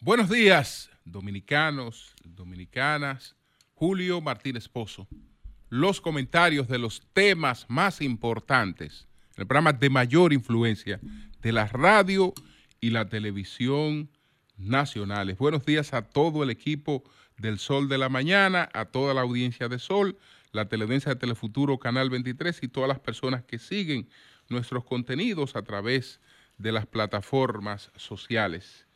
Buenos días, dominicanos, dominicanas. Julio Martínez Pozo. Los comentarios de los temas más importantes, el programa de mayor influencia de la radio y la televisión nacionales. Buenos días a todo el equipo del Sol de la Mañana, a toda la audiencia de Sol, la teledencia de Telefuturo Canal 23 y todas las personas que siguen nuestros contenidos a través de las plataformas sociales.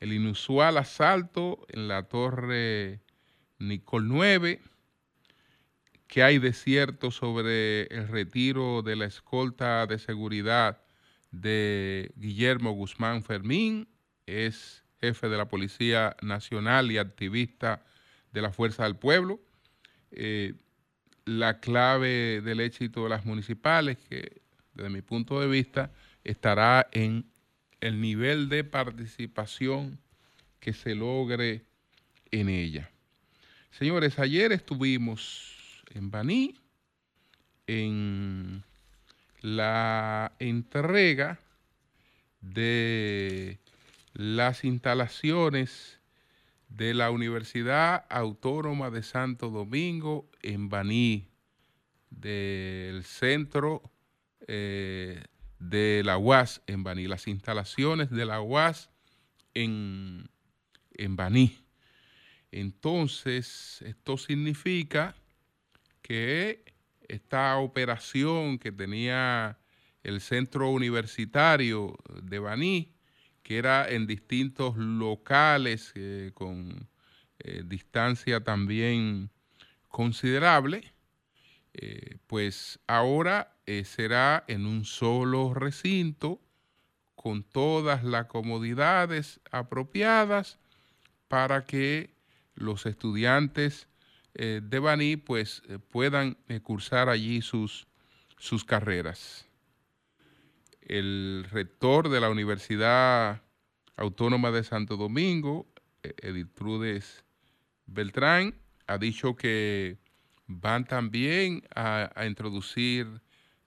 El inusual asalto en la torre Nicol 9, que hay desierto sobre el retiro de la escolta de seguridad de Guillermo Guzmán Fermín, es jefe de la Policía Nacional y activista de la Fuerza del Pueblo. Eh, la clave del éxito de las municipales, que desde mi punto de vista estará en el nivel de participación que se logre en ella. Señores, ayer estuvimos en Baní en la entrega de las instalaciones de la Universidad Autónoma de Santo Domingo en Baní, del centro eh, de la UAS en Baní, las instalaciones de la UAS en, en Baní. Entonces, esto significa que esta operación que tenía el centro universitario de Baní, que era en distintos locales eh, con eh, distancia también considerable, eh, pues ahora será en un solo recinto con todas las comodidades apropiadas para que los estudiantes de Baní pues puedan cursar allí sus, sus carreras. El rector de la Universidad Autónoma de Santo Domingo, e-, Edith Prudes Beltrán, ha dicho que van también a, introducir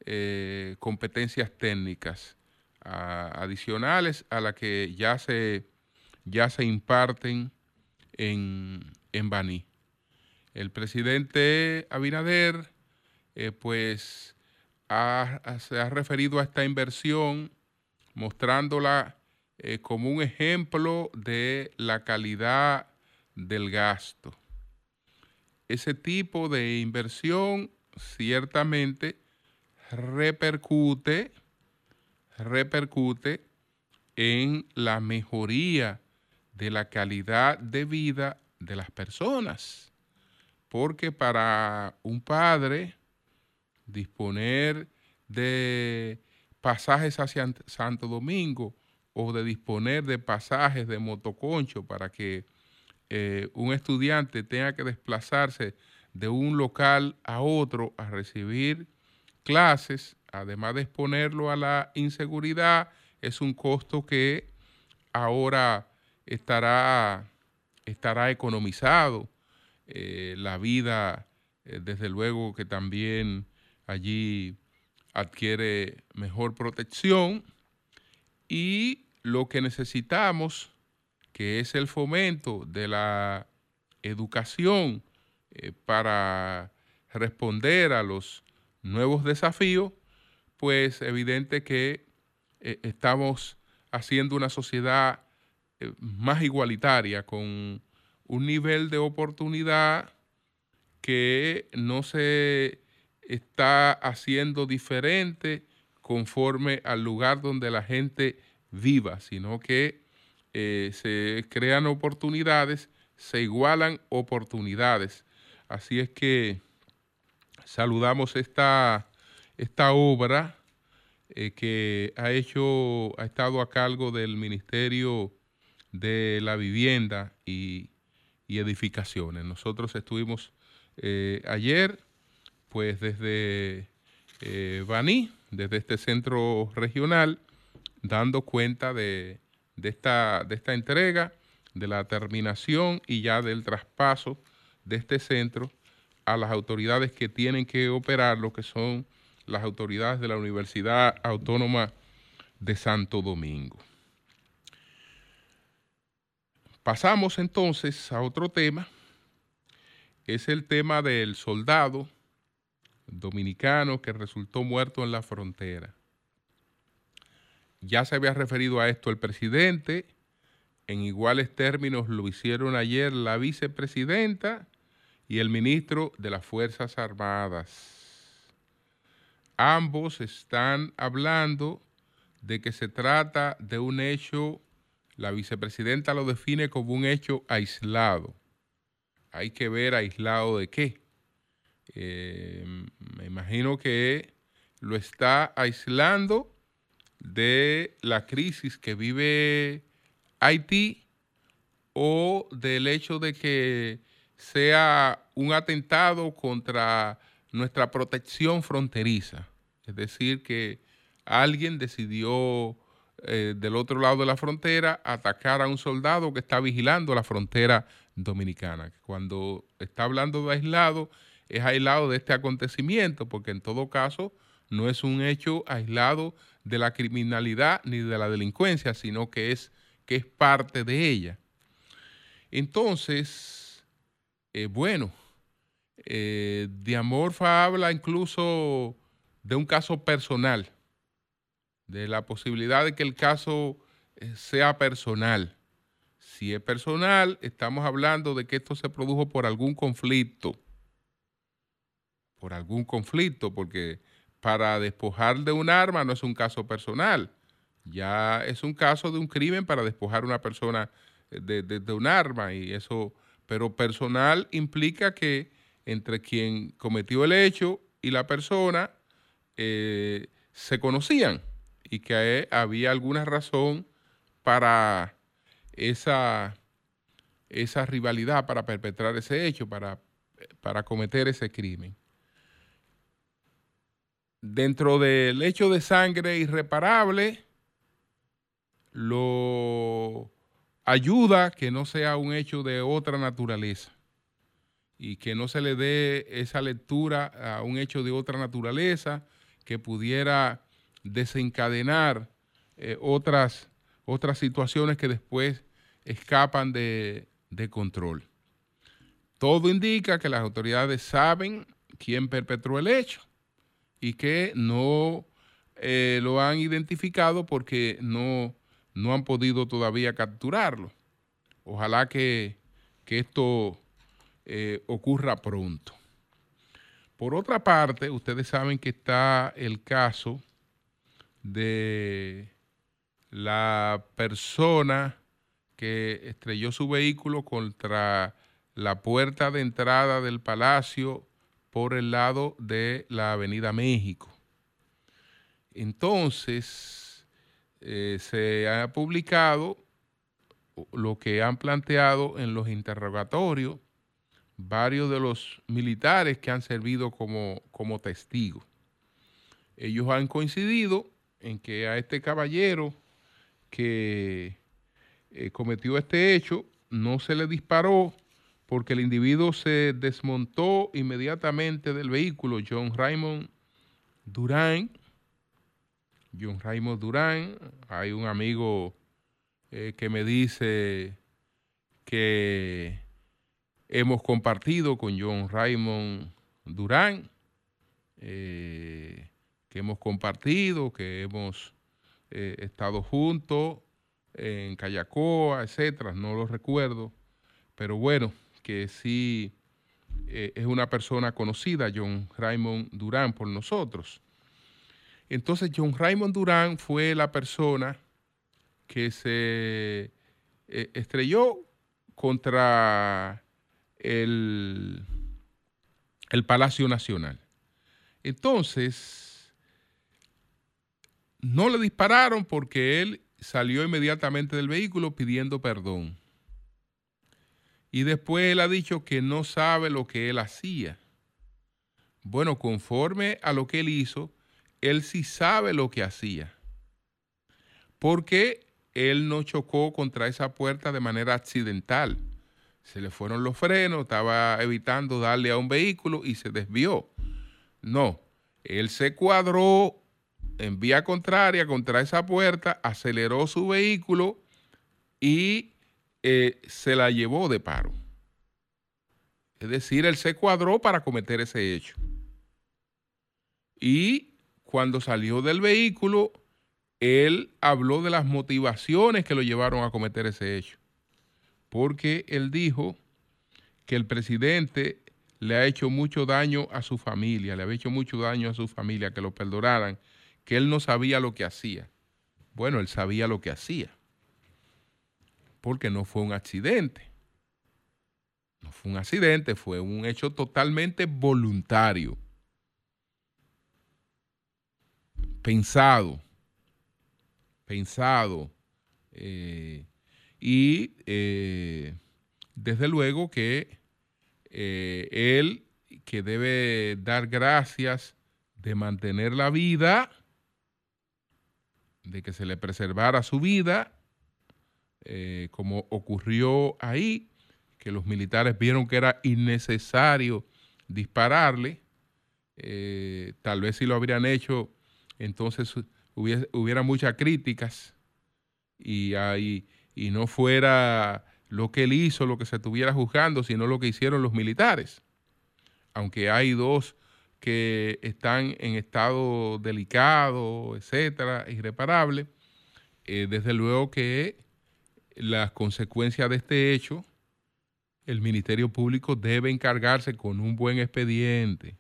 eh, competencias técnicas adicionales a las que ya se, ya se imparten en, en Baní. El presidente Abinader, eh, pues, se ha referido a esta inversión mostrándola eh, como un ejemplo de la calidad del gasto. Ese tipo de inversión ciertamente repercute, repercute en la mejoría de la calidad de vida de las personas. Porque para un padre, disponer de pasajes hacia Santo Domingo o de disponer de pasajes de motoconcho para que eh, un estudiante tenga que desplazarse de un local a otro a recibir clases, además de exponerlo a la inseguridad, es un costo que ahora estará, estará economizado. Eh, la vida, eh, desde luego que también allí adquiere mejor protección y lo que necesitamos, que es el fomento de la educación eh, para responder a los nuevos desafíos, pues evidente que eh, estamos haciendo una sociedad eh, más igualitaria, con un nivel de oportunidad que no se está haciendo diferente conforme al lugar donde la gente viva, sino que eh, se crean oportunidades, se igualan oportunidades. Así es que saludamos esta, esta obra eh, que ha hecho, ha estado a cargo del Ministerio de la Vivienda y, Edificaciones. Nosotros estuvimos eh, ayer pues desde eh, Baní, desde este centro regional, dando cuenta de, esta, de esta entrega, de la terminación y ya del traspaso de este centro a las autoridades que tienen que operar, lo que son las autoridades de la Universidad Autónoma de Santo Domingo. Pasamos entonces a otro tema, es el tema del soldado dominicano que resultó muerto en la frontera. Ya se había referido a esto el presidente, en iguales términos lo hicieron ayer la vicepresidenta y el ministro de las Fuerzas Armadas. Ambos están hablando de que se trata de un hecho, la vicepresidenta lo define como un hecho aislado. Hay que ver aislado de qué. Eh, me imagino que lo está aislando de la crisis que vive Haití o del hecho de que sea un atentado contra nuestra protección fronteriza. Es decir, que alguien decidió eh, del otro lado de la frontera atacar a un soldado que está vigilando la frontera dominicana. Cuando está hablando de aislado, es aislado de este acontecimiento, porque en todo caso no es un hecho aislado de la criminalidad ni de la delincuencia, sino que es, que es parte de ella. Entonces, eh, bueno. Eh, Diamorfa habla incluso de un caso personal, de la posibilidad de que el caso eh, sea personal. Si es personal, estamos hablando de que esto se produjo por algún conflicto, por algún conflicto, porque para despojar de un arma no es un caso personal, ya es un caso de un crimen para despojar a una persona de, de un arma y eso pero personal implica que entre quien cometió el hecho y la persona eh, se conocían y que había alguna razón para esa, esa rivalidad, para perpetrar ese hecho, para, para cometer ese crimen. Dentro del hecho de sangre irreparable, lo ayuda que no sea un hecho de otra naturaleza y que no se le dé esa lectura a un hecho de otra naturaleza que pudiera desencadenar eh, otras, otras situaciones que después escapan de, control. Todo indica que las autoridades saben quién perpetró el hecho y que no eh, lo han identificado porque no no han podido todavía capturarlo. Ojalá que, esto eh, ocurra pronto. Por otra parte, ustedes saben que está el caso de la persona que estrelló su vehículo contra la puerta de entrada del palacio por el lado de la Avenida México. Entonces, eh, se ha publicado lo que han planteado en los interrogatorios varios de los militares que han servido como, como testigos. Ellos han coincidido en que a este caballero que eh, cometió este hecho no se le disparó porque el individuo se desmontó inmediatamente del vehículo, John Raymond Durán, John Raymond Durán. Hay un amigo eh, que me dice que hemos compartido con John Raymond Durán, eh, que hemos compartido, que hemos eh, estado juntos en Callacoa, etcétera, no lo recuerdo, pero bueno, que sí es una persona conocida, John Raymond Durán, por nosotros. Entonces John Raymond Durán fue la persona que se eh, estrelló contra el, el Palacio Nacional. Entonces, no le dispararon porque él salió inmediatamente del vehículo pidiendo perdón. Y después él ha dicho que no sabe lo que él hacía. Bueno, conforme a lo que él hizo, él sí sabe lo que hacía. Porque él no chocó contra esa puerta de manera accidental. Se le fueron los frenos, estaba evitando darle a un vehículo y se desvió. No, Él se cuadró en vía contraria contra esa puerta, aceleró su vehículo y eh, se la llevó de paro. Es decir, él se cuadró para cometer ese hecho. Y cuando salió del vehículo, él habló de las motivaciones que lo llevaron a cometer ese hecho. Porque él dijo que el presidente le ha hecho mucho daño a su familia, le había hecho mucho daño a su familia, que lo perdonaran, que él no sabía lo que hacía. Bueno, él sabía lo que hacía, porque no fue un accidente. No fue un accidente, fue un hecho totalmente voluntario, pensado, pensado. Eh, y eh, desde luego que eh, él que debe dar gracias de mantener la vida, de que se le preservara su vida, como ocurrió ahí, que los militares vieron que era innecesario dispararle, tal vez si lo habrían hecho, entonces hubiera, muchas críticas y, y no fuera lo que él hizo, lo que se estuviera juzgando, sino lo que hicieron los militares. Aunque hay dos que están en estado delicado, etcétera, irreparable, eh, desde luego que las consecuencias de este hecho, el Ministerio Público debe encargarse con un buen expediente,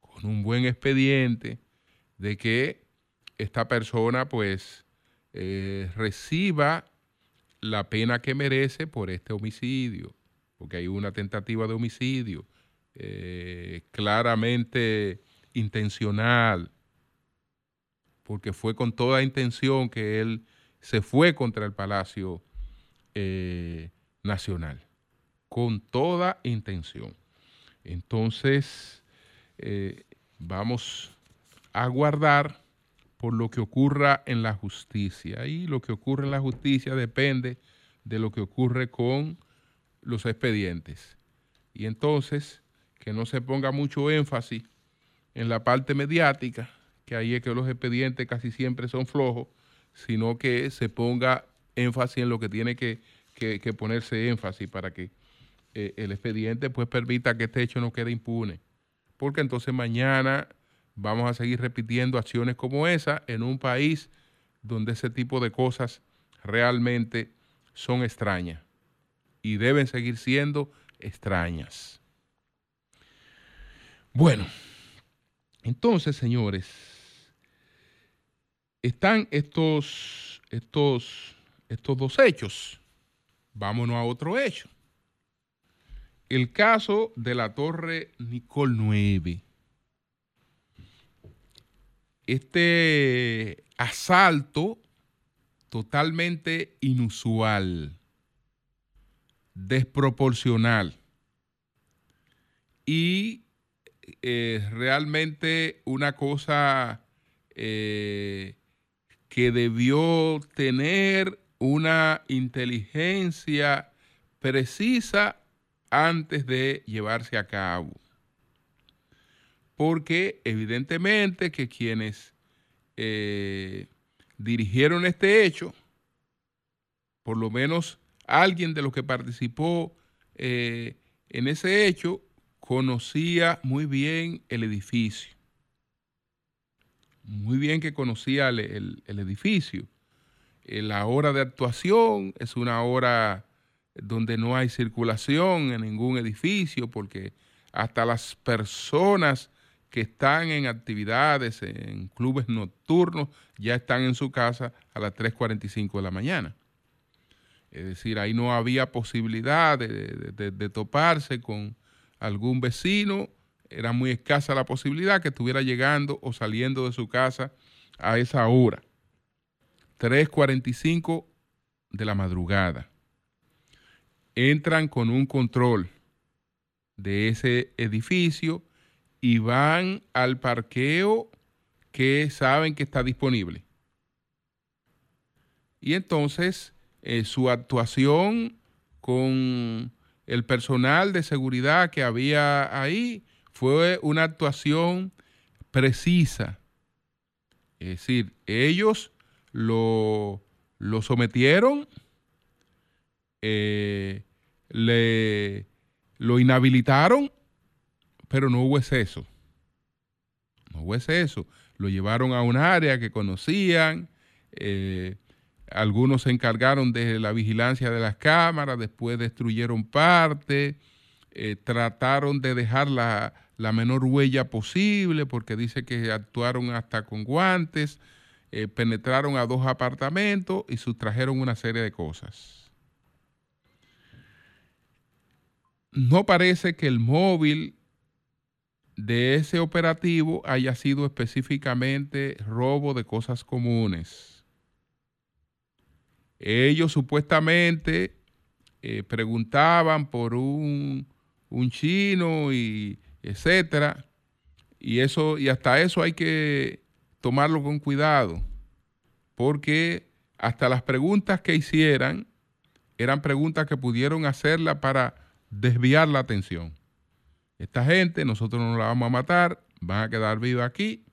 con un buen expediente de que esta persona pues eh, reciba la pena que merece por este homicidio, porque hay una tentativa de homicidio eh, claramente intencional, porque fue con toda intención que él se fue contra el Palacio eh, Nacional, con toda intención. Entonces, vamos a guardar por lo que ocurra en la justicia. Y lo que ocurre en la justicia depende de lo que ocurre con los expedientes. Y entonces, que no se ponga mucho énfasis en la parte mediática, que ahí es que los expedientes casi siempre son flojos, sino que se ponga énfasis en lo que tiene que, ponerse énfasis para que eh, el expediente pues permita que este hecho no quede impune. Porque entonces mañana vamos a seguir repitiendo acciones como esa en un país donde ese tipo de cosas realmente son extrañas y deben seguir siendo extrañas. Bueno, entonces, señores, están estos, estos, estos dos hechos. Vámonos a otro hecho. El caso de la Torre Nicol 9 este asalto totalmente inusual, desproporcional y eh, realmente una cosa eh, que debió tener una inteligencia precisa antes de llevarse a cabo porque evidentemente que quienes eh, dirigieron este hecho, por lo menos alguien de los que participó eh, en ese hecho, conocía muy bien el edificio. Muy bien que conocía el, edificio. Eh, la hora de actuación es una hora donde no hay circulación en ningún edificio, porque hasta las personas que están en actividades, en clubes nocturnos, ya están en su casa a las 3.45 de la mañana. Es decir, ahí no había posibilidad de, toparse con algún vecino, era muy escasa la posibilidad que estuviera llegando o saliendo de su casa a esa hora. 3.45 de la madrugada. Entran con un control de ese edificio y van al parqueo que saben que está disponible. Y entonces eh, su actuación con el personal de seguridad que había ahí fue una actuación precisa. Es decir, ellos lo, lo sometieron, eh, le, lo inhabilitaron, pero no hubo exceso. No hubo exceso. Lo llevaron a un área que conocían, eh, algunos se encargaron de la vigilancia de las cámaras, después destruyeron parte, eh, trataron de dejar la, la, menor huella posible porque dice que actuaron hasta con guantes, eh, penetraron a dos apartamentos y sustrajeron una serie de cosas. No parece que el móvil de ese operativo haya sido específicamente robo de cosas comunes. Ellos supuestamente eh, preguntaban por un, un, chino y etcétera. Y eso, y hasta eso hay que tomarlo con cuidado. Porque hasta las preguntas que hicieran eran preguntas que pudieron hacerla para desviar la atención. Esta gente, nosotros no la vamos a matar, van a quedar viva aquí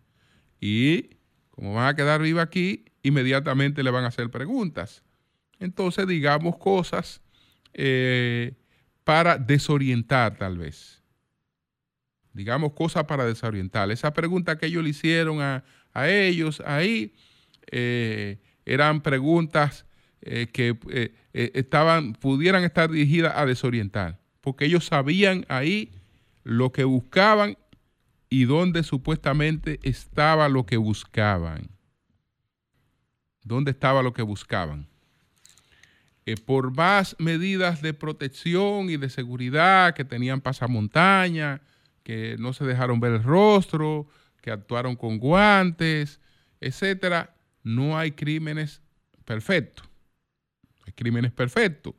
y como van a quedar viva aquí, inmediatamente le van a hacer preguntas. Entonces digamos cosas eh, para desorientar tal vez. Digamos cosas para desorientar. Esa pregunta que ellos le hicieron a, ellos ahí eh, eran preguntas eh, que estaban, pudieran estar dirigidas a desorientar, porque ellos sabían ahí lo que buscaban y dónde supuestamente estaba lo que buscaban. ¿Dónde estaba lo que buscaban? Eh, por más medidas de protección y de seguridad que tenían pasamontaña, que no se dejaron ver el rostro, que actuaron con guantes, etcétera, no hay crímenes perfectos. Hay crímenes perfectos.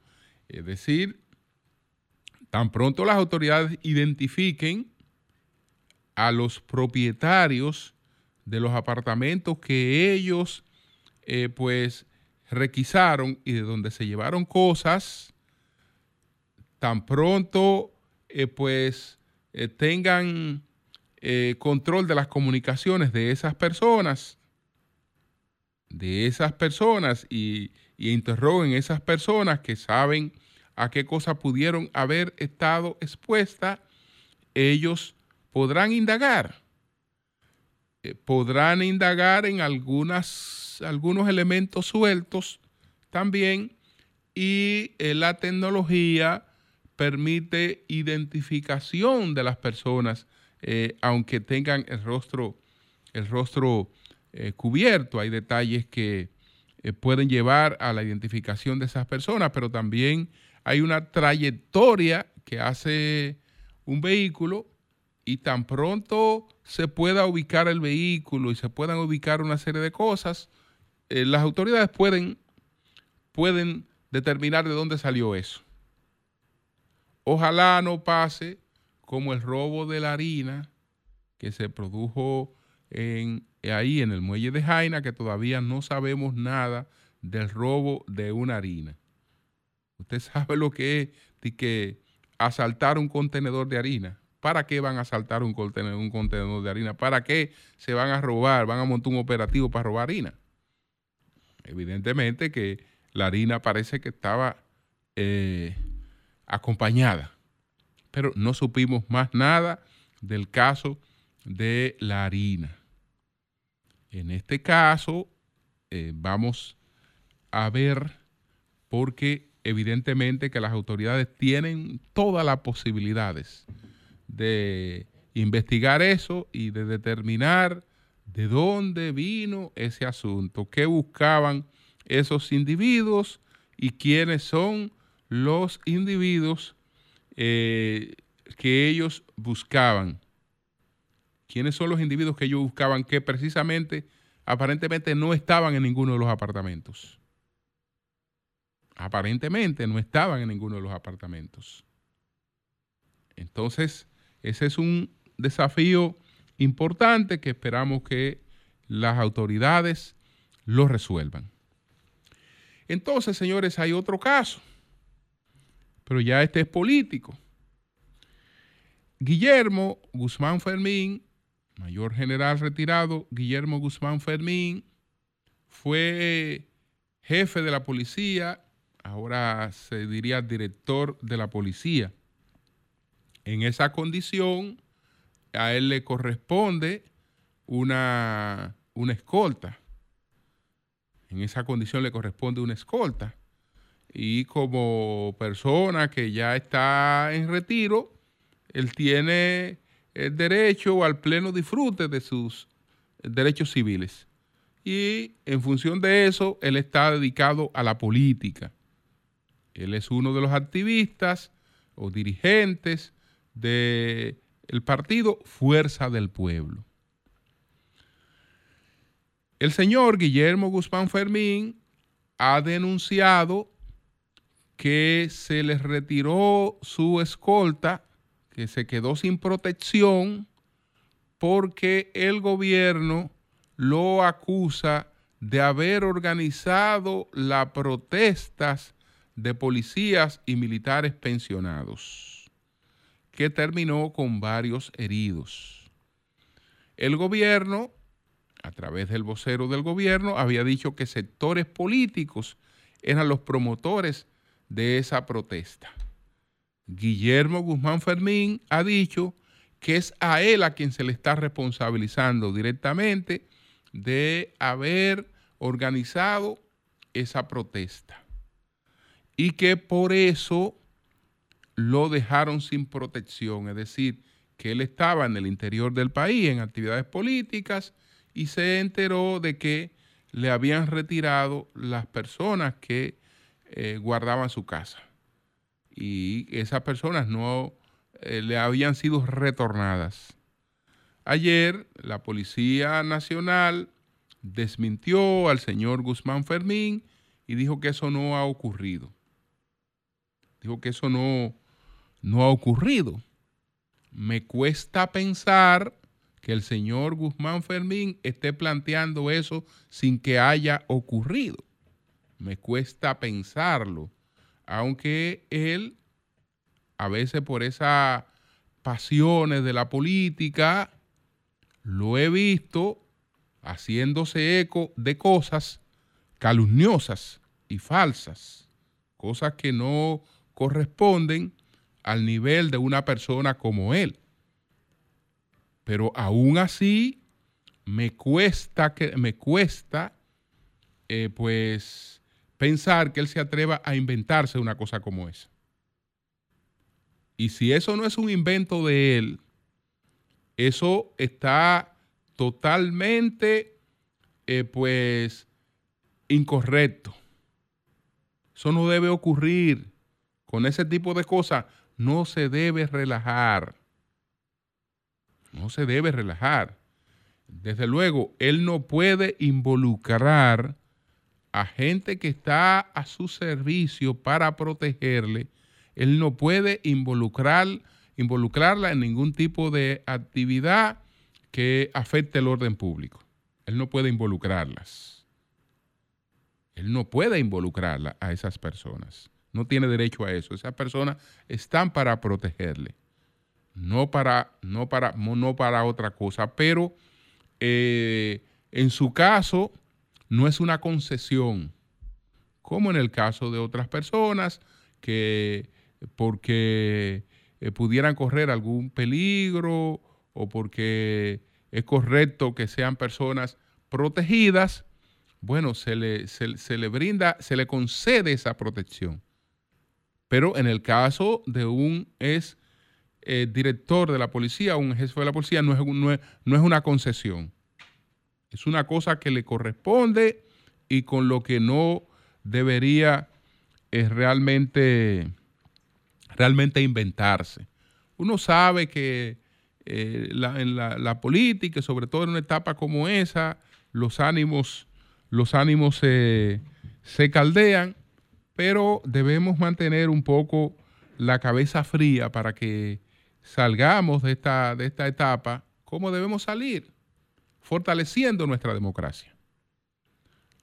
Es decir, Tan pronto las autoridades identifiquen a los propietarios de los apartamentos que ellos eh, pues requisaron y de donde se llevaron cosas, tan pronto eh, pues eh, tengan control de las comunicaciones de esas personas, de esas personas y, y interroguen esas personas que saben a qué cosa pudieron haber estado expuestas, ellos podrán indagar. Eh, podrán indagar en algunos elementos sueltos también y eh, la tecnología permite identificación de las personas, eh, aunque tengan el rostro, el rostro cubierto. Hay detalles que pueden llevar a la identificación de esas personas, pero también hay una trayectoria que hace un vehículo y tan pronto se pueda ubicar el vehículo y se puedan ubicar una serie de cosas, eh, las autoridades pueden, pueden determinar de dónde salió eso. Ojalá no pase como el robo de la harina que se produjo en, ahí en el muelle de Jaina, que todavía no sabemos nada del robo de una harina. Usted sabe lo que es de que asaltar un contenedor de harina. ¿Para qué van a asaltar un contenedor, un contenedor de harina? ¿Para qué se van a robar? ¿Van a montar un operativo para robar harina? Evidentemente que la harina parece que estaba eh, acompañada, pero no supimos más nada del caso de la harina. En este caso, eh, vamos a ver por qué evidentemente que las autoridades tienen todas las posibilidades de investigar eso y de determinar de dónde vino ese asunto, qué buscaban esos individuos y quiénes son los individuos eh, que ellos buscaban. ¿Quiénes son los individuos que ellos buscaban que precisamente, aparentemente, no estaban en ninguno de los apartamentos? Aparentemente no estaban en ninguno de los apartamentos. Entonces, ese es un desafío importante que esperamos que las autoridades lo resuelvan. Entonces, señores, hay otro caso, pero ya este es político. Guillermo Guzmán Fermín, mayor general retirado Guillermo Guzmán Fermín, fue jefe de la policía, ahora se diría director de la policía. En esa condición, a él le corresponde una, una escolta. En esa condición le corresponde una escolta. Y como persona que ya está en retiro, él tiene el derecho al pleno disfrute de sus derechos civiles. Y en función de eso, él está dedicado a la política. Él es uno de los activistas o dirigentes del partido Fuerza del Pueblo. El señor Guillermo Guzmán Fermín ha denunciado que se les retiró su escolta, que se quedó sin protección porque el gobierno lo acusa de haber organizado las protestas de policías y militares pensionados, que terminó con varios heridos. El gobierno, a través del vocero del gobierno, había dicho que sectores políticos eran los promotores de esa protesta. Guillermo Guzmán Fermín ha dicho que es a él a quien se le está responsabilizando directamente de haber organizado esa protesta y que por eso lo dejaron sin protección, es decir, que él estaba en el interior del país en actividades políticas y se enteró de que le habían retirado las personas que eh, guardaban su casa y esas personas no eh, le habían sido retornadas. Ayer la Policía Nacional desmintió al señor Guzmán Fermín y dijo que eso no ha ocurrido. Dijo que eso no, no ha ocurrido. Me cuesta pensar que el señor Guzmán Fermín esté planteando eso sin que haya ocurrido. Me cuesta pensarlo, aunque él, a veces por esas pasiones de la política, lo he visto haciéndose eco de cosas calumniosas y falsas, cosas que no corresponden al nivel de una persona como él. Pero aún así me cuesta que me cuesta eh, pues pensar que él se atreva a inventarse una cosa como esa. Y si eso no es un invento de él, eso está totalmente, eh, pues, incorrecto. Eso no debe ocurrir. Con ese tipo de cosas no se debe relajar. No se debe relajar. Desde luego, él no puede involucrar a gente que está a su servicio para protegerle. Él no puede involucrar involucrarla en ningún tipo de actividad que afecte el orden público. Él no puede involucrarlas. Él no puede involucrarla a esas personas. No tiene derecho a eso. Esas personas están para protegerle, no para, no para, no para otra cosa. Pero eh, en su caso, no es una concesión, como en el caso de otras personas que porque eh, pudieran correr algún peligro o porque es correcto que sean personas protegidas, bueno, se le, se, le brinda, se le concede esa protección. Pero en el caso de un ex eh, director de la policía, un jefe de la policía, no es, no, es, una concesión. Es una cosa que le corresponde y con lo que no debería es realmente realmente inventarse. Uno sabe que eh, en la, política, sobre todo en una etapa como esa, los ánimos, los ánimos se, caldean, pero debemos mantener un poco la cabeza fría para que salgamos de esta, de esta etapa como debemos salir, fortaleciendo nuestra democracia.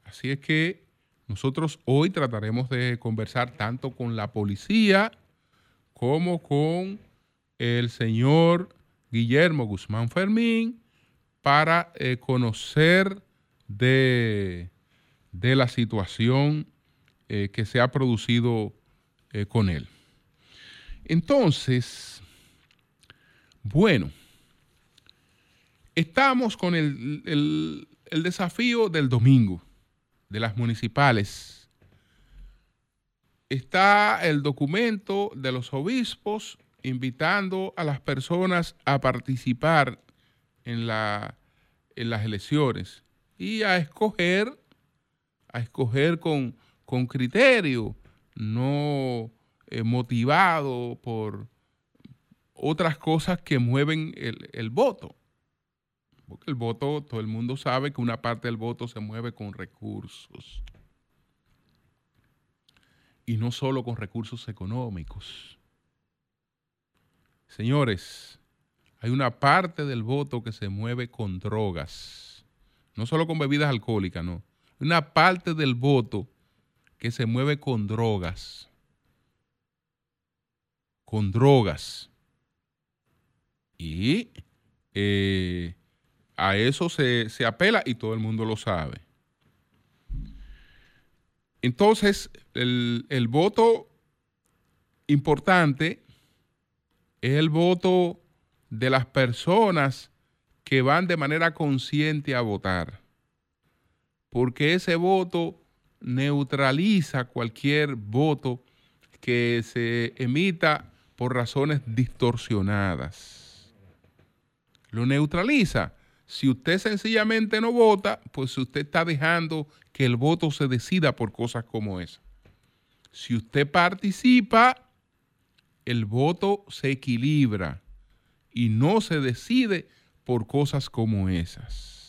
Así es que nosotros hoy trataremos de conversar tanto con la policía, como con el señor Guillermo Guzmán Fermín, para eh, conocer de, de, la situación eh, que se ha producido eh, con él. Entonces, bueno, estamos con el, el desafío del domingo, de las municipales. Está el documento de los obispos invitando a las personas a participar en, la, en las elecciones y a escoger, a escoger con, con criterio, no eh, motivado por otras cosas que mueven el, voto. Porque el voto, todo el mundo sabe que una parte del voto se mueve con recursos. Y no solo con recursos económicos. Señores, hay una parte del voto que se mueve con drogas. No solo con bebidas alcohólicas, no. Una parte del voto que se mueve con drogas. Con drogas. Y eh, a eso se, apela y todo el mundo lo sabe. Entonces, el, el voto importante es el voto de las personas que van de manera consciente a votar, porque ese voto neutraliza cualquier voto que se emita por razones distorsionadas. Lo neutraliza. Si usted sencillamente no vota, pues usted está dejando que el voto se decida por cosas como esa. Si usted participa, el voto se equilibra y no se decide por cosas como esas.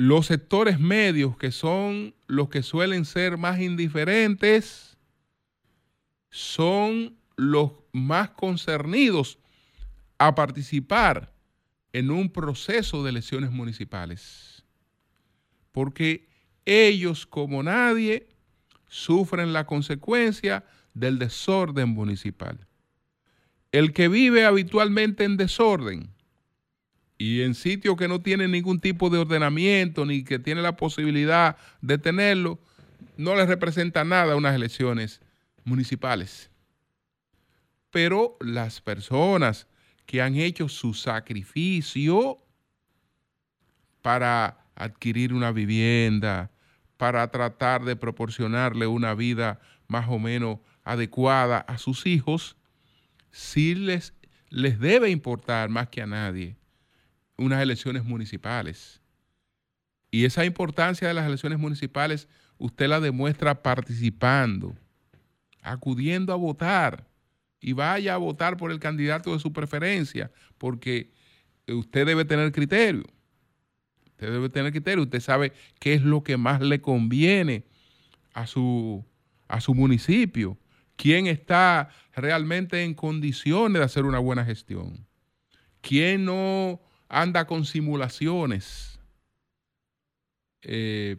Los sectores medios, que son los que suelen ser más indiferentes, son los más concernidos a participar en un proceso de elecciones municipales. Porque ellos, como nadie, sufren la consecuencia del desorden municipal. El que vive habitualmente en desorden y en sitios que no tiene ningún tipo de ordenamiento ni que tiene la posibilidad de tenerlo, no le representa nada unas elecciones municipales. Pero las personas que han hecho su sacrificio para adquirir una vivienda, para tratar de proporcionarle una vida más o menos adecuada a sus hijos, sí les, les debe importar más que a nadie unas elecciones municipales. Y esa importancia de las elecciones municipales usted la demuestra participando, acudiendo a votar y vaya a votar por el candidato de su preferencia, porque usted debe tener criterio. Usted debe tener criterio, usted sabe qué es lo que más le conviene a su, a su municipio, quién está realmente en condiciones de hacer una buena gestión, quién no anda con simulaciones, eh,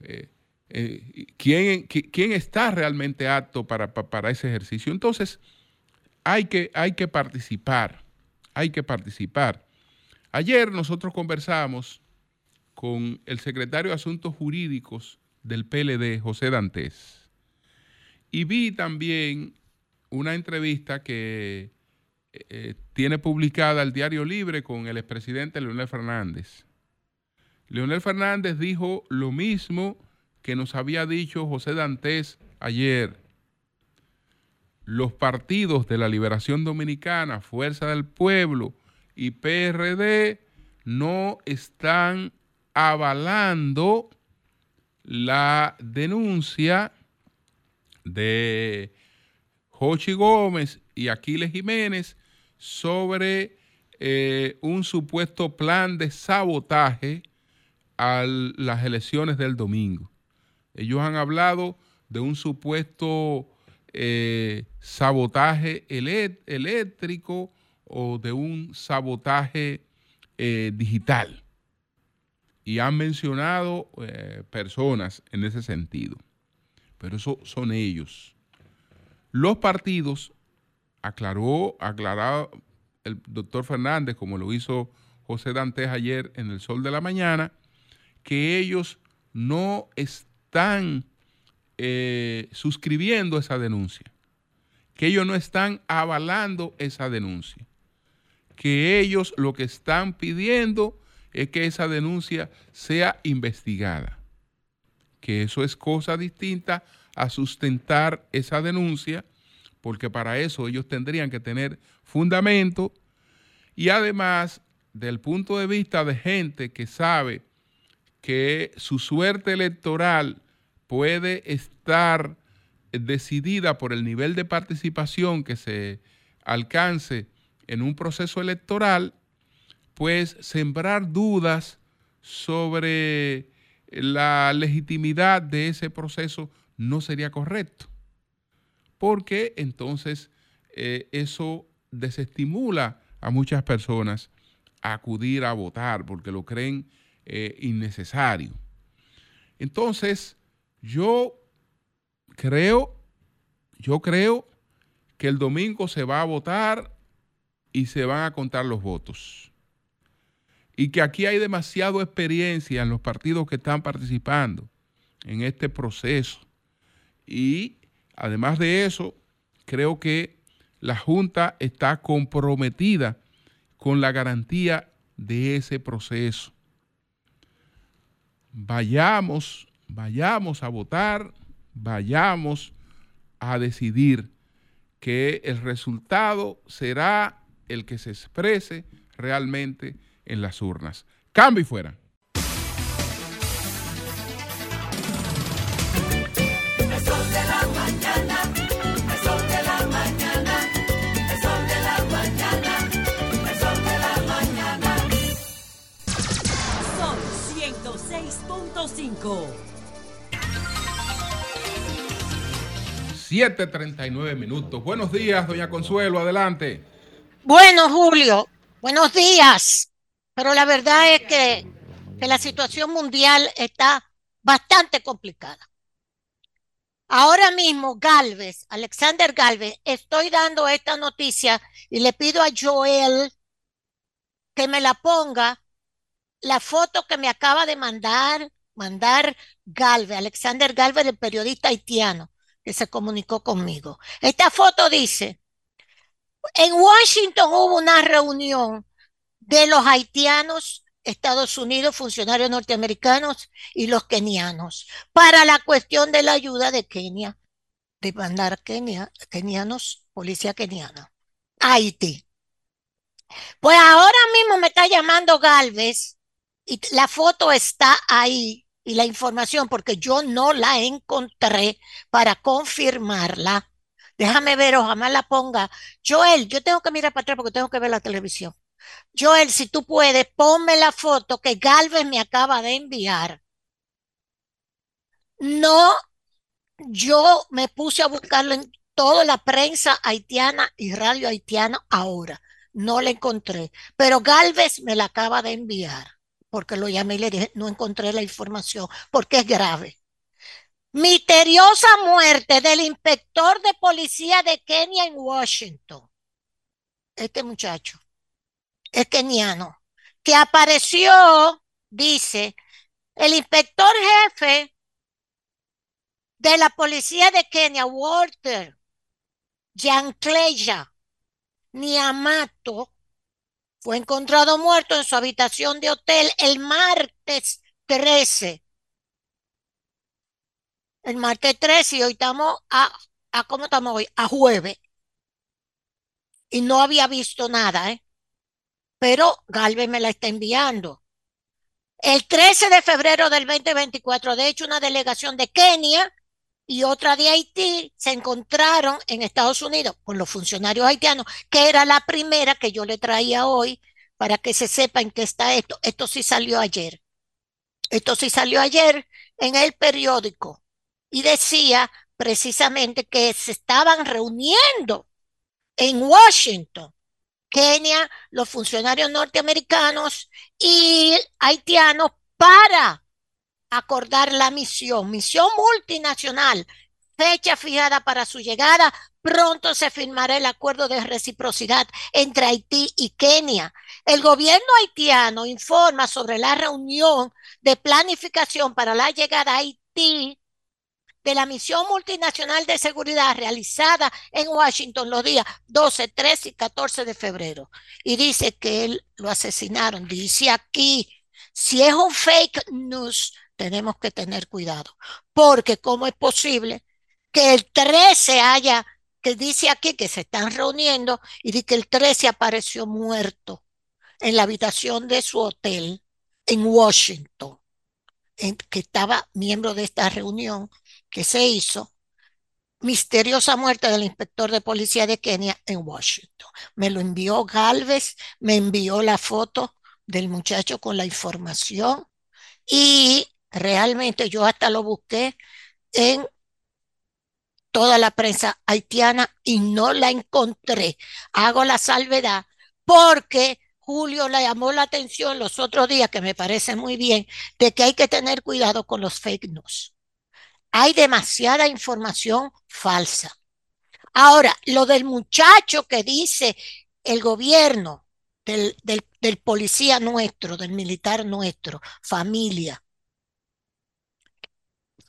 eh, eh, ¿quién, ¿quién, está realmente apto para, para, ese ejercicio. Entonces, hay que, hay que participar, hay que participar. Ayer nosotros conversamos con el secretario de Asuntos Jurídicos del PLD, José Dantes. Y vi también una entrevista que eh, tiene publicada el Diario Libre con el expresidente Leonel Fernández. Leonel Fernández dijo lo mismo que nos había dicho José Dantes ayer. Los partidos de la Liberación Dominicana, Fuerza del Pueblo y PRD no están avalando la denuncia de Jochi Gómez y Aquiles Jiménez sobre eh, un supuesto plan de sabotaje a las elecciones del domingo. Ellos han hablado de un supuesto eh, sabotaje eléctrico o de un sabotaje eh, digital y han mencionado personas en ese sentido. Pero eso son ellos. Los partidos, aclaró, aclarado el doctor Fernández, como lo hizo José Dantes ayer en el Sol de la Mañana, que ellos no están eh, suscribiendo esa denuncia, que ellos no están avalando esa denuncia, que ellos lo que están pidiendo es que esa denuncia sea investigada, que eso es cosa distinta a sustentar esa denuncia, porque para eso ellos tendrían que tener fundamento y además del punto de vista de gente que sabe que su suerte electoral puede estar decidida por el nivel de participación que se alcance en un proceso electoral, pues sembrar dudas sobre la legitimidad de ese proceso no sería correcto, porque entonces eh, eso desestimula a muchas personas a acudir a votar porque lo creen eh, innecesario. Entonces, yo creo, yo creo que el domingo se va a votar y se van a contar los votos. Y que aquí hay demasiada experiencia en los partidos que están participando en este proceso. Y además de eso, creo que la Junta está comprometida con la garantía de ese proceso. Vayamos vayamos a votar, vayamos a decidir que el resultado será el que se exprese realmente en las urnas. Cambio y fuera. 106.5. 7:39 minutos. Buenos días, doña Consuelo, adelante. Bueno, Julio, buenos días. Pero la verdad es que, que la situación mundial está bastante complicada. Ahora mismo, Galvez, Alexander Galvez, estoy dando esta noticia y le pido a Joel que me la ponga la foto que me acaba de mandar, mandar Galvez, Alexander Galvez, el periodista haitiano que se comunicó conmigo. Esta foto dice, en Washington hubo una reunión de los haitianos, Estados Unidos, funcionarios norteamericanos y los kenianos para la cuestión de la ayuda de Kenia, de mandar Kenia, kenianos, policía keniana, Haití. Pues ahora mismo me está llamando Galvez y la foto está ahí y la información porque yo no la encontré para confirmarla. Déjame ver, ojalá la ponga. Joel, yo tengo que mirar para atrás porque tengo que ver la televisión. Joel, si tú puedes, ponme la foto que Galvez me acaba de enviar. No, yo me puse a buscarlo en toda la prensa haitiana y radio haitiana ahora. No la encontré, pero Galvez me la acaba de enviar porque lo llamé y le dije, no encontré la información, porque es grave. Misteriosa muerte del inspector de policía de Kenia en Washington. Este muchacho es keniano, que apareció, dice, el inspector jefe de la policía de Kenia, Walter Yancleya Niamato, fue encontrado muerto en su habitación de hotel el martes 13. El martes 13 y hoy estamos a, a ¿cómo estamos hoy? A jueves. Y no había visto nada, ¿eh? Pero Galvez me la está enviando. El 13 de febrero del 2024, de hecho, una delegación de Kenia y otra de Haití se encontraron en Estados Unidos con los funcionarios haitianos, que era la primera que yo le traía hoy para que se sepa en qué está esto. Esto sí salió ayer. Esto sí salió ayer en el periódico y decía precisamente que se estaban reuniendo en Washington, Kenia, los funcionarios norteamericanos y haitianos para acordar la misión, misión multinacional, fecha fijada para su llegada pronto se firmará el acuerdo de reciprocidad entre Haití y Kenia. El gobierno haitiano informa sobre la reunión de planificación para la llegada a Haití de la misión multinacional de seguridad realizada en Washington los días 12, 13 y 14 de febrero. Y dice que él lo asesinaron. Dice aquí, si es un fake news, tenemos que tener cuidado. Porque ¿cómo es posible que el 13 haya, que dice aquí que se están reuniendo y que el 13 apareció muerto en la habitación de su hotel en Washington, que estaba miembro de esta reunión que se hizo, misteriosa muerte del inspector de policía de Kenia en Washington. Me lo envió Galvez, me envió la foto del muchacho con la información y realmente yo hasta lo busqué en toda la prensa haitiana y no la encontré. Hago la salvedad porque Julio le llamó la atención los otros días, que me parece muy bien, de que hay que tener cuidado con los fake news hay demasiada información falsa. Ahora, lo del muchacho que dice el gobierno, del, del, policía nuestro, del militar nuestro, familia,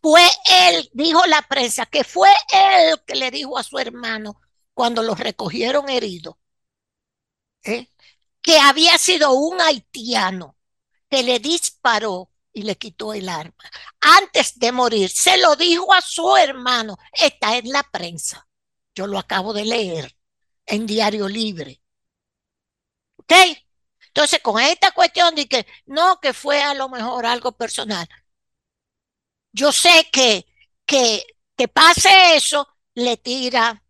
fue él, dijo la prensa, que fue él que le dijo a su hermano cuando lo recogieron herido, ¿eh? que había sido un haitiano que le disparó y le quitó el arma. Antes de morir, se lo dijo a su hermano. Está en la prensa. Yo lo acabo de leer en Diario Libre. ¿Ok? Entonces, con esta cuestión de que no, que fue a lo mejor algo personal. Yo sé que, que, que pase eso, le tira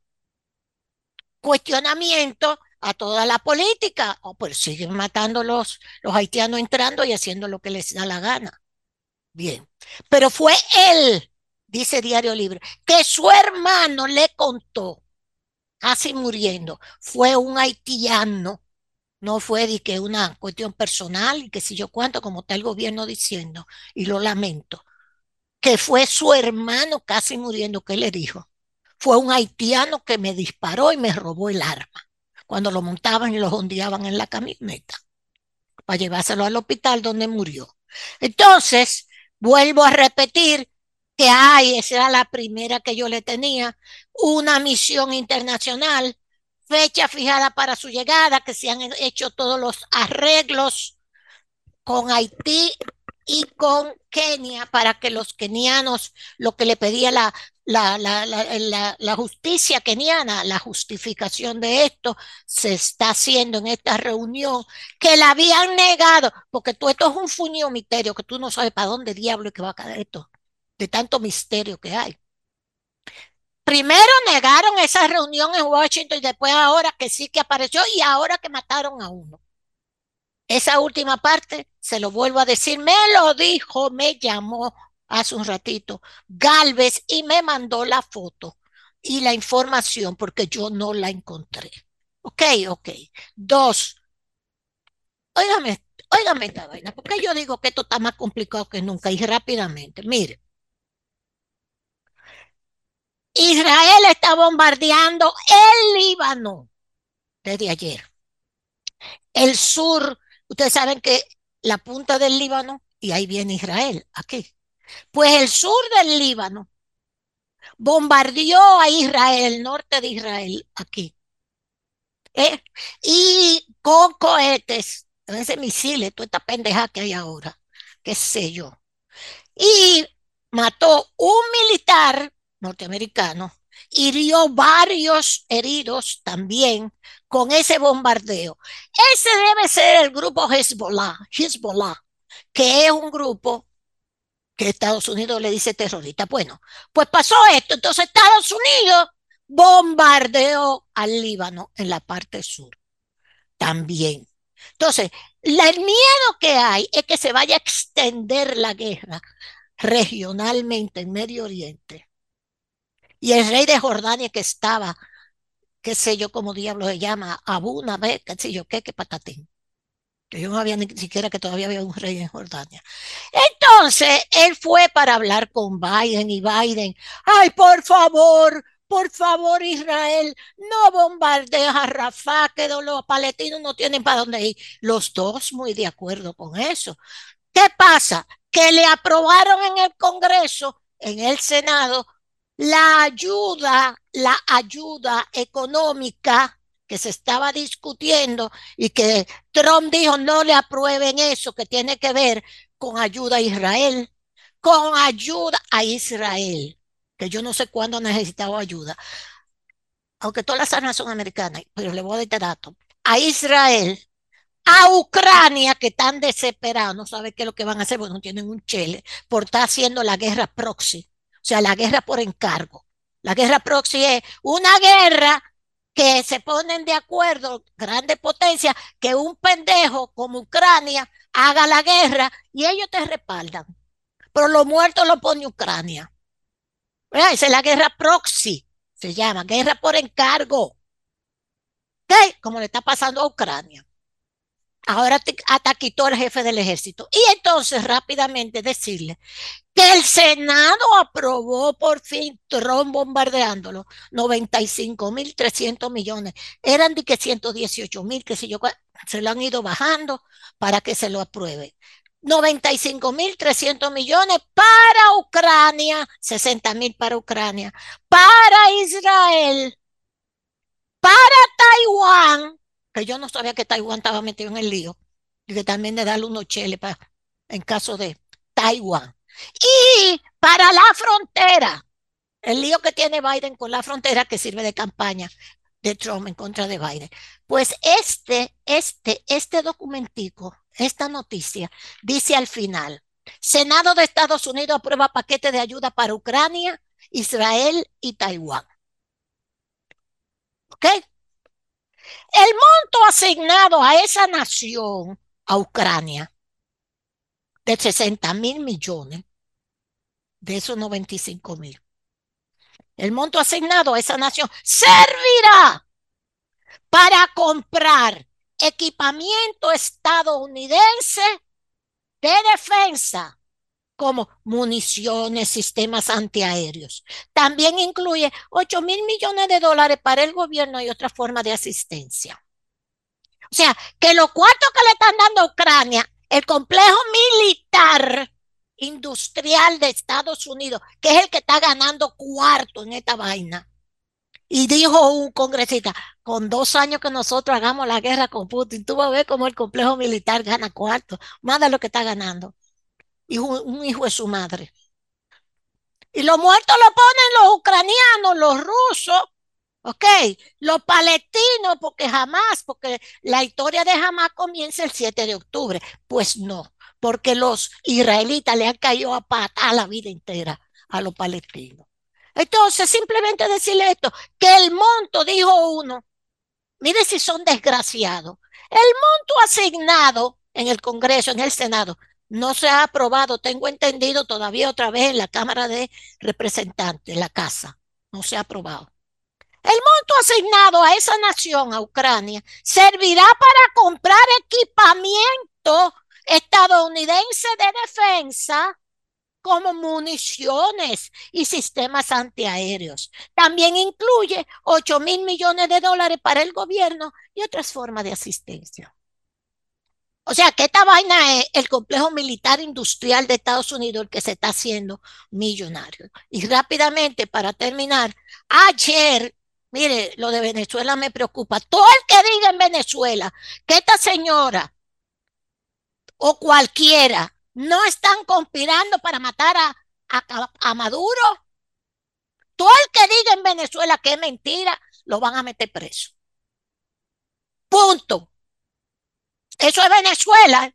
cuestionamiento a toda la política, o pues siguen matando los, los haitianos entrando y haciendo lo que les da la gana. Bien, pero fue él, dice Diario Libre, que su hermano le contó, casi muriendo, fue un haitiano, no fue de que una cuestión personal y que si yo cuánto, como está el gobierno diciendo, y lo lamento, que fue su hermano casi muriendo, que le dijo, fue un haitiano que me disparó y me robó el arma cuando lo montaban y lo ondeaban en la camioneta para llevárselo al hospital donde murió. Entonces, vuelvo a repetir que hay, esa era la primera que yo le tenía, una misión internacional, fecha fijada para su llegada, que se han hecho todos los arreglos con Haití y con Kenia para que los kenianos, lo que le pedía la, la, la, la, justicia keniana, la justificación de esto se está haciendo en esta reunión, que la habían negado, porque todo esto es un fuño misterio, que tú no sabes para dónde diablo que va a caer esto, de tanto misterio que hay. Primero negaron esa reunión en Washington y después ahora que sí que apareció y ahora que mataron a uno. Esa última parte, se lo vuelvo a decir, me lo dijo, me llamó hace un ratito Galvez y me mandó la foto y la información porque yo no la encontré. Ok, ok. Dos, óigame, óigame esta vaina, porque yo digo que esto está más complicado que nunca y rápidamente. Mire, Israel está bombardeando el Líbano desde ayer. El sur Ustedes saben que la punta del Líbano, y ahí viene Israel, aquí. Pues el sur del Líbano bombardeó a Israel, el norte de Israel, aquí. ¿Eh? Y con cohetes, ese misiles, toda esta pendeja que hay ahora, qué sé yo. Y mató un militar norteamericano, hirió varios heridos también con ese bombardeo. Ese debe ser el grupo Hezbollah, Hezbollah, que es un grupo que Estados Unidos le dice terrorista. Bueno, pues pasó esto. Entonces Estados Unidos bombardeó al Líbano en la parte sur también. Entonces, el miedo que hay es que se vaya a extender la guerra regionalmente en Medio Oriente. Y el rey de Jordania que estaba qué sé yo cómo diablo se llama, Abu vez, qué sé yo qué, qué patatín. Que yo no había ni siquiera que todavía había un rey en Jordania. Entonces, él fue para hablar con Biden y Biden, ay, por favor, por favor, Israel, no bombardees a Rafah, que los palestinos no tienen para dónde ir. Los dos muy de acuerdo con eso. ¿Qué pasa? Que le aprobaron en el Congreso, en el Senado, la ayuda, la ayuda económica que se estaba discutiendo y que Trump dijo no le aprueben eso que tiene que ver con ayuda a Israel, con ayuda a Israel, que yo no sé cuándo necesitaba ayuda, aunque todas las armas son americanas, pero le voy a dar este dato, a Israel, a Ucrania, que están desesperados, no saben qué es lo que van a hacer, porque no tienen un chele, por estar haciendo la guerra proxy, o sea, la guerra por encargo. La guerra proxy es una guerra que se ponen de acuerdo, grandes potencias, que un pendejo como Ucrania haga la guerra y ellos te respaldan. Pero los muertos lo pone Ucrania. Esa es la guerra proxy, se llama, guerra por encargo. ¿Qué? Como le está pasando a Ucrania. Ahora hasta quitó el jefe del ejército. Y entonces rápidamente decirle el Senado aprobó por fin Trump bombardeándolo, 95 mil 300 millones. Eran de que 118 mil, que yo, se lo han ido bajando para que se lo apruebe. 95 mil 300 millones para Ucrania, 60 mil para Ucrania, para Israel, para Taiwán, que yo no sabía que Taiwán estaba metido en el lío, y que también de darle unos cheles en caso de Taiwán. Y para la frontera, el lío que tiene Biden con la frontera que sirve de campaña de Trump en contra de Biden. Pues este, este, este documentico, esta noticia, dice al final, Senado de Estados Unidos aprueba paquete de ayuda para Ucrania, Israel y Taiwán. ¿Ok? El monto asignado a esa nación, a Ucrania, de 60 mil millones, de esos 95 mil. El monto asignado a esa nación servirá para comprar equipamiento estadounidense de defensa como municiones, sistemas antiaéreos. También incluye 8 mil millones de dólares para el gobierno y otra forma de asistencia. O sea, que los cuartos que le están dando a Ucrania, el complejo militar industrial de Estados Unidos, que es el que está ganando cuarto en esta vaina. Y dijo un congresista, con dos años que nosotros hagamos la guerra con Putin, tú vas a ver cómo el complejo militar gana cuarto, más de lo que está ganando. Y un, hijo de su madre. Y los muertos lo ponen los ucranianos, los rusos, ¿ok? Los palestinos, porque jamás, porque la historia de jamás comienza el 7 de octubre. Pues no, porque los israelitas le han caído a pata la vida entera a los palestinos. Entonces, simplemente decirle esto, que el monto, dijo uno, mire si son desgraciados, el monto asignado en el Congreso, en el Senado, no se ha aprobado, tengo entendido todavía otra vez en la Cámara de Representantes, la Casa, no se ha aprobado. El monto asignado a esa nación, a Ucrania, servirá para comprar equipamiento estadounidense de defensa como municiones y sistemas antiaéreos. También incluye 8 mil millones de dólares para el gobierno y otras formas de asistencia. O sea, que esta vaina es el complejo militar industrial de Estados Unidos el que se está haciendo millonario. Y rápidamente, para terminar, ayer, mire, lo de Venezuela me preocupa. Todo el que diga en Venezuela que esta señora o cualquiera no están conspirando para matar a, a, Maduro. Todo el que diga en Venezuela que es mentira, lo van a meter preso. Punto. Eso es Venezuela.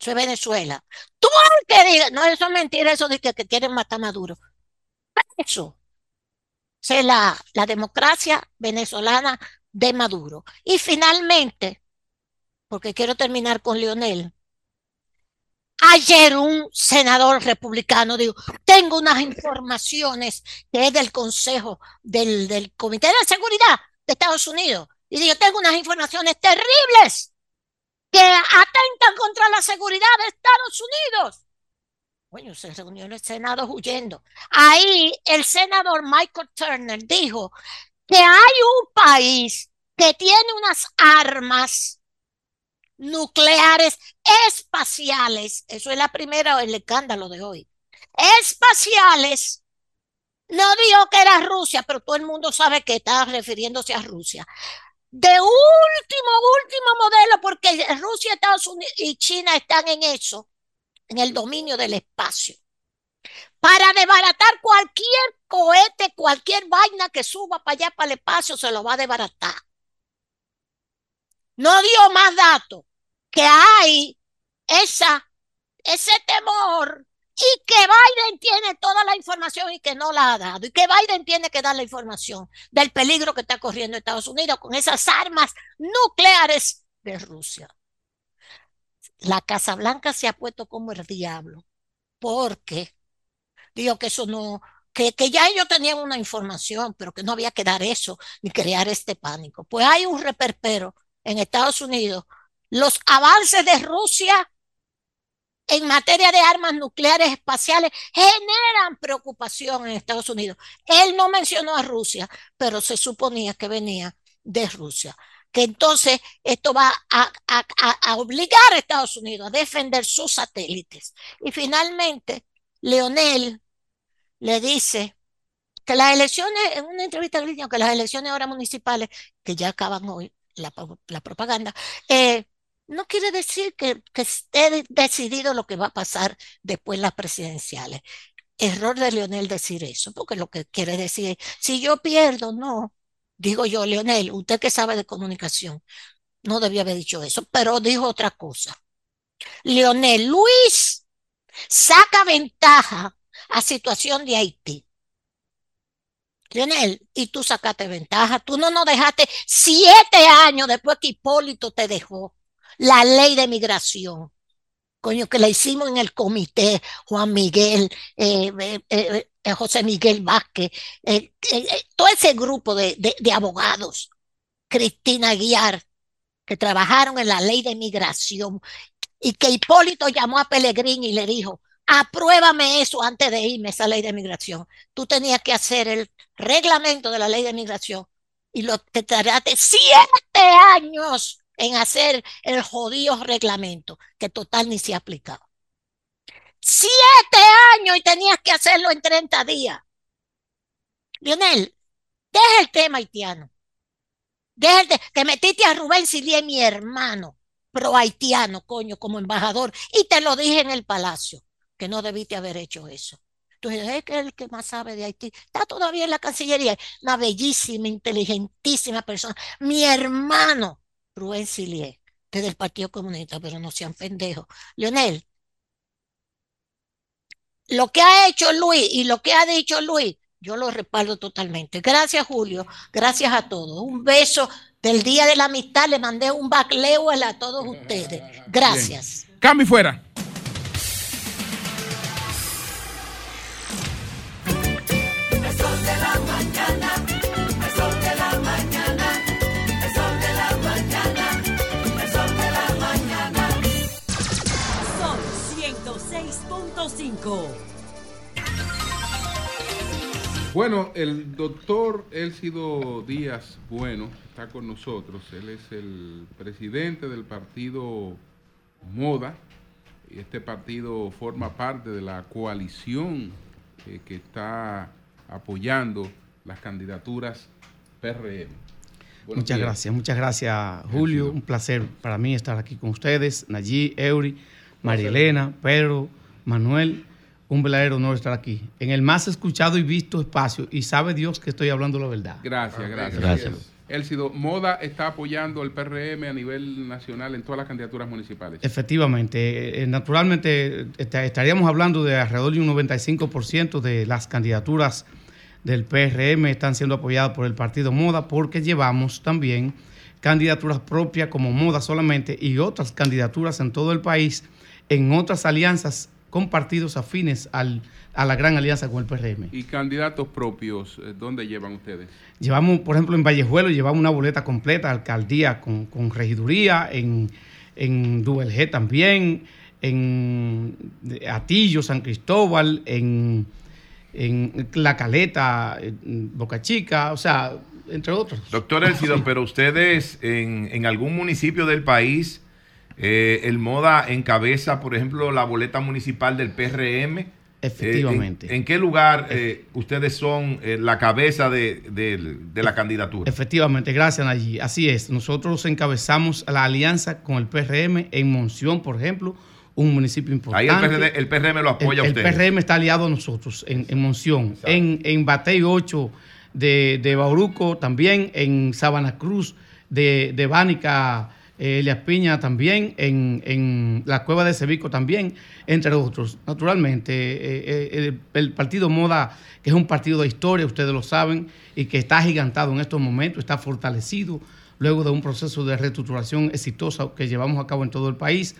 Eso es Venezuela. Todo el que diga, no, eso es mentira, eso de que, quieren matar a Maduro. Eso. Es la, la democracia venezolana de Maduro. Y finalmente, porque quiero terminar con Leonel. Ayer un senador republicano dijo, tengo unas informaciones que es del Consejo del, del Comité de Seguridad de Estados Unidos. Y digo, tengo unas informaciones terribles que atentan contra la seguridad de Estados Unidos. Bueno, se reunió en el Senado huyendo. Ahí el senador Michael Turner dijo que hay un país que tiene unas armas nucleares espaciales. Eso es la primera el escándalo de hoy. Espaciales. No dijo que era Rusia, pero todo el mundo sabe que está refiriéndose a Rusia. De último, último modelo, porque Rusia, Estados Unidos y China están en eso, en el dominio del espacio. Para desbaratar cualquier cohete, cualquier vaina que suba para allá, para el espacio, se lo va a desbaratar. No dio más datos que hay esa, ese temor y que Biden tiene toda la información y que no la ha dado, y que Biden tiene que dar la información del peligro que está corriendo Estados Unidos con esas armas nucleares de Rusia. La Casa Blanca se ha puesto como el diablo, porque digo que eso no, que, que, ya ellos tenían una información, pero que no había que dar eso ni crear este pánico. Pues hay un reperpero en Estados Unidos. Los avances de Rusia en materia de armas nucleares espaciales generan preocupación en Estados Unidos. Él no mencionó a Rusia, pero se suponía que venía de Rusia. Que entonces esto va a, obligar a Estados Unidos a defender sus satélites. Y finalmente, Leonel le dice que las elecciones, en una entrevista que las elecciones ahora municipales, que ya acaban hoy, la, la propaganda, eh, no quiere decir que, esté decidido lo que va a pasar después las presidenciales. Error de Leonel decir eso, porque lo que quiere decir es, si yo pierdo, no. Digo yo, Leonel, usted que sabe de comunicación, no debía haber dicho eso, pero dijo otra cosa. Leonel, Luis saca ventaja a situación de Haití. Leonel, y tú sacaste ventaja, tú no nos dejaste siete años después que Hipólito te dejó la ley de migración. Coño, que la hicimos en el comité, Juan Miguel, eh, eh, eh, José Miguel Vázquez, todo ese grupo de, de, de abogados, Cristina Guiar, que trabajaron en la ley de migración, y que Hipólito llamó a Pellegrini y le dijo, apruébame eso antes de irme, esa ley de migración. Tú tenías que hacer el reglamento de la ley de migración y lo te tardaste siete años en hacer el jodido reglamento, que total ni se ha aplicado. Siete años y tenías que hacerlo en 30 días. Lionel, deja el tema haitiano. Deja te, te metiste a Rubén Silía, mi hermano, pro haitiano, coño, como embajador, y te lo dije en el palacio, que no debiste haber hecho eso. Entonces, es el que más sabe de Haití está todavía en la Cancillería. Una bellísima, inteligentísima persona. Mi hermano, Rubén Silier, desde el Partido Comunista, pero no sean pendejos. Leonel, lo que ha hecho Luis y lo que ha dicho Luis, yo lo respaldo totalmente. Gracias, Julio. Gracias a todos. Un beso del Día de la Amistad. Le mandé un bacleo a todos ustedes. Gracias. Cambio fuera. Bueno, el doctor Elcido Díaz Bueno está con nosotros. Él es el presidente del partido Moda. Y este partido forma parte de la coalición eh, que está apoyando las candidaturas PRM. Buenos muchas días. gracias, muchas gracias Julio. Un placer para mí estar aquí con ustedes, Nayí, Eury, María Elena, Pedro, Manuel un verdadero honor estar aquí, en el más escuchado y visto espacio, y sabe Dios que estoy hablando la verdad. Gracias, gracias. gracias. Elcido, Moda está apoyando el PRM a nivel nacional en todas las candidaturas municipales. Efectivamente, eh, naturalmente estaríamos hablando de alrededor de un 95% de las candidaturas del PRM están siendo apoyadas por el partido Moda porque llevamos también candidaturas propias como Moda solamente y otras candidaturas en todo el país en otras alianzas con partidos afines al, a la gran alianza con el PRM. ¿Y candidatos propios, eh, dónde llevan ustedes? Llevamos, por ejemplo, en Vallejuelo, llevamos una boleta completa, alcaldía con, con regiduría, en, en Duelg también, en Atillo, San Cristóbal, en, en La Caleta, Boca Chica, o sea, entre otros. Doctor Elcido, pero ustedes en, en, algún municipio del país, eh, el MODA encabeza, por ejemplo, la boleta municipal del PRM. Efectivamente. Eh, en, en, qué lugar eh, ustedes son la cabeza de, de, de, la candidatura? Efectivamente, gracias allí. Así es. Nosotros encabezamos la alianza con el PRM en Monción, por ejemplo, un municipio importante. Ahí el, PRD, el PRM lo apoya el, a ustedes. El PRM está aliado a nosotros en, en Monción. En, en Batey 8 de, de, Bauruco también, en Sabana Cruz de, de Bánica, Elias Piña también, en, en, la Cueva de Cevico también, entre otros. Naturalmente, eh, eh, el, partido Moda, que es un partido de historia, ustedes lo saben, y que está agigantado en estos momentos, está fortalecido luego de un proceso de reestructuración exitosa que llevamos a cabo en todo el país,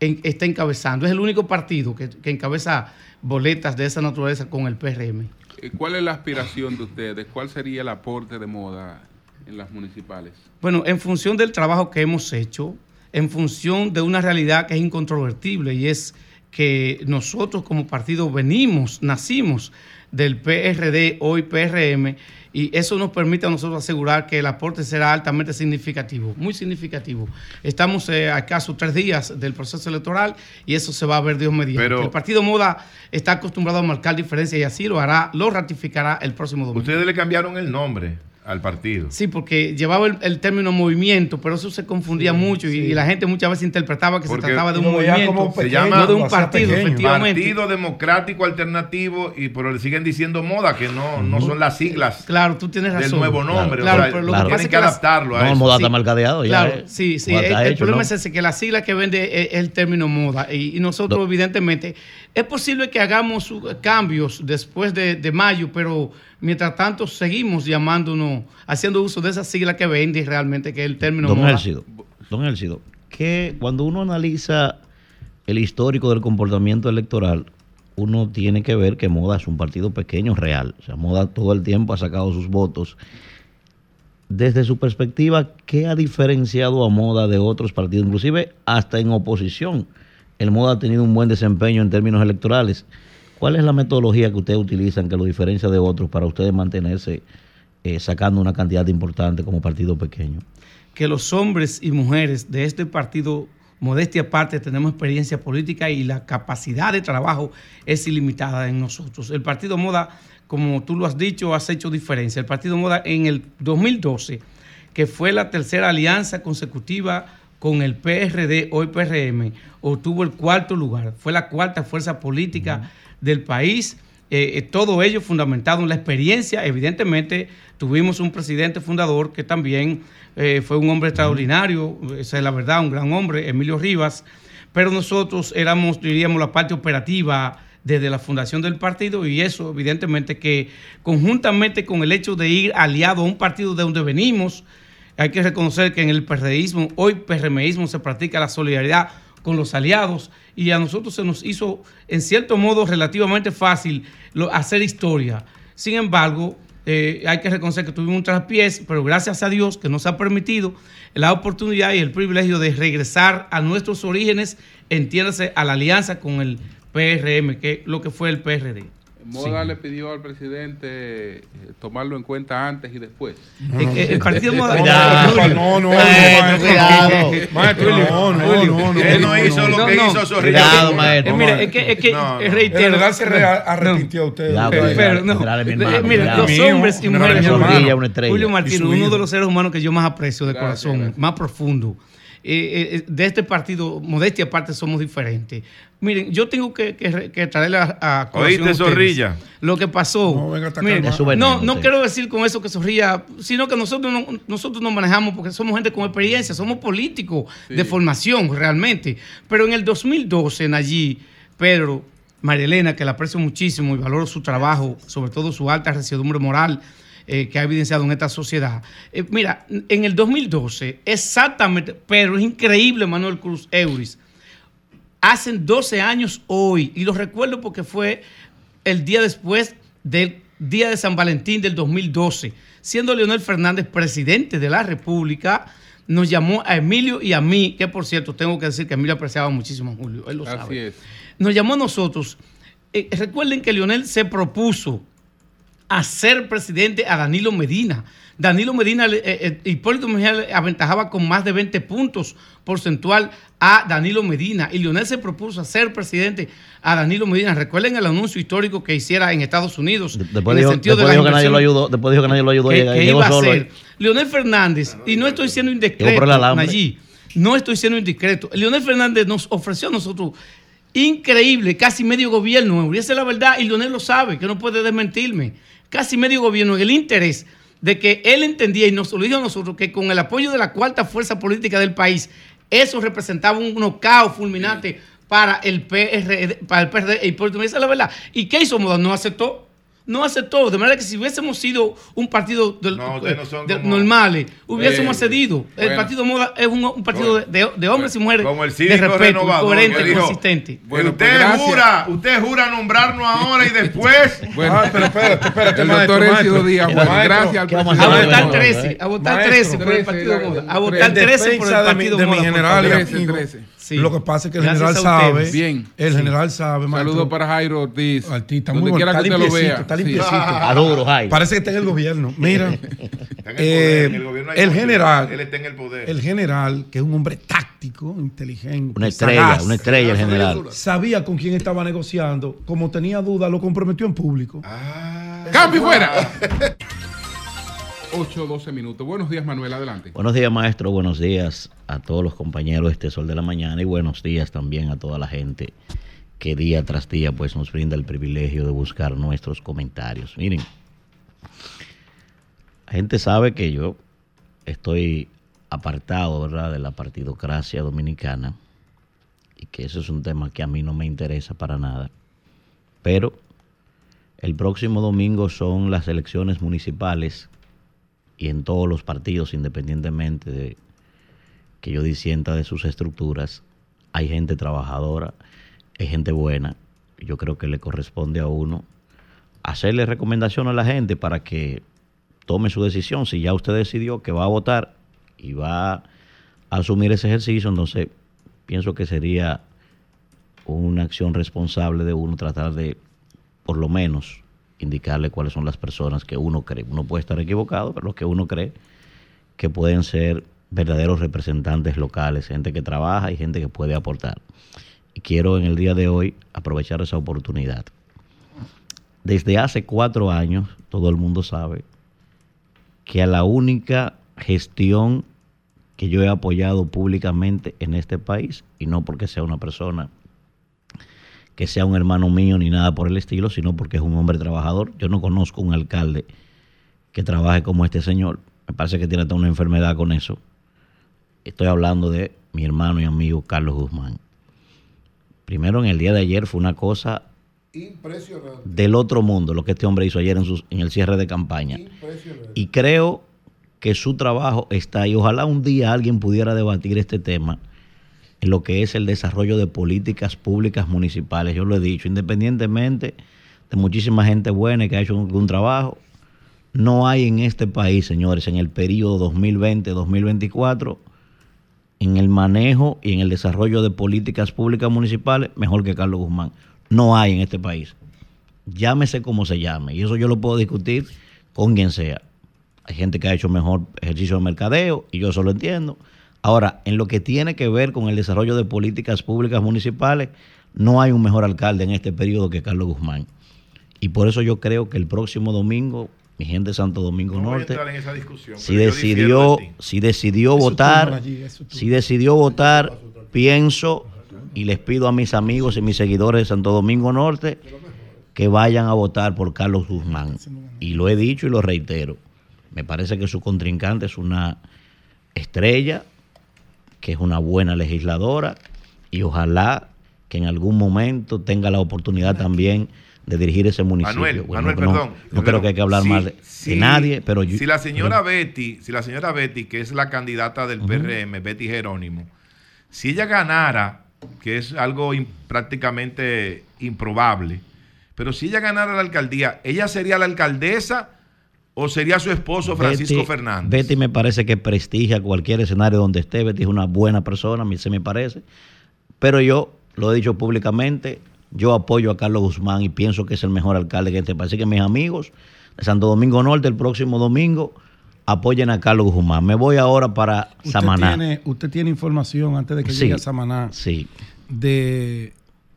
en, está encabezando. Es el único partido que, que encabeza boletas de esa naturaleza con el PRM. ¿Cuál es la aspiración de ustedes? ¿Cuál sería el aporte de moda en las municipales? Bueno, en función del trabajo que hemos hecho, en función de una realidad que es incontrovertible y es que nosotros como partido venimos, nacimos del PRD, hoy PRM, y eso nos permite a nosotros asegurar que el aporte será altamente significativo, muy significativo. Estamos eh, a caso tres días del proceso electoral y eso se va a ver Dios mediante. Pero, el partido Moda está acostumbrado a marcar diferencias y así lo hará, lo ratificará el próximo domingo. Ustedes le cambiaron el nombre al partido. Sí, porque llevaba el, el, término movimiento, pero eso se confundía sí, mucho y, sí. y, la gente muchas veces interpretaba que porque se trataba de un movimiento, se llama, no de un partido, efectivamente. Partido Democrático Alternativo, y pero le siguen diciendo moda, que no, no son las siglas claro, tú tienes razón. del nuevo nombre. Claro, o sea, pero lo claro. que pasa tienen es que, adaptarlo las, a no, eso. moda está mercadeado ya. Claro, eh. sí, sí. Moda El, problema ¿no? es ese, que la sigla que vende es el término moda. Y, y nosotros, No. evidentemente, es posible que hagamos cambios después de, de mayo, pero mientras tanto seguimos llamándonos, haciendo uso de esa sigla que vende realmente, que es el término Don. Elcido, don Elcido, que cuando uno analiza el histórico del comportamiento electoral, uno tiene que ver que Moda es un partido pequeño real. O sea, Moda todo el tiempo ha sacado sus votos. Desde su perspectiva, ¿qué ha diferenciado a Moda de otros partidos? Inclusive hasta en oposición. El Moda ha tenido un buen desempeño en términos electorales. ¿Cuál es la metodología que ustedes utilizan que lo diferencia de otros para ustedes mantenerse eh, sacando una cantidad importante como partido pequeño? Que los hombres y mujeres de este partido, modestia aparte, tenemos experiencia política y la capacidad de trabajo es ilimitada en nosotros. El partido Moda, como tú lo has dicho, has hecho diferencia. El partido Moda en el 2012, que fue la tercera alianza consecutiva con el PRD, hoy PRM, obtuvo el cuarto lugar. Fue la cuarta fuerza política uh -huh. del país. Eh, todo ello fundamentado en la experiencia. Evidentemente, tuvimos un presidente fundador que también eh, fue un hombre extraordinario, esa es la verdad, un gran hombre, Emilio Rivas, pero nosotros éramos, diríamos, la parte operativa desde la fundación del partido y eso, evidentemente, que conjuntamente con el hecho de ir aliado a un partido de donde venimos, hay que reconocer que en el PRDismo, hoy PRMismo, se practica la solidaridad con los aliados y a nosotros se nos hizo, en cierto modo, relativamente fácil hacer historia. Sin embargo, eh, hay que reconocer que tuvimos un traspiés, pero gracias a Dios que nos ha permitido la oportunidad y el privilegio de regresar a nuestros orígenes, entiéndase, a la alianza con el PRM, que es lo que fue el PRD. Moda sí. le pidió al presidente eh, tomarlo en cuenta antes y después. No, no, el, el, partido Moda. No, no, maestro, cuidado. Maestro, no, no, no, no. Él no hizo lo que hizo Zorrilla. Cuidado, maestro. Eh, mira, es que, es que reitero. De se arrepintió usted. Pero no. Mira, los hombres y mujeres. Julio Martínez, uno de los seres humanos que yo más aprecio de corazón, más profundo. Eh, eh, de este partido, modestia aparte, somos diferentes. Miren, yo tengo que, que, que traerle a, a ¿Oíste, Zorrilla? Lo que pasó. No, venga miren, veneno, no, no quiero decir con eso que Zorrilla, sino que nosotros no, nosotros nos manejamos porque somos gente con experiencia, somos políticos sí. de formación realmente. Pero en el 2012, en allí, Pedro, María Elena, que la aprecio muchísimo y valoro su trabajo, sobre todo su alta resiedumbre moral, eh, que ha evidenciado en esta sociedad. Eh, mira, en el 2012, exactamente, pero es increíble, Manuel Cruz Euris, hacen 12 años hoy, y lo recuerdo porque fue el día después del día de San Valentín del 2012, siendo Leonel Fernández presidente de la República, nos llamó a Emilio y a mí, que por cierto, tengo que decir que Emilio apreciaba muchísimo a Julio, él lo Así sabe. es. Nos llamó a nosotros. Eh, recuerden que Lionel se propuso a ser presidente a Danilo Medina. Danilo Medina, le- eh, eh, Hipólito Mejía le aventajaba con más de 20 puntos porcentual a Danilo Medina. Y Lionel se propuso a ser presidente a Danilo Medina. Recuerden el anuncio histórico que hiciera en Estados Unidos. Después en dijo, el sentido de después la dijo que nadie lo ayudó. Después dijo que nadie lo ayudó. que, iba a solo. ser Leonel Fernández, y no estoy siendo indiscreto, el alambre. Nayí, no estoy siendo indiscreto. Leonel Fernández nos ofreció a nosotros increíble, casi medio gobierno, y esa es la verdad, y Leonel lo sabe, que no puede desmentirme, casi medio gobierno en el interés de que él entendía y nos lo dijo a nosotros que con el apoyo de la cuarta fuerza política del país, eso representaba un knockout fulminante para el PRD, para el PRD, y por esa es la verdad. ¿Y qué hizo Moda? No aceptó. No aceptó, de manera que si hubiésemos sido un partido del- No, ustedes no de- como- normales, hubiésemos Eh, cedido. El bueno. partido Moda es un, un partido de, de- de hombres y mujeres Como el de respeto, coherente, dijo, consistente. Bueno, usted pues, jura, usted jura nombrarnos ahora y después. Bueno, Ah, pero espérate, espérate, el maestro, doctor. Encio Díaz, bueno, Maestro, gracias al ¿qué vamos A votar no, 13, no, a votar Maestro, 13 por el 13, partido Moda. A votar 13 por el partido de mi Moda. general y favor. 13, amigo, 13. Sí. Lo que pasa es que el Gracias general sabe. Bien. El general sabe, maestro. Saludos para Jairo Ortiz. Artista, muy bueno. Está que lo vea. está limpiecito. A duro, Jairo. Parece que está en el gobierno. Mira, Está en el, poder, Eh, en el gobierno hay el general- Él está en el poder. el general, que es un hombre táctico, inteligente, Una estrella, sagaz, una estrella el general. sabía con quién estaba negociando. Como tenía duda, lo comprometió en público. Ah, ¡Cambio fuera! 8, 12 minutos. Buenos días, Manuel. Adelante. Buenos días, maestro. Buenos días a todos los compañeros de este Sol de la Mañana y buenos días también a toda la gente que día tras día pues nos brinda el privilegio de buscar nuestros comentarios. Miren, la gente sabe que yo estoy apartado, ¿verdad?, de la partidocracia dominicana y que eso es un tema que a mí no me interesa para nada. Pero el próximo domingo son las elecciones municipales y en todos los partidos, independientemente de que yo disienta de sus estructuras, hay gente trabajadora, hay gente buena. Yo creo que le corresponde a uno hacerle recomendación a la gente para que tome su decisión. Si ya usted decidió que va a votar y va a asumir ese ejercicio, entonces pienso que sería una acción responsable de uno tratar de, por lo menos, indicarle cuáles son las personas que uno cree. Uno puede estar equivocado, pero los que uno cree que pueden ser verdaderos representantes locales, gente que trabaja y gente que puede aportar. Y quiero en el día de hoy aprovechar esa oportunidad. Desde hace cuatro años, todo el mundo sabe que a la única gestión que yo he apoyado públicamente en este país, y no porque sea una persona que sea un hermano mío ni nada por el estilo, sino porque es un hombre trabajador. Yo no conozco un alcalde que trabaje como este señor. Me parece que tiene hasta una enfermedad con eso. Estoy hablando de mi hermano y amigo Carlos Guzmán. Primero, en el día de ayer fue una cosa Impresionante. del otro mundo lo que este hombre hizo ayer en, sus- en el cierre de campaña. Impresionante. Y creo que su trabajo está ahí. Ojalá un día alguien pudiera debatir este tema lo que es el desarrollo de políticas públicas municipales. Yo lo he dicho, independientemente de muchísima gente buena que ha hecho un trabajo, no hay en este país, señores, en el periodo 2020-2024, en el manejo y en el desarrollo de políticas públicas municipales, mejor que Carlos Guzmán. No hay en este país. Llámese como se llame. Y eso yo lo puedo discutir con quien sea. Hay gente que ha hecho mejor ejercicio de mercadeo y yo eso lo entiendo. Ahora, en lo que tiene que ver con el desarrollo de políticas públicas municipales, no hay un mejor alcalde en este periodo que Carlos Guzmán. Y por eso yo creo que el próximo domingo, mi gente de Santo Domingo no voy a Norte, entrar en esa discusión. si decidió, de si decidió Es votar, allí, si decidió votar, pienso y les pido a mis amigos y mis seguidores de Santo Domingo Norte que vayan a votar por Carlos Guzmán. Y lo he dicho y lo reitero. Me parece que su contrincante es una estrella, que es una buena legisladora y ojalá que en algún momento tenga la oportunidad también de dirigir ese municipio. Manuel, Bueno, Manuel, no, perdón. no creo que hay que hablar Si- más de, nadie, pero yo- si la señora Betty, si la señora Betty, que es la candidata del PRM, Betty Jerónimo, si ella ganara, que es algo prácticamente improbable, pero si ella ganara la alcaldía, ¿ella sería la alcaldesa ¿O sería su esposo Francisco Betty- Fernández? Betty me parece que prestigia cualquier escenario donde esté. Betty es una buena persona, a mí se me parece. Pero yo lo he dicho públicamente, yo apoyo a Carlos Guzmán y pienso que es el mejor alcalde que este país. Así que mis amigos de Santo Domingo Norte, el próximo domingo, apoyen a Carlos Guzmán. Me voy ahora para Usted Samaná. tiene, usted tiene información antes de que Sí. llegue a Samaná Sí, de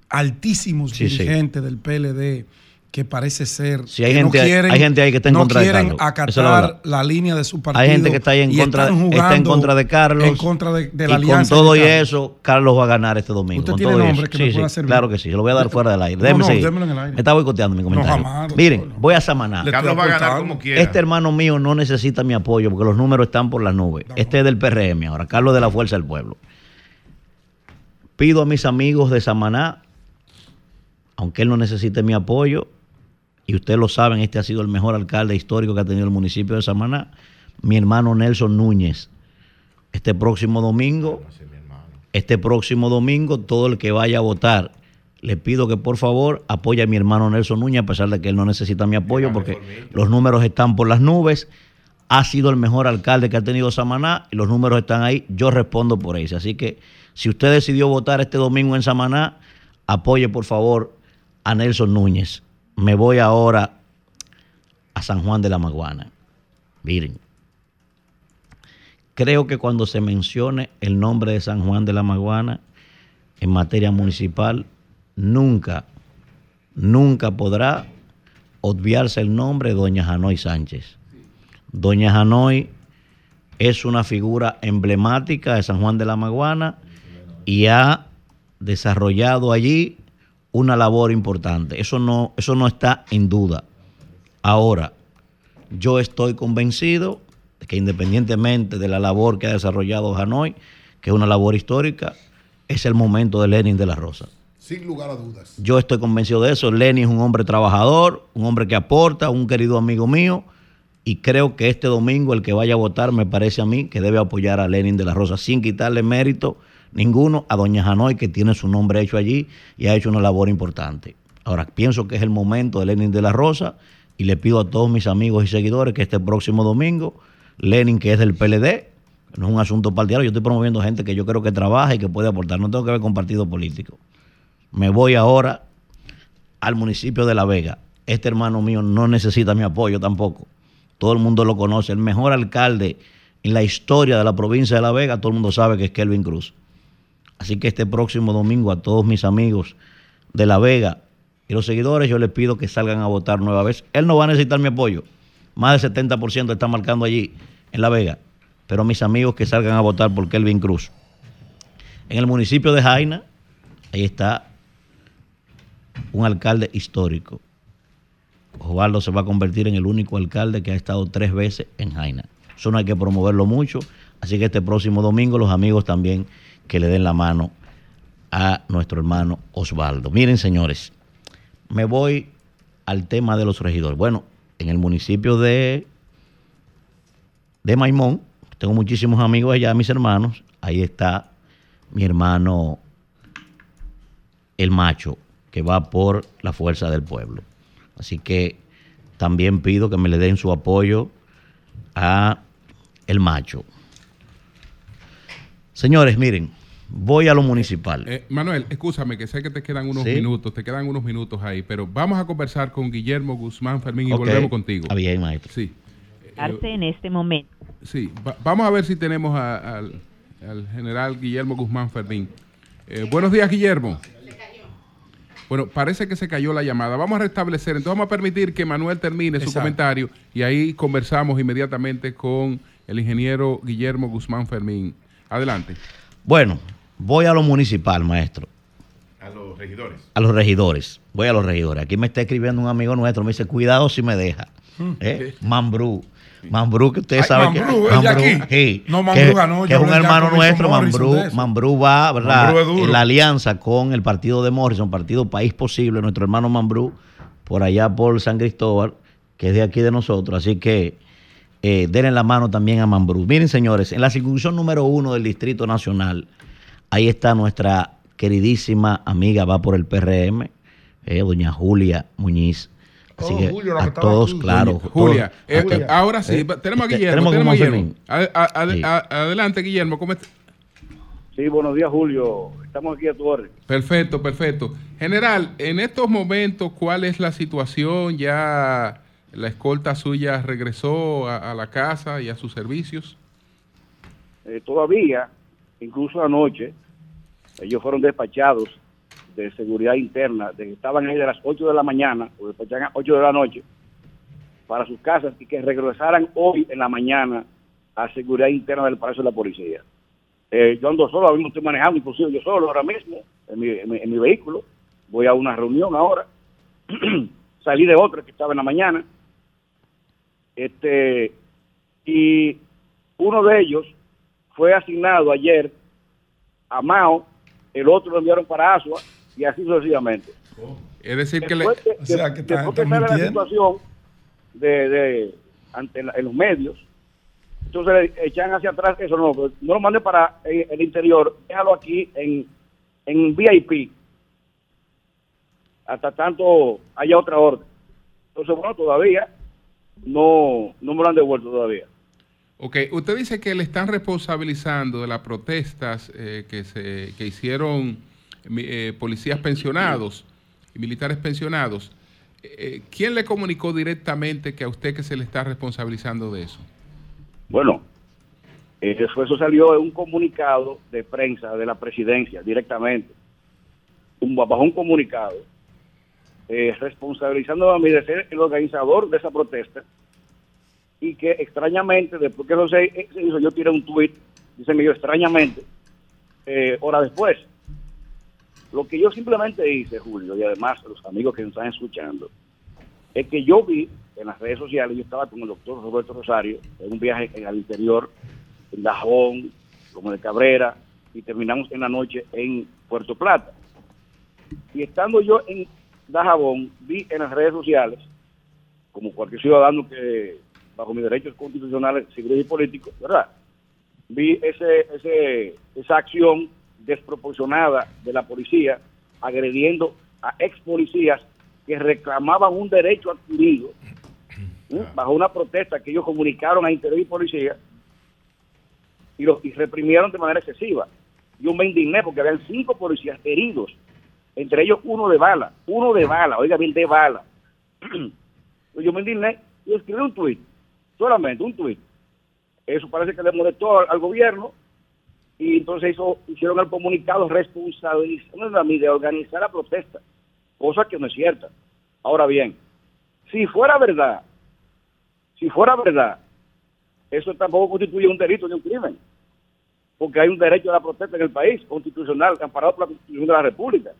altísimos Sí, sí. dirigentes del PLD que parece ser Sí, hay que gente- hay gente ahí que está en no contra de quieren Carlos. Esa es la acatar la línea de su partido. hay gente que está ahí en contra, está en contra de Carlos. En contra de, de la y con alianza. todo de y eso, Carlos va a ganar este domingo. ¿Usted con tiene todo y nombre eso. que sí, me pueda sí, servir? Claro que sí, se lo voy a dar fuera del aire. No, Déjeme no, seguir. démelo en el aire. Me está boicoteando mi No, comentario. jamás, Miren, no. voy a Samaná. Carlos va a ganar como quiera. Este hermano mío no necesita mi apoyo porque los números están por las nubes. Este es del PRM ahora, Carlos de la Fuerza del Pueblo. Pido a mis amigos de Samaná, aunque él no necesite mi apoyo, y ustedes lo saben, este ha sido el mejor alcalde histórico que ha tenido el municipio de Samaná, mi hermano Nelson Núñez. Este próximo domingo, este próximo domingo, todo el que vaya a votar, le pido que por favor apoye a mi hermano Nelson Núñez, a pesar de que él no necesita mi apoyo, porque los números están por las nubes. Ha sido el mejor alcalde que ha tenido Samaná y los números están ahí. Yo respondo por eso. Así que si usted decidió votar este domingo en Samaná, apoye por favor a Nelson Núñez. Me voy ahora a San Juan de la Maguana. Miren, creo que cuando se mencione el nombre de San Juan de la Maguana en materia municipal, nunca, nunca podrá obviarse el nombre de doña Janoy Sánchez. Doña Janoy es una figura emblemática de San Juan de la Maguana y ha desarrollado allí una labor importante. Eso no, eso no está en duda. Ahora, yo estoy convencido de que independientemente de la labor que ha desarrollado Hanoi, que es una labor histórica, es el momento de Lenin de la Rosa. Sin lugar a dudas. Yo estoy convencido de eso. Lenin es un hombre trabajador, un hombre que aporta, un querido amigo mío. Y creo que este domingo el que vaya a votar me parece a mí que debe apoyar a Lenin de la Rosa sin quitarle mérito ninguno a doña Hanoi que tiene su nombre hecho allí y ha hecho una labor importante. Ahora pienso que es el momento de Lenin de la Rosa y le pido a todos mis amigos y seguidores que este próximo domingo Lenin que es del PLD, no es un asunto partidario, yo estoy promoviendo gente que yo creo que trabaja y que puede aportar, no tengo que ver con partido político. Me voy ahora al municipio de La Vega. Este hermano mío no necesita mi apoyo tampoco. Todo el mundo lo conoce. El mejor alcalde en la historia de la provincia de La Vega, todo el mundo sabe que es Kelvin Cruz. Así que este próximo domingo a todos mis amigos de La Vega y los seguidores, yo les pido que salgan a votar nueva vez. Él no va a necesitar mi apoyo. Más del 70% está marcando allí en La Vega. Pero mis amigos que salgan a votar por Kelvin Cruz. En el municipio de Jaina, ahí está un alcalde histórico. Osvaldo se va a convertir en el único alcalde que ha estado tres veces en Jaina. Eso no hay que promoverlo mucho. Así que este próximo domingo los amigos también que le den la mano a nuestro hermano Osvaldo. Miren, señores, me voy al tema de los regidores. Bueno, en el municipio de, de Maimón, tengo muchísimos amigos allá, mis hermanos. Ahí está mi hermano el macho, que va por la fuerza del pueblo. Así que también pido que me le den su apoyo a el macho. Señores, miren, voy a lo municipal. Eh, Manuel, escúchame, que sé que te quedan unos Sí. minutos, te quedan unos minutos ahí, pero vamos a conversar con Guillermo Guzmán Fermín y volvemos contigo. Está bien, maestro. Sí. Eh, Arte en este momento. Sí, va- vamos a ver si tenemos a- al, al general Guillermo Guzmán Fermín. Eh, buenos días, Guillermo. Bueno, parece que se cayó la llamada. Vamos a restablecer. Entonces vamos a permitir que Manuel termine su comentario y ahí conversamos inmediatamente con el ingeniero Guillermo Guzmán Fermín. Adelante. Bueno, voy a lo municipal, maestro. A los regidores. A los regidores. Voy a los regidores. Aquí me está escribiendo un amigo nuestro. Me dice, cuidado si me deja. ¿Eh? Mambrú. Mambrú, que ustedes Ay, saben Mambrú, que. ¿el de aquí? sí, No, Mambrú que- ganó, Que yo es un hermano nuestro. Mambrú. Mambrú va, ¿verdad? Mambrú es duro. En la alianza con el partido de Morrison, partido País Posible, nuestro hermano Mambrú, por allá por San Cristóbal, que es de aquí de nosotros. Así que eh, denle la mano también a Mambrú. Miren, señores, en la circunscripción número uno del Distrito Nacional, ahí está nuestra queridísima amiga, va por el PRM, eh, doña Julia Muñiz. Así Oh, que Julio, a todos, aquí. claro. Julia, todos- eh, Julia. eh, ahora sí, Eh, tenemos a Guillermo. tenemos Tenemos a con Guillermo. Monseñor. A- a- Sí. a- adelante, Guillermo. ¿cómo está? Sí, buenos días, Julio. Estamos aquí a tu orden. Perfecto, perfecto. General, en estos momentos, ¿cuál es la situación? ¿Ya la escolta suya regresó a, la casa y a sus servicios? Eh, todavía, incluso anoche, ellos fueron despachados de seguridad interna, de estaban ahí de las 8 de la mañana, o despachaban a 8 de la noche, para sus casas y que regresaran hoy en la mañana a seguridad interna del Palacio de la Policía. Eh, yo ando solo, ahora mismo estoy manejando, inclusive yo solo ahora mismo, en mi, en mi- en mi vehículo. Voy a una reunión ahora. Salí de otra que estaba en la mañana. Este, y uno de ellos fue asignado ayer a Mao, el otro lo enviaron para Asua y así sucesivamente. Es decir, que le, Después que, O sea, que está- después que está sale la situación de, de ante la- en los medios, entonces le echan hacia atrás eso no, pero no lo mande para eh, el interior, déjalo aquí en, en VIP hasta tanto haya otra orden. Entonces, bueno, todavía no, no me lo han devuelto todavía. Ok, usted dice que le están responsabilizando de las protestas eh, que, se, que hicieron eh, policías pensionados y militares pensionados. Eh, ¿Quién le comunicó directamente que a usted que se le está responsabilizando de eso? Bueno, eh, eso, eso salió en un comunicado de prensa de la presidencia directamente, un, bajo un comunicado, eh, responsabilizando a mí de ser el organizador de esa protesta y que extrañamente, después que eso se, eh, se hizo, yo tiré un tuit, dicen que yo extrañamente, eh, hora después. Lo que yo simplemente hice, Julio, y además los amigos que nos están escuchando, es que yo vi en las redes sociales, yo estaba con el doctor Roberto Rosario en un viaje en el interior, en Dajón, como de Cabrera, y terminamos en la noche en Puerto Plata. Y estando yo en Dajabón, vi en las redes sociales, como cualquier ciudadano que bajo mis derechos constitucionales, civiles y políticos, ¿verdad? Vi ese, ese, esa acción desproporcionada de la policía agrediendo a ex policías que reclamaban un derecho adquirido ¿eh? bajo una protesta que ellos comunicaron a Interior y Policía y, los, y reprimieron de manera excesiva. Yo me indigné porque habían cinco policías heridos, entre ellos uno de bala, uno de bala, oiga bien, de bala. Yo me indigné y escribí un tuit, solamente un tuit. Eso parece que le molestó al, gobierno y entonces hizo, hicieron el comunicado responsabilizando a mí de organizar la protesta, cosa que no es cierta. Ahora bien, si fuera verdad, si fuera verdad, eso tampoco constituye un delito ni un crimen, porque hay un derecho a la protesta en el país, constitucional, amparado por la Constitución de la República.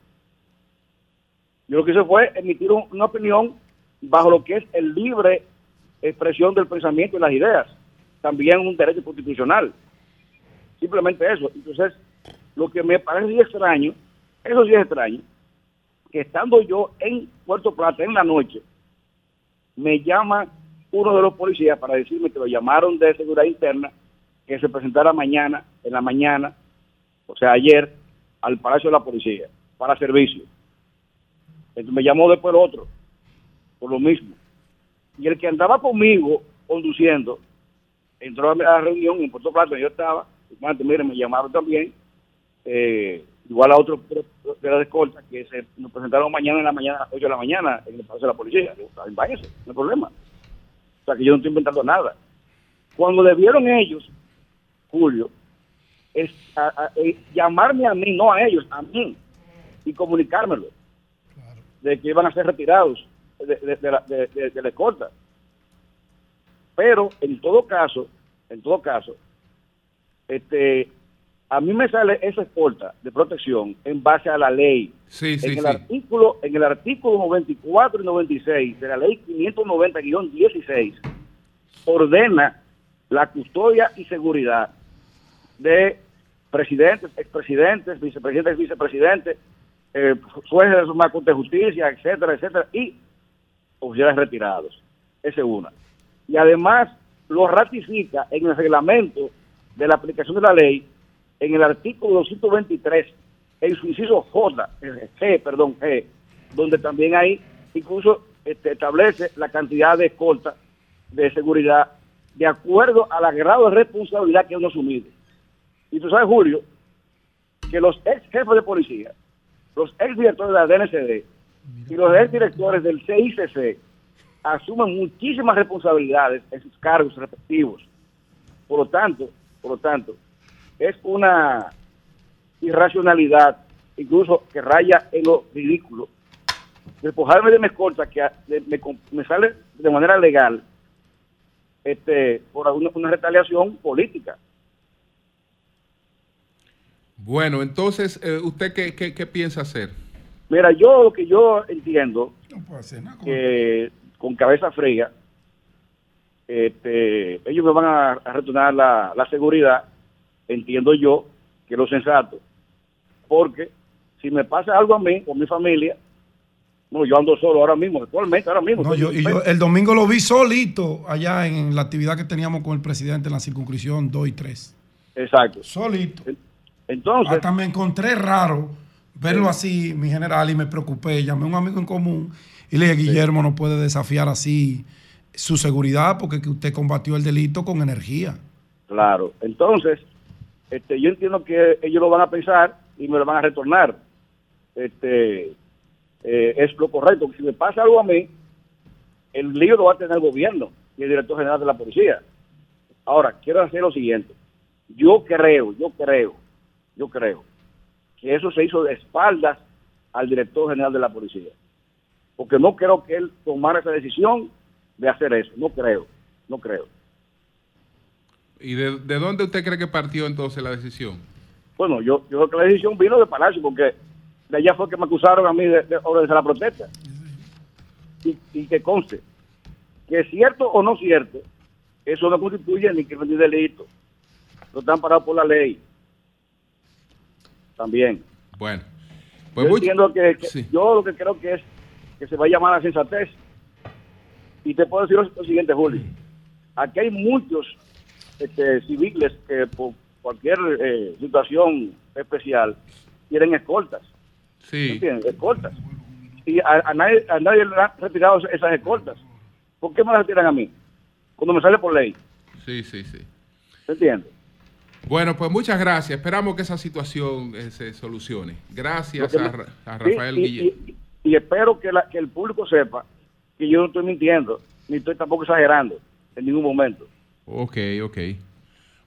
Yo lo que hice fue emitir un- una opinión bajo lo que es el libre expresión del pensamiento y las ideas, también un derecho constitucional. Simplemente eso. Entonces, lo que me parece extraño, eso sí es extraño, que estando yo en Puerto Plata en la noche, me llama uno de los policías para decirme que lo llamaron de seguridad interna, que se presentara mañana, en la mañana, o sea, ayer, al Palacio de la Policía, para servicio. Entonces me llamó después otro, por lo mismo. Y el que andaba conmigo conduciendo, entró a la reunión en Puerto Plata, yo estaba, "Mate, mire, me llamaron también, eh, igual a otros de la escolta, que se nos presentaron mañana en la mañana, a las 8 de la mañana, en el Palacio de la Policía. Digo, "Está bien, váyanse, no hay problema. O sea, que yo no estoy inventando nada. Cuando debieron ellos, Julio, es a- a- eh, llamarme a mí, no a ellos, a mí, y comunicármelo, de que iban a ser retirados de, de- de la, de- la escolta. Pero en todo caso, en todo caso, este, a mí me sale esa escolta de protección en base a la ley. Sí, sí, en el sí. artículo, en el artículo 94 y 96 de la ley 590-16 ordena la custodia y seguridad de presidentes, expresidentes, vicepresidentes, vicepresidentes, eh, jueces de la Suprema Corte de Justicia, etcétera, etcétera, y oficiales retirados. Esa es una. Y además lo ratifica en el reglamento de la aplicación de la ley, en el artículo 223, en su inciso J, eh, G, perdón, G, donde también hay incluso este, establece la cantidad de escolta de seguridad de acuerdo al grado de responsabilidad que uno asume. Y tú sabes, Julio, que los ex jefes de policía, los ex directores de la DNCD y los ex directores del CICC asumen muchísimas responsabilidades en sus cargos respectivos. Por lo tanto, por lo tanto, es una irracionalidad, incluso que raya en lo ridículo, despojarme de mi escolta que me sale de manera legal este por una, una retaliación política. Bueno, entonces, eh, ¿usted qué, qué- qué piensa hacer? Mira, yo lo que yo entiendo No que con cabeza fría, este, ellos me van a, a retornar la, la seguridad, entiendo yo, que lo sensato, porque si me pasa algo a mí o a mi familia, no, yo ando solo ahora mismo, actualmente, ahora mismo. No, yo, y yo el domingo lo vi solito allá en la actividad que teníamos con el presidente en la circunscripción 2 y 3. Exacto. Solito. Entonces, Hasta me encontré raro verlo así, mi general, y me preocupé. Llamé a un amigo en común y le dije, Guillermo, no puede desafiar así su seguridad porque que usted combatió el delito con energía. Claro, entonces, este, yo entiendo que ellos lo van a pensar y me lo van a retornar. Este, eh, es lo correcto. Si me pasa algo a mí, el lío lo va a tener el gobierno y el director general de la policía. Ahora, quiero hacer lo siguiente. Yo creo, yo creo, yo creo que eso se hizo de espaldas al director general de la policía. Porque no creo que él tomara esa decisión de hacer eso. No creo, no creo. ¿Y de, de dónde usted cree que partió entonces la decisión? Bueno, yo, yo creo que la decisión vino de Palacio, porque de allá fue que me acusaron a mí de, de organizar la protesta. Y, y que conste, que cierto o no cierto, eso no constituye ni que ni delito. No están parados por la ley. También. Bueno, pues yo entiendo que, que- sí. yo lo que creo que es que se va a llamar a sensatez. Y te puedo decir lo, siguiente, Julio. Aquí hay muchos este, civiles que por cualquier eh, situación especial tienen escoltas. Sí. ¿Entiendes? Escoltas. Y a, a nadie, a nadie le han retirado esas- esas escoltas. ¿Por qué me las retiran a mí? Cuando me sale por ley. Sí, sí, sí. ¿Entiendes? Bueno, pues muchas gracias. Esperamos que esa situación eh, se solucione. Gracias a, Ra- Rafael y, Guillermo. y- y espero que, la- que el público sepa que yo no estoy mintiendo, ni estoy tampoco exagerando en ningún momento. Ok, ok.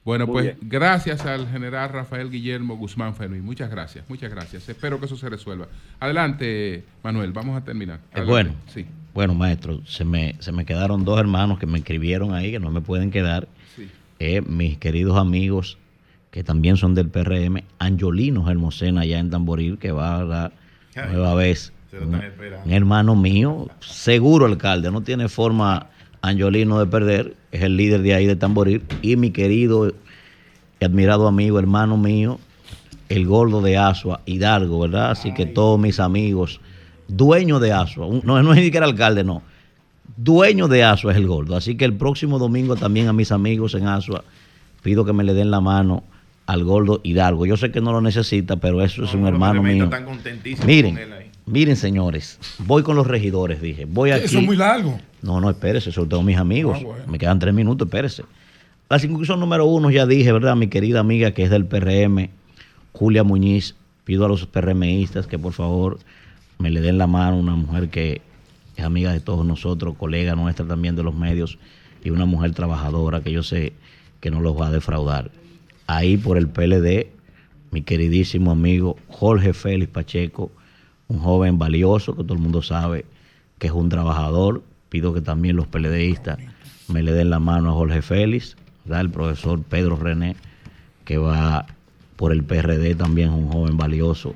Bueno, Muy pues bien. gracias al general Rafael Guillermo Guzmán Fermín. Muchas gracias, muchas gracias. Espero que eso se resuelva. Adelante, Manuel, vamos a terminar. Eh, Adelante. bueno, Sí, bueno, maestro, se me, se me quedaron dos hermanos que me escribieron ahí, que no me pueden quedar. sí. Eh, mis queridos amigos, que también son del PRM, Angiolino Hermosena, allá en Tamboril, que va a la Ay, nueva vez. se lo están esperando. un hermano mío, seguro alcalde, no tiene forma Angiolino de perder, es el líder de ahí de Tamboril. Y mi querido y admirado amigo, hermano mío, el gordo de Asua, Hidalgo, ¿verdad? Así que todos mis amigos, dueño de Asua, un- no, no es ni siquiera alcalde, no. Dueño de Asua es el gordo. Así que el próximo domingo también a mis amigos en Asua pido que me le den la mano al gordo Hidalgo. Yo sé que no lo necesita, pero eso es No, un hermano mío. Miren, con él ahí. miren señores, voy con los regidores, dije. Voy aquí. Eso es muy largo. No, no, espérese, sobre todo mis amigos. Ah, bueno. Me quedan tres minutos, espérese. La circunscripción número uno, ya dije, ¿verdad? Mi querida amiga que es del PRM, Julia Muñiz. Pido a los PRMistas que por favor me le den la mano, una mujer que es amiga de todos nosotros, colega nuestra también de los medios, y una mujer trabajadora que yo sé que no los va a defraudar. Ahí por el PLD, mi queridísimo amigo Jorge Félix Pacheco, un joven valioso que todo el mundo sabe que es un trabajador. Pido que también los PLDistas me le den la mano a Jorge Félix, ¿verdad? el profesor Pedro René, que va por el PRD también, es un joven valioso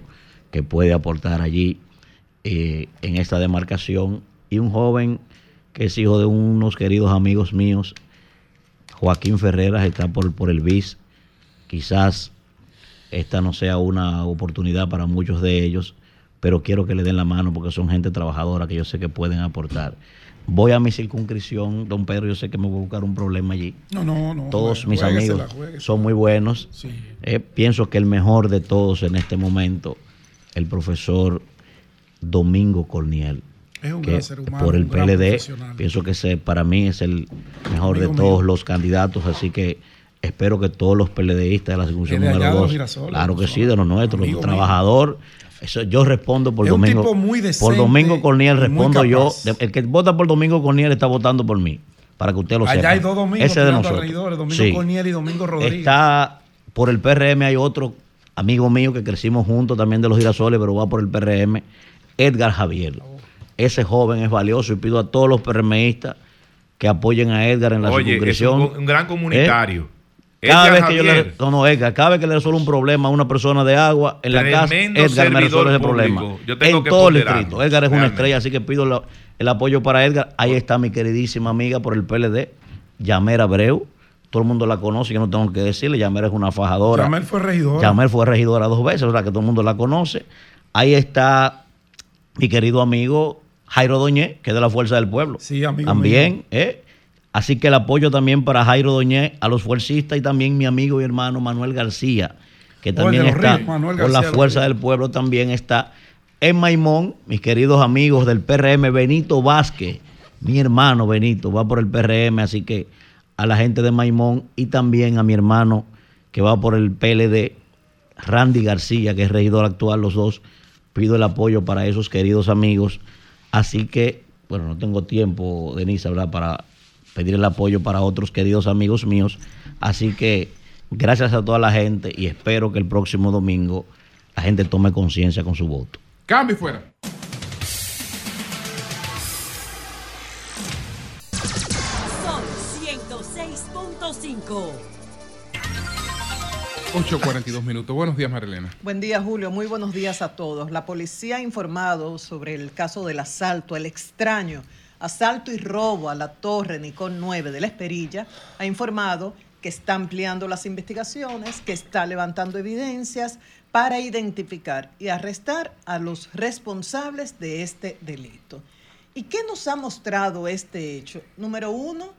que puede aportar allí eh, en esta demarcación. Y un joven que es hijo de unos queridos amigos míos, Joaquín Ferreras, está por, por el BIS. Quizás esta no sea una oportunidad para muchos de ellos, pero quiero que le den la mano porque son gente trabajadora que yo sé que pueden aportar. Voy a mi circunscripción, don Pedro, yo sé que me voy a buscar un problema allí. No, no, no. Todos juegue- mis amigos son muy buenos. Sí. Eh, pienso que el mejor de todos en este momento, el profesor Domingo Corniel. Es un que gran ser humano, por el un PLD pienso que ese, para mí es el mejor Amigo de todos mío. los candidatos, así que espero que todos los PLDistas de la circunscripción número allá de los 2, Girasoles, claro que sí, de los nuestros, amigo mío. trabajador. Eso, yo respondo por Es un Domingo. tipo muy por decente Domingo Corniel respondo yo. El que vota por Domingo Corniel está votando por mí. Para que usted lo sepa. Allá hay dos domingos Ese es de nosotros. Domingo Sí. Corniel y Domingo Rodríguez. Está por el PRM, hay otro amigo mío que crecimos juntos también de los girasoles, pero va por el PRM, Edgar Javier. Ese joven es valioso y pido a todos los PRMistas que apoyen a Edgar en la Oye, es un, un gran comunitario. Cada Edgar vez que yo le, no, no, Edgar, cada vez que le resuelvo un problema a una persona de agua en la casa, Edgar me resuelve ese problema. Yo tengo en que todo el distrito. Edgar es una estrella, así que pido la- el apoyo para Edgar. Ahí está mi queridísima amiga por el PLD, Yamera Abreu. Todo el mundo la conoce, yo no tengo que decirle. Yamera es una fajadora. Yamel fue regidor. Yamel fue regidora dos veces, o sea que todo el mundo la conoce. Ahí está mi querido amigo Jairo Doñé, que es de la Fuerza del Pueblo. Sí, amigo También, mío. ¿eh? Así que el apoyo también para Jairo Doñé, a los fuercistas y también mi amigo y hermano Manuel García, que también está Ríos, por la Fuerza del Pueblo, también está en Maimón, mis queridos amigos del PRM, Benito Vázquez, mi hermano Benito, va por el PRM, así que a la gente de Maimón y también a mi hermano que va por el PLD, Randy García, que es regidor actual, los dos, pido el apoyo para esos queridos amigos. Así que, bueno, no tengo tiempo, Denise, ¿verdad?, para pedir el apoyo para otros queridos amigos míos. Así que, gracias a toda la gente y espero que el próximo domingo la gente tome conciencia con su voto. Cambio y fuera. Son 106.5. 8.42 minutos. Buenos días, Marilena. Buen día, Julio. Muy buenos días a todos. La policía ha informado sobre el caso del asalto, el extraño asalto y robo a la torre Nicón 9 de la Esperilla. Ha informado que está ampliando las investigaciones, que está levantando evidencias para identificar y arrestar a los responsables de este delito. ¿Y qué nos ha mostrado este hecho? Número uno,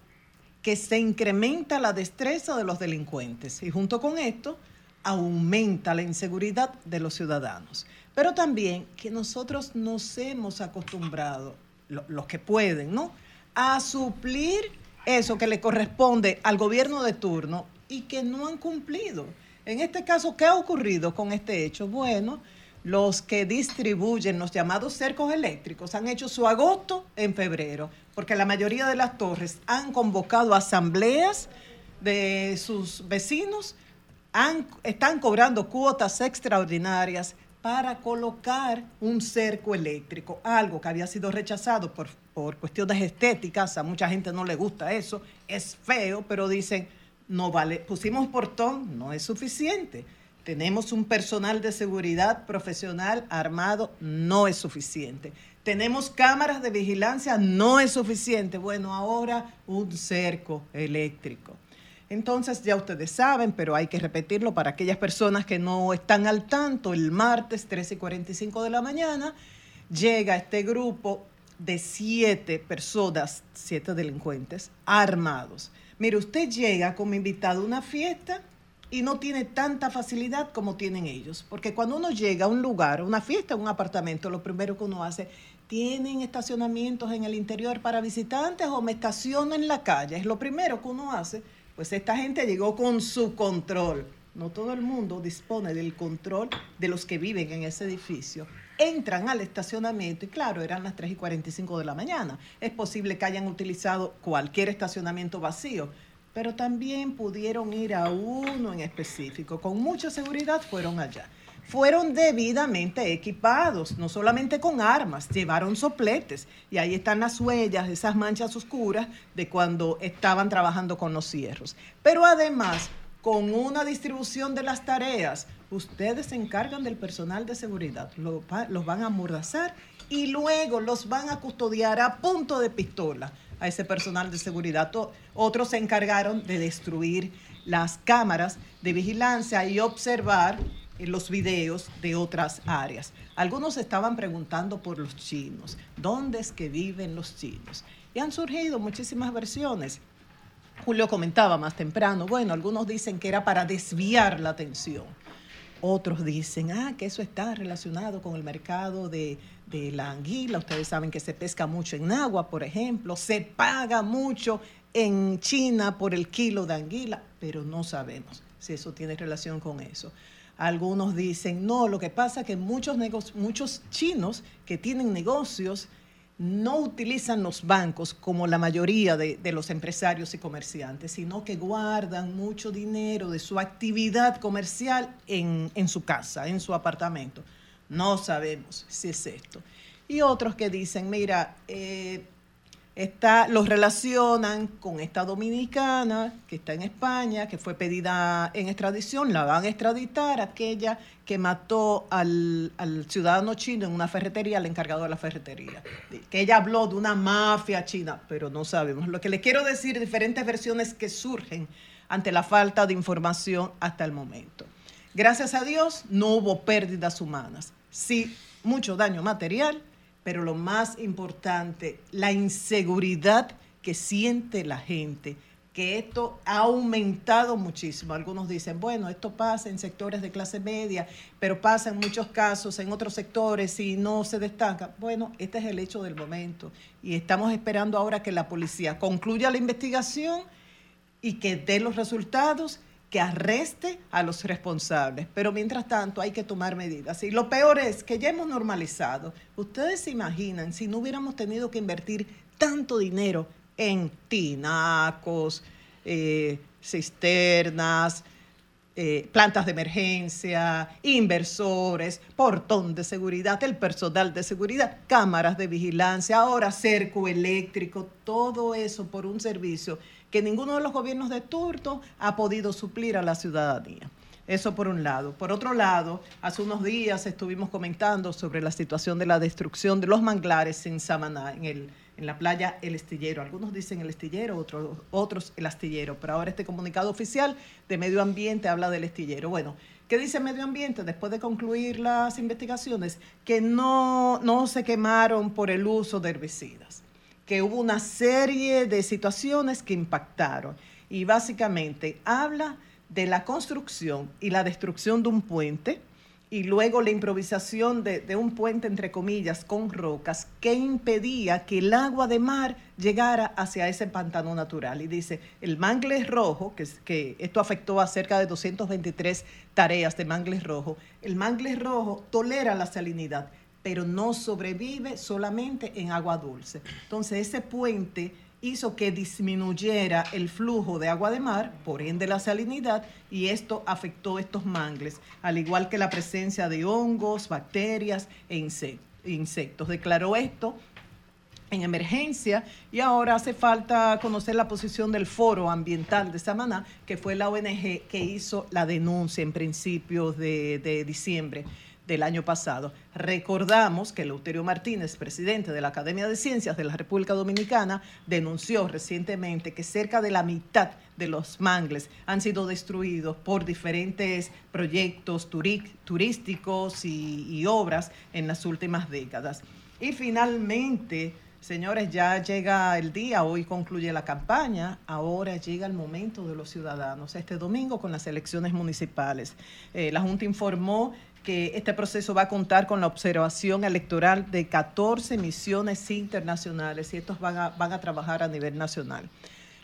que se incrementa la destreza de los delincuentes y junto con esto aumenta la inseguridad de los ciudadanos. Pero también que nosotros nos hemos acostumbrado, lo- los que pueden, ¿no? A suplir eso que le corresponde al gobierno de turno y que no han cumplido. En este caso, ¿qué ha ocurrido con este hecho? Bueno, los que distribuyen los llamados cercos eléctricos han hecho su agosto en febrero, porque la mayoría de las torres han convocado asambleas de sus vecinos, han- están cobrando cuotas extraordinarias para colocar un cerco eléctrico, algo que había sido rechazado por, por cuestiones estéticas, a mucha gente no le gusta eso, es feo, pero dicen, no vale, pusimos portón, no es suficiente. Tenemos un personal de seguridad profesional armado, no es suficiente. Tenemos cámaras de vigilancia, no es suficiente. Bueno, ahora un cerco eléctrico. Entonces ya ustedes saben, pero hay que repetirlo para aquellas personas que no están al tanto, el martes 13 y 45 de la mañana llega este grupo de siete personas, siete delincuentes, armados. Mire, usted llega como invitado a una fiesta y no tiene tanta facilidad como tienen ellos. Porque cuando uno llega a un lugar, una fiesta, un apartamento, lo primero que uno hace, ¿tienen estacionamientos en el interior para visitantes o me estaciono en la calle? Es lo primero que uno hace. Pues esta gente llegó con su control. No todo el mundo dispone del control de los que viven en ese edificio. Entran al estacionamiento y claro, eran las 3 y 45 de la mañana. Es posible que hayan utilizado cualquier estacionamiento vacío, pero también pudieron ir a uno en específico. Con mucha seguridad fueron allá. Fueron debidamente equipados, no solamente con armas, llevaron sopletes y ahí están las huellas, esas manchas oscuras de cuando estaban trabajando con los cierros. Pero además, con una distribución de las tareas, ustedes se encargan del personal de seguridad, lo va- los van a amordazar y luego los van a custodiar a punto de pistola a ese personal de seguridad. Otros se encargaron de destruir las cámaras de vigilancia y observar los videos de otras áreas. Algunos estaban preguntando por los chinos, ¿dónde es que viven los chinos? Y han surgido muchísimas versiones. Julio comentaba más temprano, bueno, algunos dicen que era para desviar la atención. Otros dicen, ah, que eso está relacionado con el mercado de, de la anguila. Ustedes saben que se pesca mucho en agua, por ejemplo. Se paga mucho en China por el kilo de anguila, pero no sabemos si eso tiene relación con eso. Algunos dicen, no, lo que pasa es que muchos, muchos chinos que tienen negocios no utilizan los bancos como la mayoría de, de los empresarios y comerciantes, sino que guardan mucho dinero de su actividad comercial en, en su casa, en su apartamento. No sabemos si es esto. Y otros que dicen, mira, eh, está, los relacionan con esta dominicana que está en España, que fue pedida en extradición, la van a extraditar, aquella que mató al, al ciudadano chino en una ferretería, al encargado de la ferretería. Que ella habló de una mafia china, pero no sabemos. Lo que le quiero decir, diferentes versiones que surgen ante la falta de información hasta el momento. Gracias a Dios no hubo pérdidas humanas. Sí, mucho daño material, pero lo más importante, la inseguridad que siente la gente, que esto ha aumentado muchísimo. Algunos dicen, bueno, esto pasa en sectores de clase media, pero pasa en muchos casos en otros sectores y no se destaca. Bueno, este es el hecho del momento y estamos esperando ahora que la policía concluya la investigación y que dé los resultados, que arreste a los responsables. Pero mientras tanto hay que tomar medidas. Y lo peor es que ya hemos normalizado. Ustedes se imaginan si no hubiéramos tenido que invertir tanto dinero en tinacos, eh, cisternas, eh, plantas de emergencia, inversores, portón de seguridad, el personal de seguridad, cámaras de vigilancia, ahora cerco eléctrico, todo eso por un servicio que ninguno de los gobiernos de turno ha podido suplir a la ciudadanía. Eso por un lado. Por otro lado, hace unos días estuvimos comentando sobre la situación de la destrucción de los manglares en Samaná, en, el, en la playa El Estillero. Algunos dicen El Estillero, otros, otros El Astillero, pero ahora este comunicado oficial de Medio Ambiente habla del Estillero. Bueno, ¿qué dice Medio Ambiente después de concluir las investigaciones? Que no, no se quemaron por el uso de herbicidas, que hubo una serie de situaciones que impactaron y básicamente habla de la construcción y la destrucción de un puente y luego la improvisación de, de, un puente, entre comillas, con rocas que impedía que el agua de mar llegara hacia ese pantano natural. Y dice, el mangle rojo, que, que esto afectó a cerca de 223 tareas de mangle rojo, el mangle rojo tolera la salinidad, pero no sobrevive solamente en agua dulce. Entonces, ese puente hizo que disminuyera el flujo de agua de mar, por ende la salinidad, y esto afectó estos mangles, al igual que la presencia de hongos, bacterias e insectos. Declaró esto en emergencia y ahora hace falta conocer la posición del Foro Ambiental de Samaná, que fue la ONG que hizo la denuncia en principios de, de diciembre del año pasado. Recordamos que Leuterio Martínez, presidente de la Academia de Ciencias de la República Dominicana, denunció recientemente que cerca de la mitad de los mangles han sido destruidos por diferentes proyectos turísticos y, y obras en las últimas décadas. Y finalmente, Señores, ya llega el día, hoy concluye la campaña, ahora llega el momento de los ciudadanos, este domingo con las elecciones municipales. Eh, la Junta informó que este proceso va a contar con la observación electoral de 14 misiones internacionales y estos van a, van a trabajar a nivel nacional.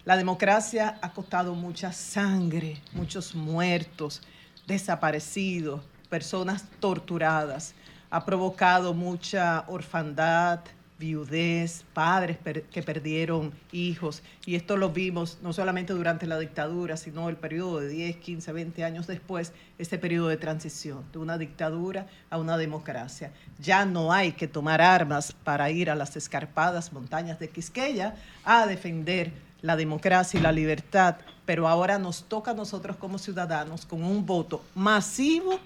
La democracia ha costado mucha sangre, muchos muertos, desaparecidos, personas torturadas, ha provocado mucha orfandad, viudez, padres que perdieron hijos. Y esto lo vimos no solamente durante la dictadura, sino el periodo de 10, 15, 20 años después, este periodo de transición, de una dictadura a una democracia. Ya no hay que tomar armas para ir a las escarpadas montañas de Quisqueya a defender la democracia y la libertad, pero ahora nos toca a nosotros como ciudadanos con un voto masivo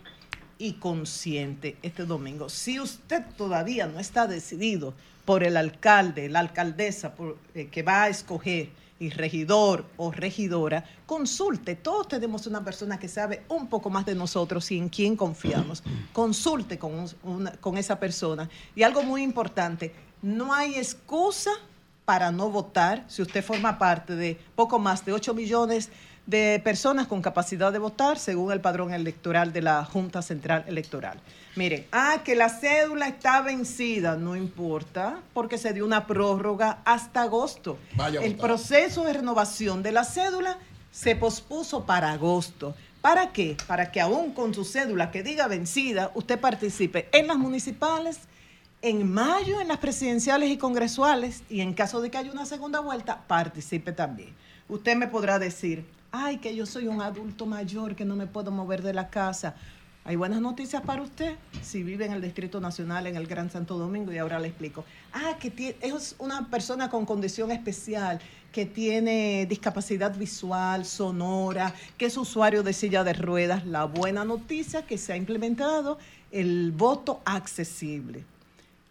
y consciente este domingo. Si usted todavía no está decidido por el alcalde, la alcaldesa por, eh, que va a escoger y regidor o regidora, consulte. Todos tenemos una persona que sabe un poco más de nosotros y en quien confiamos. Consulte con, una, con esa persona. Y algo muy importante, no hay excusa para no votar si usted forma parte de poco más de 8 millones de personas con capacidad de votar según el padrón electoral de la Junta Central Electoral. Miren, ah, que la cédula está vencida, no importa, porque se dio una prórroga hasta agosto. Vaya el proceso de renovación de la cédula se pospuso para agosto. ¿Para qué? Para que aún con su cédula que diga vencida, usted participe en las municipales, en mayo en las presidenciales y congresuales y en caso de que haya una segunda vuelta, participe también. Usted me podrá decir, ay, que yo soy un adulto mayor que no me puedo mover de la casa. Hay buenas noticias para usted si vive en el Distrito Nacional, en el Gran Santo Domingo, y ahora le explico. Ah, que tie- es una persona con condición especial, que tiene discapacidad visual, sonora, que es usuario de silla de ruedas. La buena noticia que se ha implementado el voto accesible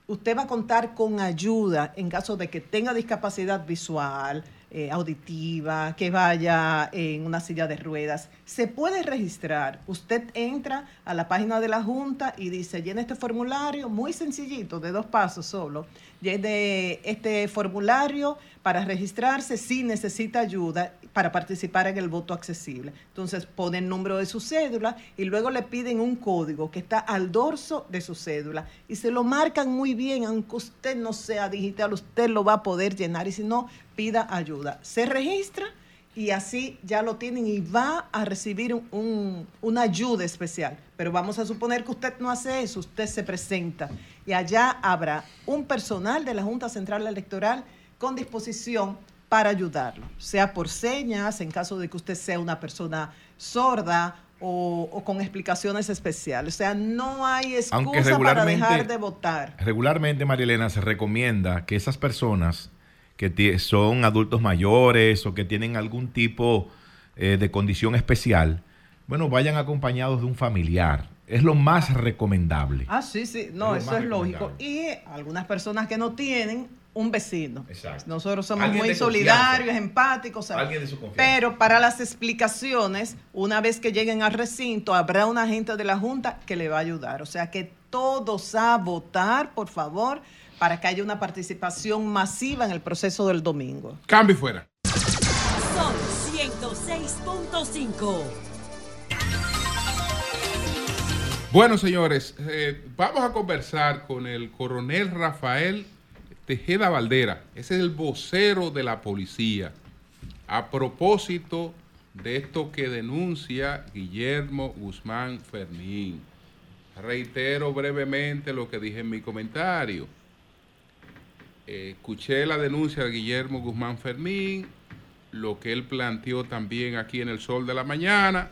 usted va a contar con ayuda en caso de que tenga discapacidad visual, eh, auditiva, que vaya en una silla de ruedas. Se puede registrar. Usted entra a la página de la Junta y dice, llena este formulario, muy sencillito, de dos pasos solo. Llene este formulario para registrarse si necesita ayuda para participar en el voto accesible. Entonces pone el número de su cédula y luego le piden un código que está al dorso de su cédula y se lo marcan muy bien, aunque usted no sea digital, usted lo va a poder llenar y si no, pida ayuda. Se registra y así ya lo tienen y va a recibir un- una ayuda especial. Pero vamos a suponer que usted no hace eso, usted se presenta y allá habrá un personal de la Junta Central Electoral con disposición para ayudarlo, sea por señas, en caso de que usted sea una persona sorda o, o con explicaciones especiales. O sea, no hay excusa para dejar de votar. Regularmente, María Elena, se recomienda que esas personas que son adultos mayores o que tienen algún tipo eh, de condición especial, bueno, vayan acompañados de un familiar. Es lo más recomendable. Ah, sí, sí, no, Es eso es lógico. Y algunas personas que no tienen un vecino. Exacto. Nosotros somos muy solidarios, confianza. empáticos. ¿sabes? Alguien de su confianza. Pero para las explicaciones, una vez que lleguen al recinto, habrá un agente de la Junta que le va a ayudar. O sea que todos a votar, por favor, para que haya una participación masiva en el proceso del domingo. Cambio y fuera. Sol 106.5. Bueno, señores, eh, vamos a conversar con el coronel Rafael Tejeda Valdera. Ese es el vocero de la policía. A propósito de esto que denuncia Guillermo Guzmán Fermín. Reitero brevemente lo que dije en mi comentario. Escuché la denuncia de Guillermo Guzmán Fermín, lo que él planteó también aquí en el Sol de la Mañana,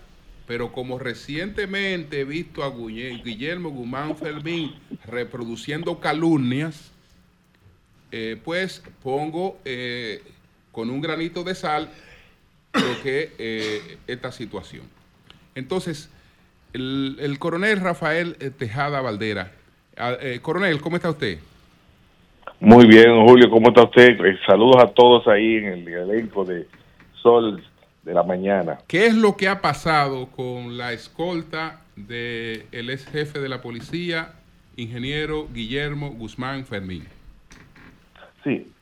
pero como recientemente he visto a Guille- Guillermo Guzmán Fermín reproduciendo calumnias, eh, pues pongo eh, con un granito de sal lo que eh, esta situación. Entonces, el, el coronel Rafael Tejada Valdera. Ah, coronel, ¿cómo está usted? Muy bien, Julio, ¿cómo está usted? Saludos a todos ahí en el elenco de Sol de la Mañana. ¿Qué es lo que ha pasado con la escolta del ex jefe de la policía, ingeniero Guillermo Guzmán Fermín? Sí,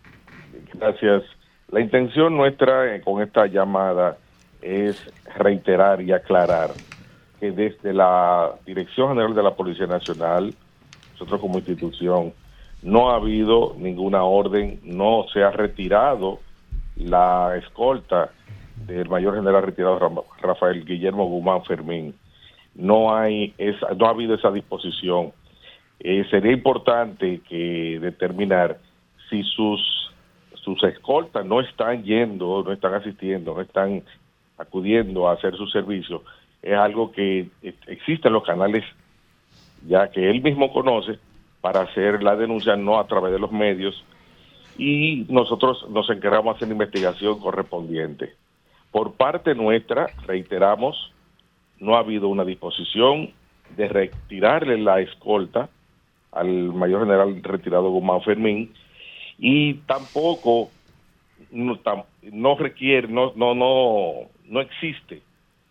gracias. La intención nuestra eh, con esta llamada es reiterar y aclarar que desde la Dirección General de la Policía Nacional, nosotros como institución, no ha habido ninguna orden, no se ha retirado la escolta del mayor general retirado Rafael Guillermo Guzmán Fermín. No hay esa, no ha habido esa disposición. Eh, sería importante que determinar si sus sus escoltas no están yendo, no están asistiendo, no están acudiendo a hacer su servicio, es algo que eh, existen los canales ya que él mismo conoce para hacer la denuncia no a través de los medios y nosotros nos encargamos de hacer la investigación correspondiente. Por parte nuestra, reiteramos, no ha habido una disposición de retirarle la escolta al mayor general retirado Guzmán Fermín y tampoco no, requiere, no, no, no, no existe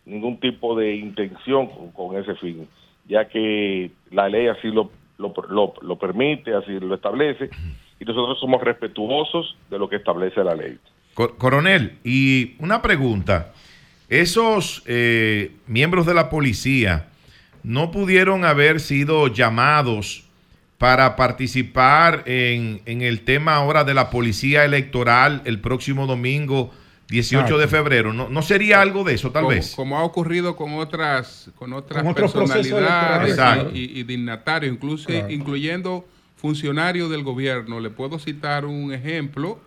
ningún tipo de intención con, ese fin, ya que la ley así lo, lo, lo, lo permite, así lo establece, y nosotros somos respetuosos de lo que establece la ley. Co- Coronel, y una pregunta. esos eh, miembros de la policía no pudieron haber sido llamados para participar en, en el tema ahora de la policía electoral el próximo domingo 18 de febrero. ¿No, no sería algo de eso, tal como, vez? Como ha ocurrido con otras, con otras Con personalidades y, y- y dignatarios, incluso Claro. incluyendo funcionarios del gobierno. Le puedo citar un ejemplo.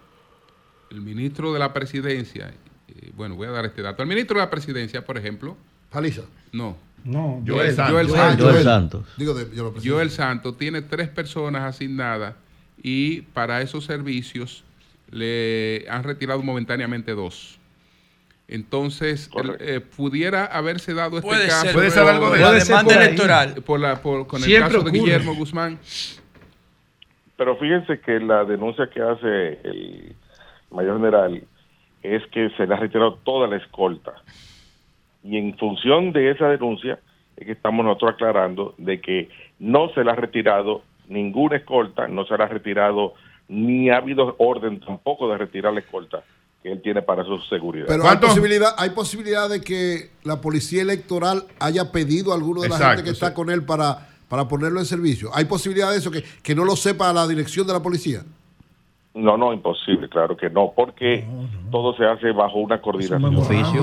El ministro de la presidencia, eh, bueno, voy a dar este dato. El ministro de la presidencia, por ejemplo. Paliza. No. No, Joel, Joel Santos. Joel Santos. Joel Santos. Digo de- yo lo. Joel Santos tiene tres personas asignadas y para esos servicios le han retirado momentáneamente dos. Entonces, el- eh, pudiera haberse dado este Puede caso. ser, Puede ser algo de la demanda por electoral. Por la, por- con el Siempre caso de. Guillermo Guzmán. Pero fíjense que la denuncia que hace el mayor general es que se le ha retirado toda la escolta. Y en función de esa denuncia es que estamos nosotros aclarando de que no se le ha retirado ninguna escolta, no se le ha retirado ni ha habido orden tampoco de retirar la escolta que él tiene para su seguridad. Pero hay posibilidad, hay posibilidad de que la policía electoral haya pedido a alguno de la Exacto, gente que sí. está con él para, para ponerlo en servicio. ¿Hay posibilidad de eso, que, que no lo sepa la dirección de la policía? No, no, imposible, claro que no, porque todo se hace bajo una coordinación.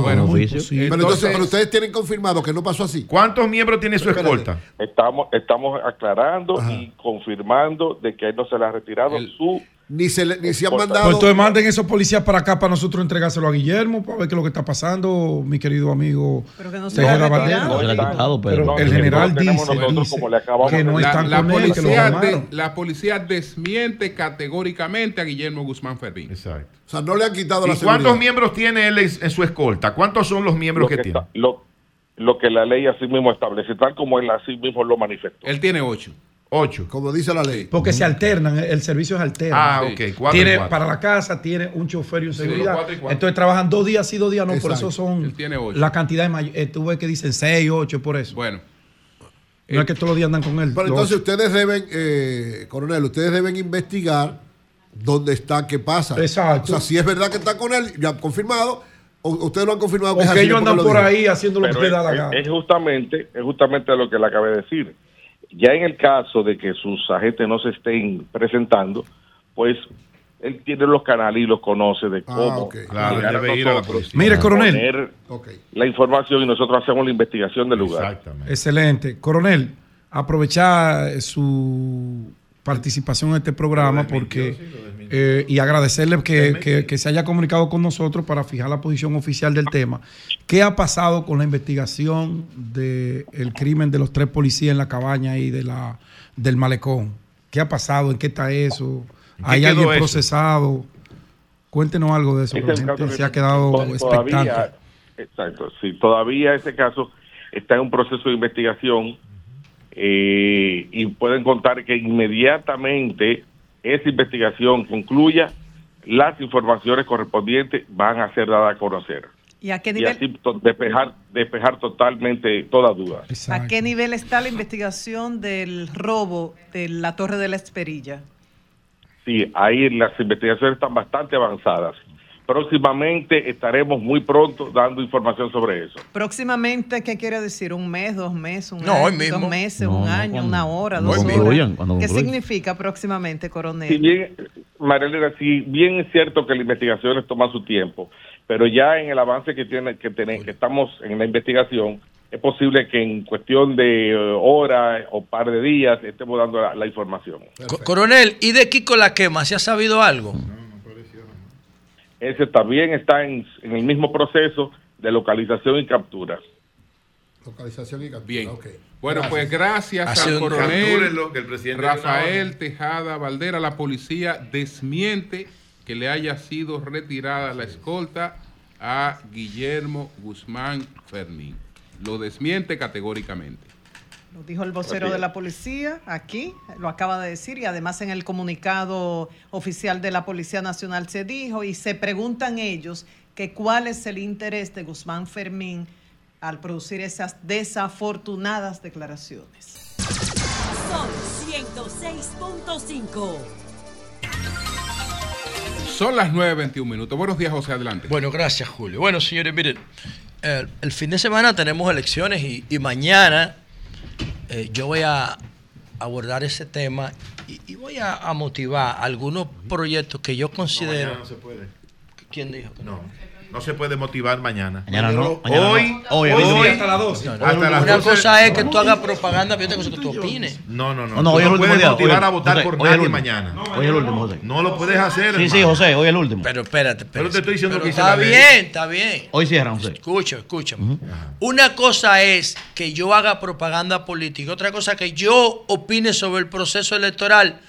Pero, entonces, pero ustedes tienen confirmado que no pasó así. ¿Cuántos miembros tiene su Espérate. escolta? Estamos, estamos aclarando y confirmando de que a él no se le ha retirado su... Ni se, le- ni se han Pues mandado. entonces manden esos policías para acá para nosotros entregárselo a Guillermo para ver qué es lo que está pasando, mi querido amigo Pero que no se Valdés. retirado. No se le ha quitado, pero- Pero el general dice, nosotros dice como le acabamos que no están La él, que de- la policía desmiente categóricamente a Guillermo Guzmán Ferrín. Exacto. O sea, no le han quitado la ¿Y cuántos seguridad. miembros tiene él en en su escolta? ¿Cuántos son los miembros Lo que, que, tiene? está- lo, lo que la ley así mismo establece, tal como él así mismo lo manifestó. Él tiene ocho. Ocho. Como dice la ley. Porque se alternan, el servicio es alterno. Ah, ok, cuatro y tiene cuatro. para la casa, tiene un chofer y un Sí, seguridad. cuatro y cuatro. Entonces trabajan dos días sí, dos días no, por eso son Él tiene ocho. la cantidad de eh, tú ves que dicen seis, ocho, por eso. Bueno. No es que todos los días andan con él. Pero entonces ocho. ustedes deben, eh, coronel, ustedes deben investigar dónde está, qué pasa. Exacto. O sea, si es verdad que está con él, ya confirmado, o ustedes lo han confirmado. Que ellos andan por dijo. ahí haciendo lo que les da la es, gana. es justamente, es justamente lo que le acabé de decir. Ya en el caso de que sus agentes no se estén presentando, pues él tiene los canales y los conoce de cómo ok. Claro, llegar él debe ir a la. Mire, coronel. poner Ok. la información y nosotros hacemos la investigación del lugar. Exactamente. Excelente. Coronel, aprovechar su participación en este programa porque eh, y agradecerle que, que- que se haya comunicado con nosotros para fijar la posición oficial del tema. ¿Qué ha pasado con la investigación del crimen de los tres policías en la cabaña y de la, del malecón? ¿Qué ha pasado? ¿En qué está eso? ¿En qué ¿Hay alguien eso? procesado? Cuéntenos algo de eso. La gente se ha quedado to- expectante. Todavía, exacto, sí, todavía ese caso está en un proceso de investigación eh, y pueden contar que inmediatamente esa investigación concluya, las informaciones correspondientes van a ser dadas a conocer. ¿Y a qué Y nivel, así to- despejar, despejar totalmente toda duda. a qué nivel está la investigación del robo de la Torre de la Esperilla? Sí, ahí las investigaciones están bastante avanzadas. Próximamente estaremos muy pronto dando información sobre eso. Próximamente, ¿qué quiere decir? ¿Un mes, dos meses, un No, año, hoy mismo. dos meses, No, un no, año, cuando- una hora, dos horas? ¿Qué significa próximamente, coronel? Si bien, Marilena, si bien es cierto que las investigaciones toman su tiempo, pero ya en el avance que tiene que tener, que estamos en la investigación, es posible que en cuestión de eh, horas o par de días estemos dando la, la información. Co- Coronel, ¿y de Kiko la quema? ¿Se ha sabido algo? Ese también está en, en el mismo proceso de localización y captura. Localización y captura. Bien. ok. Bueno, Gracias. pues gracias al coronel Captúrenlo, que el presidente Rafael Tejada Valdera, la policía desmiente que le haya sido retirada la escolta a Guillermo Guzmán Fermín. Lo desmiente categóricamente. Lo dijo el vocero de la policía aquí, lo acaba de decir, y además en el comunicado oficial de la Policía Nacional se dijo, y se preguntan ellos que cuál es el interés de Guzmán Fermín al producir esas desafortunadas declaraciones. Sol 106.5. Son las 9.21 minutos. Buenos días, José, adelante. Bueno, gracias, Julio. Bueno, señores, miren, el, el fin de semana tenemos elecciones y, y mañana eh, yo voy a abordar ese tema y, y voy a, a motivar algunos proyectos que yo considero. no se puede. ¿Quién dijo? que No. No se puede motivar mañana. Mañana no, mañana hoy, no. Hoy, hoy, hoy hasta las 12. No, no, Hasta las una 12. cosa es que tú hagas propaganda, pero otra cosa es que tú opines. No, no, no. No, no, Tú hoy el último puedes día. motivar Hoy- a votar José, por el nadie último. mañana. Hoy es el último, José. No lo puedes hacer, Sí, sí, hermano. José, hoy es el último. Pero espérate, espérate. Pero te estoy diciendo que está ley. bien, está bien. Hoy cierran, José. Escucha, escucha. Una cosa es que yo haga propaganda política, otra cosa que yo opine sobre el proceso electoral,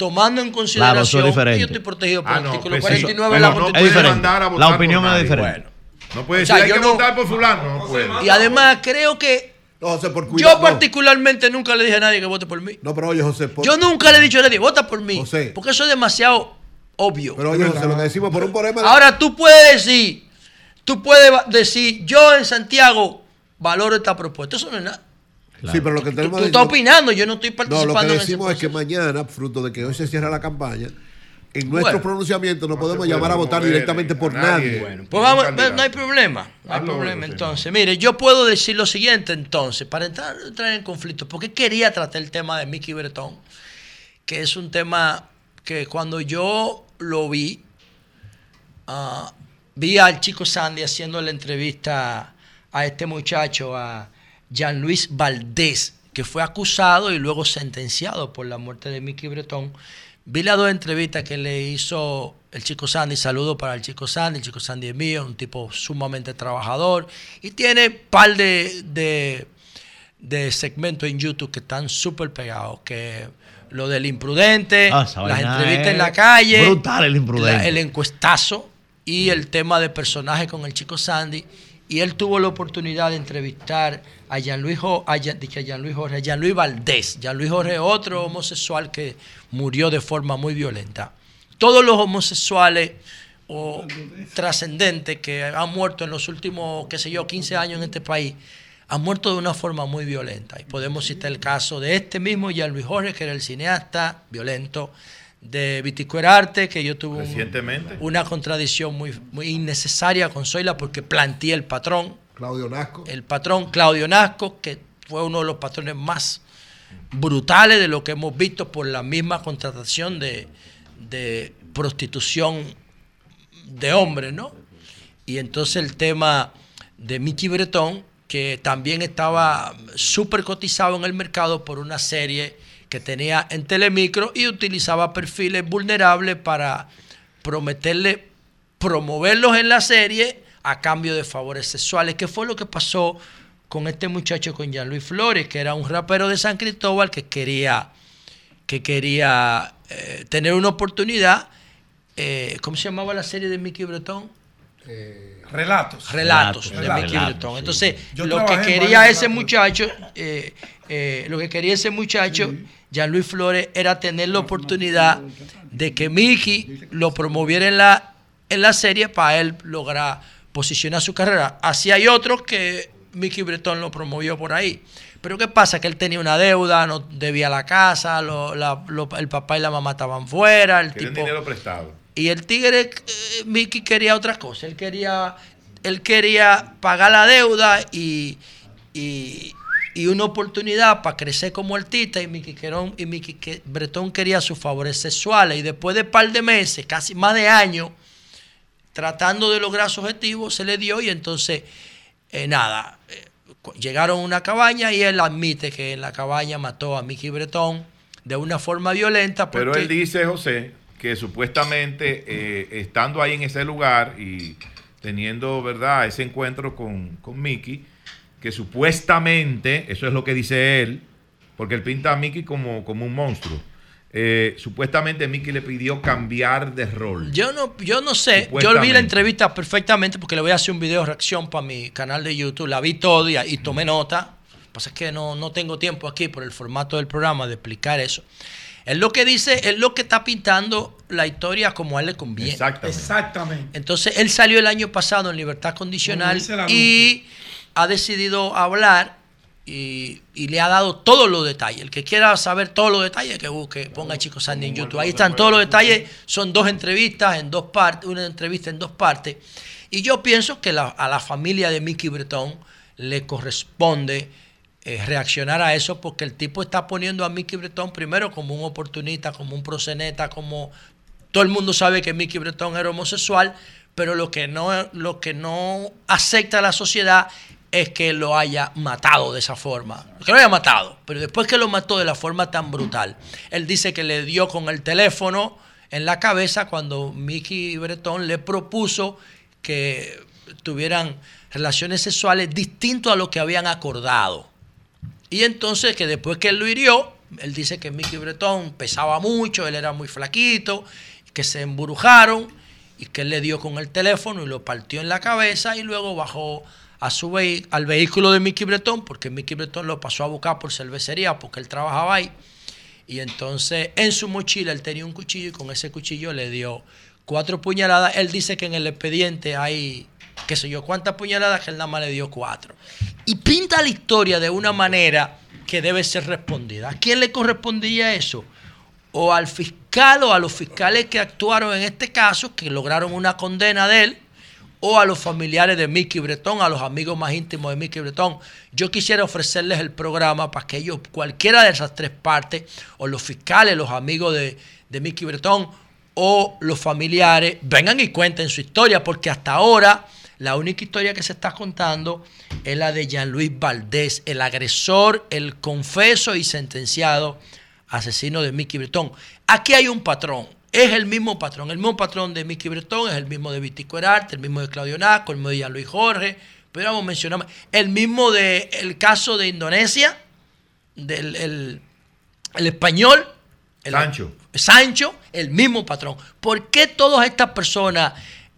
tomando en Claro, consideración es diferente. que yo estoy protegido por Ah, el no, artículo pues eso- 49 de la no, no es Constitución. diferente. mandar a votar La opinión es diferente. Bueno, No puedes O sea, decir, hay yo que no- votar por fulano. No puede. y además creo que No, José, por cuidado. yo particularmente nunca le dije a nadie que vote por mí. No, pero oye, José, por- Yo nunca le he dicho a nadie, vota por mí. José. Porque eso es demasiado obvio. pero oye, José, lo que decimos por un problema. de- Ahora tú puedes decir, tú puedes decir, yo en Santiago valoro esta propuesta. Eso no es nada. Sí, pero lo que Tú, tenemos tú de- estás opinando, yo no estoy No, participando lo que en ese decimos es que mañana, fruto de que hoy se cierra la campaña, en nuestro Bueno. pronunciamiento no, No podemos llamar a votar mover directamente a por nadie. nadie. Bueno, Pues vamos, no hay problema, no hay problema. Entonces, mire, yo puedo decir lo siguiente entonces, para entrar, entrar en conflicto, porque quería tratar el tema de Mickey Bretón, que es un tema que cuando yo lo vi, ah, vi al chico Sandy haciendo la entrevista a este muchacho, a Jean Luis Valdés, que fue acusado y luego sentenciado por la muerte de Mickey Bretón. Vi las dos entrevistas que le hizo el chico Sandy. Saludo para el chico Sandy. El chico Sandy es mío, un tipo sumamente trabajador y tiene par de, de, de segmentos en YouTube que están súper pegados. Que lo del imprudente, Ah, las entrevistas en la calle, brutal el imprudente. la- el encuestazo y el tema de personaje con el chico Sandy. Y él tuvo la oportunidad de entrevistar a Jean-Luis Jo- a Jean- dije a Jean-Luis Jorge, a Jean-Luis Valdés. Jean-Luis Jorge, otro homosexual que murió de forma muy violenta. Todos los homosexuales o trascendentes que han muerto en los últimos, qué sé yo, 15 años en este país, han muerto de una forma muy violenta. Y podemos citar el caso de este mismo, Jean-Luis Jorge, que era el cineasta violento, de Viticuerarte, que yo tuve un- una contradicción muy, muy innecesaria con Zoila porque planteé el patrón, Claudio Nasco. el patrón Claudio Nasco, que fue uno de los patrones más brutales de lo que hemos visto por la misma contratación de, de prostitución de hombres, ¿no? Y entonces el tema de Mickey Bretón, que también estaba súper cotizado en el mercado por una serie que tenía en Telemicro y utilizaba perfiles vulnerables para prometerle promoverlos en la serie a cambio de favores sexuales, que fue lo que pasó con este muchacho, con Jean-Luis Flores, que era un rapero de San Cristóbal que quería, que quería eh, tener una oportunidad. eh, ¿Cómo se llamaba la serie de Mickey Bretón? Relatos. Relatos de Mickey relatos, Bretón. sí. Entonces, Yo lo que quería ese relatos. muchacho, eh, lo que quería ese muchacho, Jean-Luis Flores, era tener la oportunidad de que Mickey lo promoviera en la, en la serie para él lograr posicionar su carrera. Así hay otros que Mickey Bretón lo promovió por ahí. Pero ¿qué pasa? Que él tenía una deuda, no debía la casa, lo- la- lo- el papá y la mamá estaban fuera, el tipo... dinero prestado. Y el tigre, eh, Mickey quería otra cosa. Él quería, él quería pagar la deuda y, y, y una oportunidad para crecer como artista. Y Mickey, Querón, y Mickey que- Bretón quería sus favores sexuales. Y después de un par de meses, casi más de años, tratando de lograr su objetivo, se le dio. Y entonces, eh, nada, eh, llegaron a una cabaña y él admite que en la cabaña mató a Mickey Bretón de una forma violenta. Pero porque- él dice, José, que supuestamente eh, estando ahí en ese lugar y teniendo, ¿verdad?, ese encuentro con, con Mickey, que supuestamente, eso es lo que dice él, porque él pinta a Mickey como, como un monstruo. eh, supuestamente Mickey le pidió cambiar de rol. Yo no, yo no sé. Yo vi la entrevista perfectamente porque le voy a hacer un video de reacción para mi canal de YouTube. La vi todo y, y tomé nota. Pasa es que no, no tengo tiempo aquí por el formato del programa de explicar eso. Es lo que dice, es lo que está pintando la historia como a él le conviene. Exactamente. Exactamente. Entonces, él salió el año pasado en libertad condicional y ha decidido hablar y, y le ha dado todos los detalles. El que quiera saber todos los detalles, que busque, ponga Chico Sandy en YouTube. Ahí están todos los detalles. Son dos entrevistas en dos partes, una entrevista en dos partes. Y yo pienso que la- a la familia de Mickey Bretón le corresponde eh, reaccionar a eso porque el tipo está poniendo a Mickey Bretón primero como un oportunista, como un proseneta, como todo el mundo sabe que Mickey Bretón era homosexual, pero lo que no, lo que no acepta la sociedad es que lo haya matado de esa forma. Que lo haya matado, pero después que lo mató de la forma tan brutal. Él dice que le dio con el teléfono en la cabeza cuando Mickey Bretón le propuso que tuvieran relaciones sexuales distinto a lo que habían acordado. Y entonces que después que él lo hirió, él dice que Mickey Bretón pesaba mucho, él era muy flaquito, que se emburujaron y que él le dio con el teléfono y lo partió en la cabeza y luego bajó a su vehi- al vehículo de Mickey Bretón, porque Mickey Bretón lo pasó a buscar por cervecería porque él trabajaba ahí. Y entonces en su mochila él tenía un cuchillo y con ese cuchillo le dio cuatro puñaladas. Él dice que en el expediente hay, qué sé yo, cuántas puñaladas, que él nada más le dio cuatro. Y pinta la historia de una manera que debe ser respondida. ¿A quién le correspondía eso? O al fiscal o a los fiscales que actuaron en este caso, que lograron una condena de él, o a los familiares de Mickey Bretón, a los amigos más íntimos de Mickey Bretón. Yo quisiera ofrecerles el programa para que ellos, cualquiera de esas tres partes, o los fiscales, los amigos de, Mickey Bretón, o los familiares, vengan y cuenten su historia, porque hasta ahora la única historia que se está contando es la de Jean-Louis Valdés, el agresor, el confeso y sentenciado asesino de Mickey Bretón. Aquí hay un patrón. Es el mismo patrón. El mismo patrón de Mickey Bretón es el mismo de Vitico Herarte, el mismo de Claudio Naco, el mismo de Jean-Louis Jorge. Pero vamos mencionar el mismo de el caso de Indonesia, del el, el español. el- Sancho. Sancho, el mismo patrón. ¿Por qué todas estas personas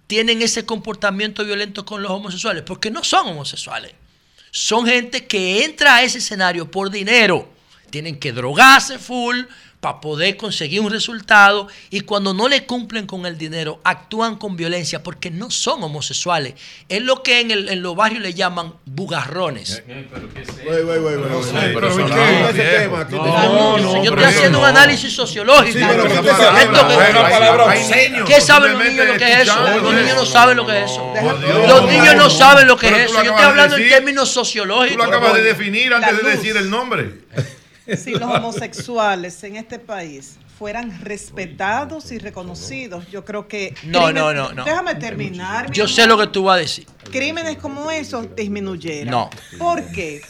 tienen ese comportamiento violento con los homosexuales? Porque no son homosexuales. Son gente que entra a ese escenario por dinero. Tienen que drogarse full para poder conseguir un resultado y cuando no le cumplen con el dinero actúan con violencia porque no son homosexuales. Es lo que en, el- en los barrios le llaman bugarrones. Wey, wey, wey, wey, wey. pero eso no, ese viejo. tema, ¿qué te- No, no, yo estoy haciendo un análisis sociológico. ¿qué saben los niños lo que es eso? Los niños no saben lo que es eso. Los niños no saben lo que es eso. Yo estoy hablando en términos Tú lo sociológicos. acabas de definir antes de decir el nombre. Si los homosexuales en este país fueran respetados y reconocidos, yo creo que... No, crimen- no, no, no. Déjame terminar. mi Yo sé lo que tú vas a decir. Crímenes como esos disminuyeran. No. ¿Por qué?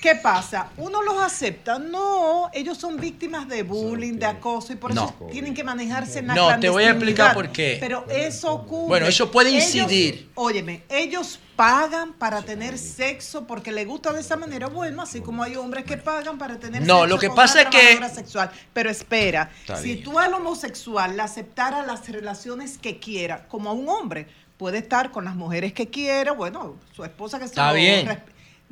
¿Qué pasa? ¿Uno los acepta? No, ellos son víctimas de bullying, de acoso y por eso No. tienen que manejarse en la No, te voy a explicar por qué. Pero eso ocurre. Bueno, eso puede Ellos- incidir. óyeme, ellos pagan para tener sexo porque les gusta de esa manera. Bueno, así como hay hombres que pagan para tener No, sexo lo que con pasa una es que- sexual. Pero espera, Está si bien. tú al homosexual le aceptara las relaciones que quiera, como a un hombre, puede estar con las mujeres que quiera, bueno, su esposa que se Está lo bien.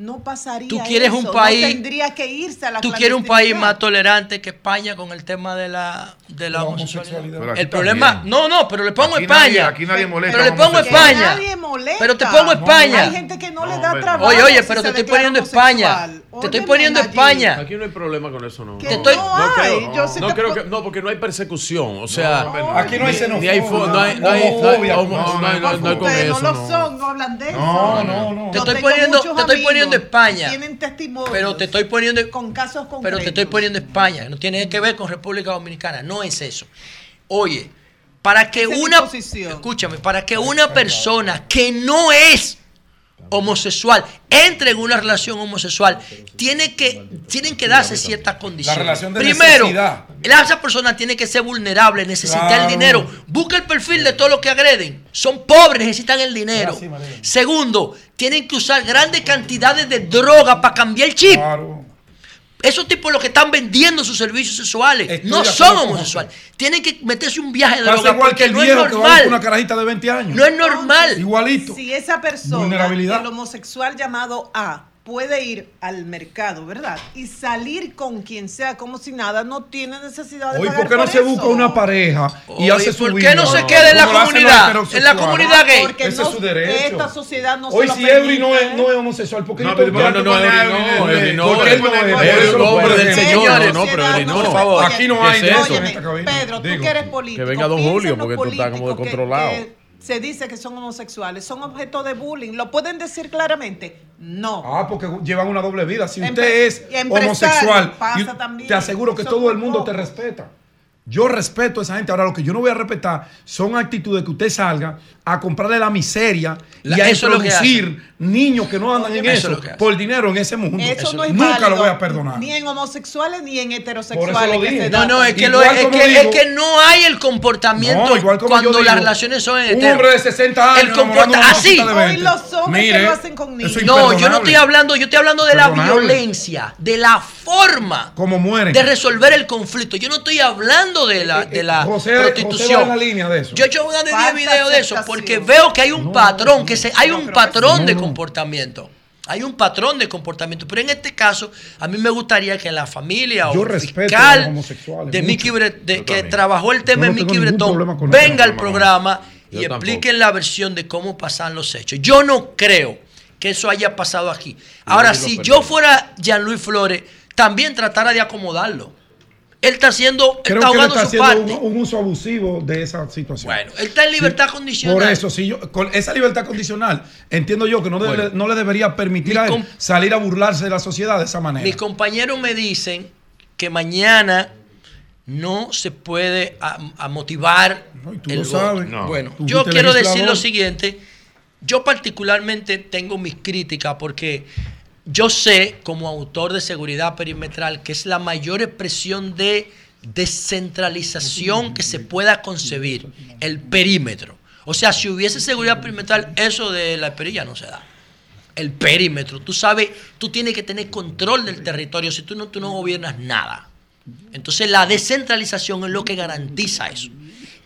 No pasaría Tú quieres un país- No tendría que irse a la Tú quieres un país más tolerante que España con el tema de la, de la La homosexualidad. homosexualidad. Pero aquí El problema, también. no, no, pero le pongo Aquí España. nadie- aquí nadie molesta Pero le pongo. España. Nadie molesta. Pero te pongo España. Hay gente que no, No, le da hombre, no. trabajo. Oye, oye, si pero te estoy poniendo España. Te estoy poniendo España. Aquí no hay problema con eso, no. Que Te estoy- no No hay. creo, Yo sí no te creo que no porque no hay persecución, o sea, Aquí no hay ni hay fo- no hay no hay no hay no hay- no hay- no no no. son, no hablan de eso. No, no, no. Te Yo estoy tengo poniendo- muchos te estoy amigos poniendo España. Tienen testimonios. Pero te estoy poniendo con casos concretos. Pero te estoy poniendo España, no tiene que ver con República Dominicana, no es eso. Oye, para que Esa una escúchame, para que una persona que no es homosexual entre en una relación homosexual, tiene que tienen que darse ciertas condiciones. relación de Primero, necesidad. esa persona tiene que ser vulnerable, necesita Claro. el dinero. Busca el perfil de todos los que agreden. Son pobres, necesitan el dinero. Así. Segundo, tienen que usar grandes cantidades de droga para cambiar el chip. Claro. Esos tipos los que están vendiendo sus servicios sexuales Estoy no son homosexuales. Tienen que meterse un viaje de Pasa droga igual que porque el no es viejo que va con una normal. carajita de 20 años. No es normal. Igualito. Si esa persona, el homosexual llamado A, puede ir al mercado, ¿verdad? Y salir con quien sea como si nada, no tiene necesidad de Hoy, pagar ¿por qué no por se eso. busca una pareja y hace su ¿por qué vida? no se queda en la comunidad? En la comunidad gay. Porque Ese no- es su derecho. esta sociedad no Hoy se lo si Eury no es, no es homosexual, ¿por qué No, pero tengo ¿por que qué no, no, Eury, no, porque él no es, hombre del. Señor, Señores, no, pero Eury no. por favor. Aquí no ¿Qué hay eso. Pedro, tú que eres político. Que venga Don Julio, porque tú estás como descontrolado. Se dice que son homosexuales, son objeto de bullying. ¿Lo pueden decir claramente? No. Ah, porque llevan una doble vida. Si Empre- usted es homosexual, pasa y también. te aseguro que todo el mundo te respeta. Yo respeto a esa gente. Ahora, lo que yo no voy a respetar son actitudes que usted salga a comprarle la miseria La- y a eso es lo que introducir niños que no andan en Eso que por dinero en ese mundo. Eso no es Nunca válido, lo voy a perdonar. Ni en homosexuales ni en heterosexuales. que se No, no, es que, lo, es, que, digo- es que no hay el comportamiento No, igual como cuando las digo, relaciones son en Un hombre de 60 años. El así. chica de 20. Hoy los hombres que Mire, lo hacen con niños. No, yo no estoy hablando, yo estoy hablando de la violencia, de la forma Como mueren. de resolver el conflicto. Yo no estoy hablando de la, de la José, José va en prostitución. la línea de eso. Yo he hecho una de Falta 10 videos de eso porque veo que hay un patrón, que se, hay un patrón no, de no. comportamiento. Hay un patrón de comportamiento. Pero en este caso, a mí me gustaría que la familia Yo o el fiscal homosexuales, de. Mickey de- que también. trabajó el tema no tengo Mickey Bretón venga al programa Yo y tampoco. expliquen la versión de cómo pasan los hechos. Yo no creo que eso haya pasado aquí. Ahora, si yo fuera Jean-Louis Flores, también tratara de acomodarlo. Él está haciendo, Creo está que él jugando está su haciendo parte. un, un uso abusivo de esa situación. Bueno, él está en libertad Sí, condicional. Por eso, si yo, con esa libertad condicional, entiendo yo que no, debe- Bueno. no le debería permitir Mi a él salir a burlarse de la sociedad de esa manera. Mis compañeros me dicen que mañana no se puede a, a motivar No, y tú el lo sabes. No. Bueno, yo quiero decir lo siguiente. Yo particularmente tengo mis críticas porque yo sé como autor de seguridad perimetral que es la mayor expresión de descentralización que se pueda concebir, el perímetro. O sea, si hubiese seguridad perimetral, eso de la perilla no se da el perímetro. Tú sabes, tú tienes que tener control del territorio. Si tú no, tú no gobiernas nada. Entonces la descentralización es lo que garantiza eso.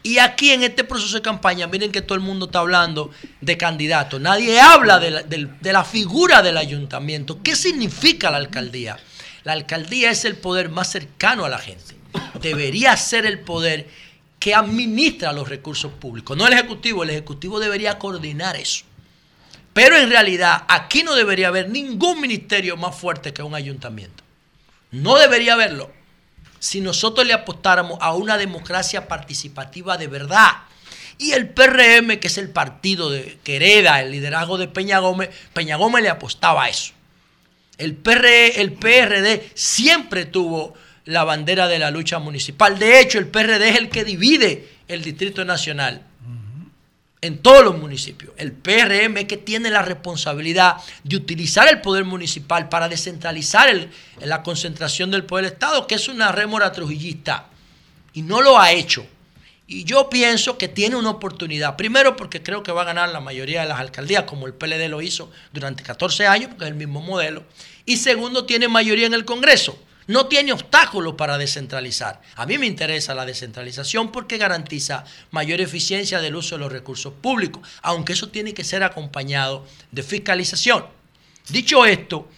Y aquí en este proceso de campaña, miren que todo el mundo está hablando de candidatos. Nadie habla de la, de la figura del ayuntamiento. ¿Qué significa la alcaldía? La alcaldía es el poder más cercano a la gente. Debería ser el poder que administra los recursos públicos. No el ejecutivo, el ejecutivo debería coordinar eso. Pero en realidad aquí no debería haber ningún ministerio más fuerte que un ayuntamiento. No debería haberlo. Si nosotros le apostáramos a una democracia participativa de verdad. Y el PRM, que es el partido de, que hereda el liderazgo de Peña Gómez, Peña Gómez le apostaba a eso. El, PR, el PRD siempre tuvo la bandera de la lucha municipal. De hecho, el PRD es el que divide el Distrito Nacional en todos los municipios. El PRM es que tiene la responsabilidad de utilizar el poder municipal para descentralizar la concentración del poder del Estado, que es una rémora trujillista. Y no lo ha hecho. Y yo pienso que tiene una oportunidad. Primero porque creo que va a ganar la mayoría de las alcaldías, como el PLD lo hizo durante 14 años, porque es el mismo modelo. Y segundo, tiene mayoría en el Congreso. No tiene obstáculos para descentralizar. A mí me interesa la descentralización porque garantiza mayor eficiencia del uso de los recursos públicos, aunque eso tiene que ser acompañado de fiscalización. Dicho esto,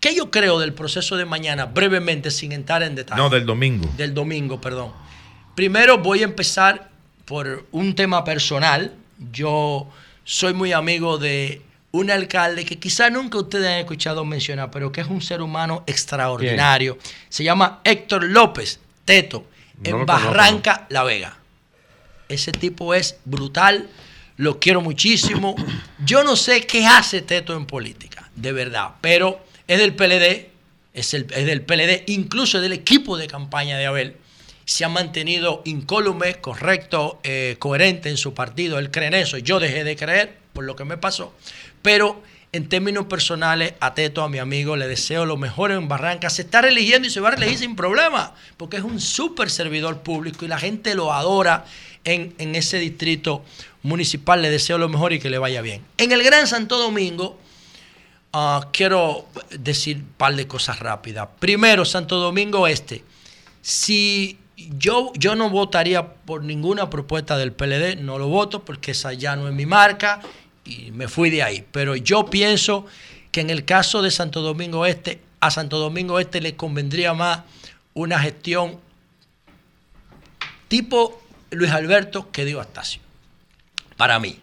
¿qué yo creo del proceso de mañana? Brevemente, sin entrar en detalle No, del domingo. del domingo, perdón. Primero voy a empezar por un tema personal. Yo soy muy amigo de un alcalde que quizá nunca ustedes han escuchado mencionar, pero que es un ser humano extraordinario. Se llama Héctor López, Teto, en conozco, Barranca, La Vega. Ese tipo es brutal, lo quiero muchísimo. Yo no sé qué hace Teto en política, de verdad, pero es del PLD, es, el, es del PLD, incluso es del equipo de campaña de Abel. Se ha mantenido incólume, correcto, eh, coherente en su partido. Él cree en eso. Yo dejé de creer por lo que me pasó. Pero en términos personales, a Teto, a mi amigo, le deseo lo mejor en Barranca. Se está religiendo y se va a reelegir sin problema, porque es un súper servidor público y la gente lo adora en, en ese distrito municipal. Le deseo lo mejor y que le vaya bien. En el Gran Santo Domingo, ah, quiero decir un par de cosas rápidas. Primero, Santo Domingo Este. Si yo, yo no votaría por ninguna propuesta del PLD, no lo voto porque esa ya no es mi marca y me fui de ahí. Pero yo pienso que en el caso de Santo Domingo Este, a Santo Domingo Este le convendría más una gestión tipo Luis Alberto que Dio Astacio. Para mí.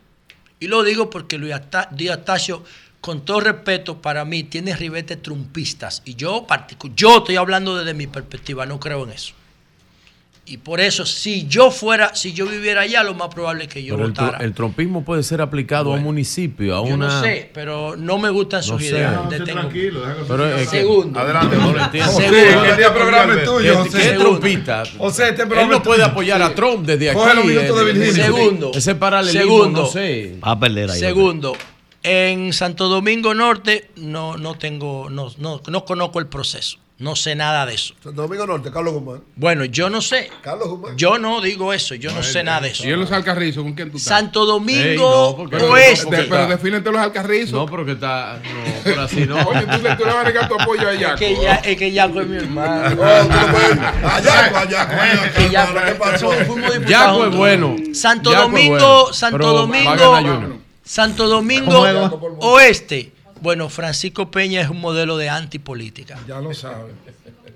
Y lo digo porque Luis Astacio, con todo respeto, para mí tiene ribetes trumpistas. Y yo, yo estoy hablando desde mi perspectiva, no creo en eso. Y por eso, si yo fuera, si yo viviera allá, lo más probable es que yo Pero el, votara. el trompismo puede ser aplicado a un municipio, a Yo una... no sé, pero no me gustan sus No ideas. No, tengo- tranquilo, Pero es que- Segundo. Adelante, no lo entiendo. Segundo. José, este programa es tuyo, ¿Qué- José. ¿Qué trompista? José, este Él programa no es puede apoyar a. Trump desde aquí. Coge los minutos de Virginia. Segundo. Ese paralelismo, Segundo. no sé. Va a perder ahí. Segundo, en Santo Domingo Norte no, no tengo, no, no, no conozco el proceso. No sé nada de eso. Santo Domingo Norte, Carlos Guzmán. Bueno, yo no sé. Carlos Guzmán. Yo no digo eso, yo no sé nada de eso. ¿Y en los Alcarrizos con quién tú estás? Santo Domingo Ey, no, porque- Oeste. De- pero defínete los Alcarrizos. No, pero que está... No, pero así no. Oye, tú, le- tú le vas a negar tu apoyo a Es Yaco. que ya, es que Yaco es mi hermano. Allá, allá, Que Yaco- ¿qué pasó? fuimos diputados Yaco es bueno. Santo Yaco es Domingo, bueno, Santo a Domingo. Santo Domingo. Oeste. Bueno, Francisco Peña es un modelo de antipolítica. Ya lo sabe.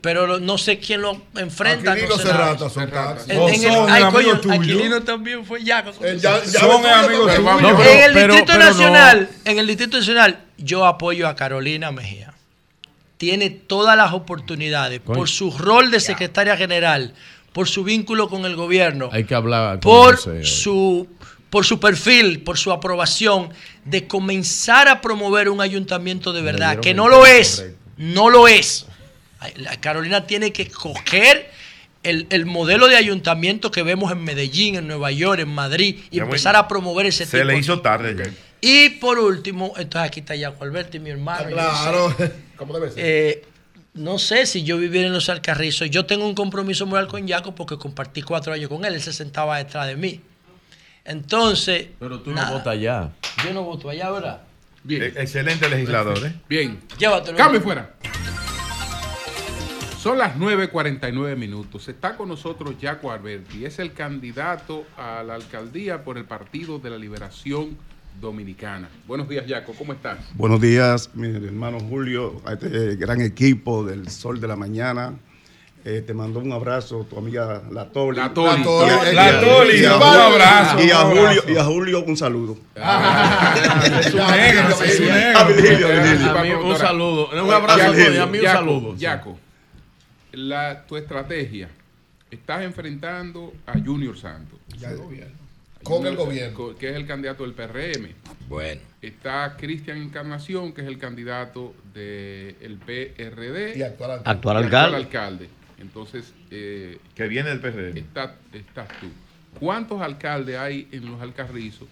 Pero lo- no sé quién lo enfrenta. Aquilino no sé. Serrata son taxis. En, en el, son ay, amigos coño. Aquilino también fue. Eh, ya- ya Son amigos tuyos. No, en el pero- Distrito pero no. Nacional, en el Distrito Nacional, yo apoyo a Carolina Mejía. Tiene todas las oportunidades Coño. por su rol de secretaria general, por su vínculo con el gobierno, Hay que hablar con por José hoy. Por su perfil, por su aprobación de comenzar a promover un ayuntamiento de verdad, que no lo es, correcto. no lo es. La Carolina tiene que coger el, el modelo de ayuntamiento que vemos en Medellín, en Nueva York, en Madrid y Ya, empezar a promover ese Se tipo le de- hizo tarde ya. Y por último, entonces aquí está Jaco Alberto y mi hermano. no sé. Claro, ¿cómo debe ser? Eh, no sé si yo viviera en los Alcarrizos. Yo tengo un compromiso moral con Jaco porque compartí cuatro años con él. Él se sentaba detrás de mí. Entonces. Pero tú nada, no votas allá. Yo no voto allá, ¿verdad? Bien, E- Excelente legislador, ¿eh? bien. Llévatelo. Cambio fuera. Son las 9.49 minutos. Está con nosotros Jaco Alberti. Es el candidato a la alcaldía por el Partido de la Liberación Dominicana. Buenos días, Jaco. ¿Cómo estás? Buenos días, mi hermano Julio, a este gran equipo del Sol de la Mañana. Eh, te mando un abrazo, tu amiga La Toli. La Toli. La Toli. Y a- La y a- Toli, y a- un abrazo, Y a, Julio, y a Julio un saludo. Es un negro, es un A negro. Virgilio, a Virgilio. A mí un saludo. Un abrazo y a mí un saludo. Yaco, la, tu estrategia. Estás enfrentando a Junior Santos. Con el gobierno. Que es el candidato del PRM. Bueno. Está Cristian Encarnación, que es el candidato del PRD. Y actual alcalde. Actual y alcalde. Entonces, eh, Que viene del PRD. está- estás tú. ¿Cuántos alcaldes hay en los Alcarrizos?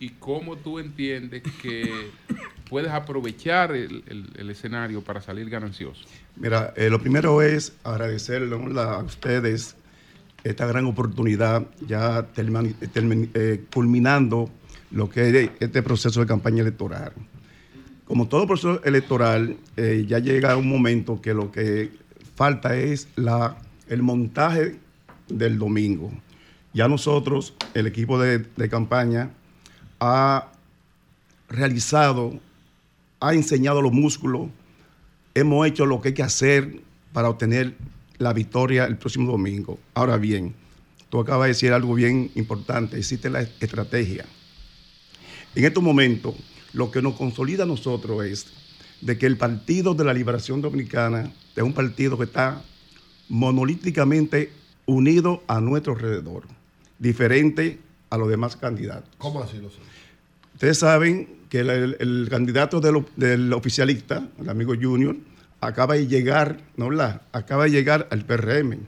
¿Y cómo tú entiendes que puedes aprovechar el, el- el escenario para salir ganancioso? Mira, eh, lo primero es agradecerle a ustedes esta gran oportunidad, ya terman- termin- eh, culminando lo que es este proceso de campaña electoral. Como todo proceso electoral, eh, ya llega un momento que lo que falta es la, el montaje del domingo. Ya nosotros, el equipo de, de campaña, ha realizado, ha enseñado los músculos, hemos hecho lo que hay que hacer para obtener la victoria el próximo domingo. Ahora bien, tú acabas de decir algo bien importante, existe la estrategia. En estos momentos, lo que nos consolida a nosotros es de que el Partido de la Liberación Dominicana es un partido que está monolíticamente unido a nuestro alrededor, diferente a los demás candidatos. ¿Cómo así lo sé? Ustedes saben que el, el- el candidato del, oficialista, el amigo Junior, acaba de llegar, ¿no verdad? Acaba de llegar al PRM.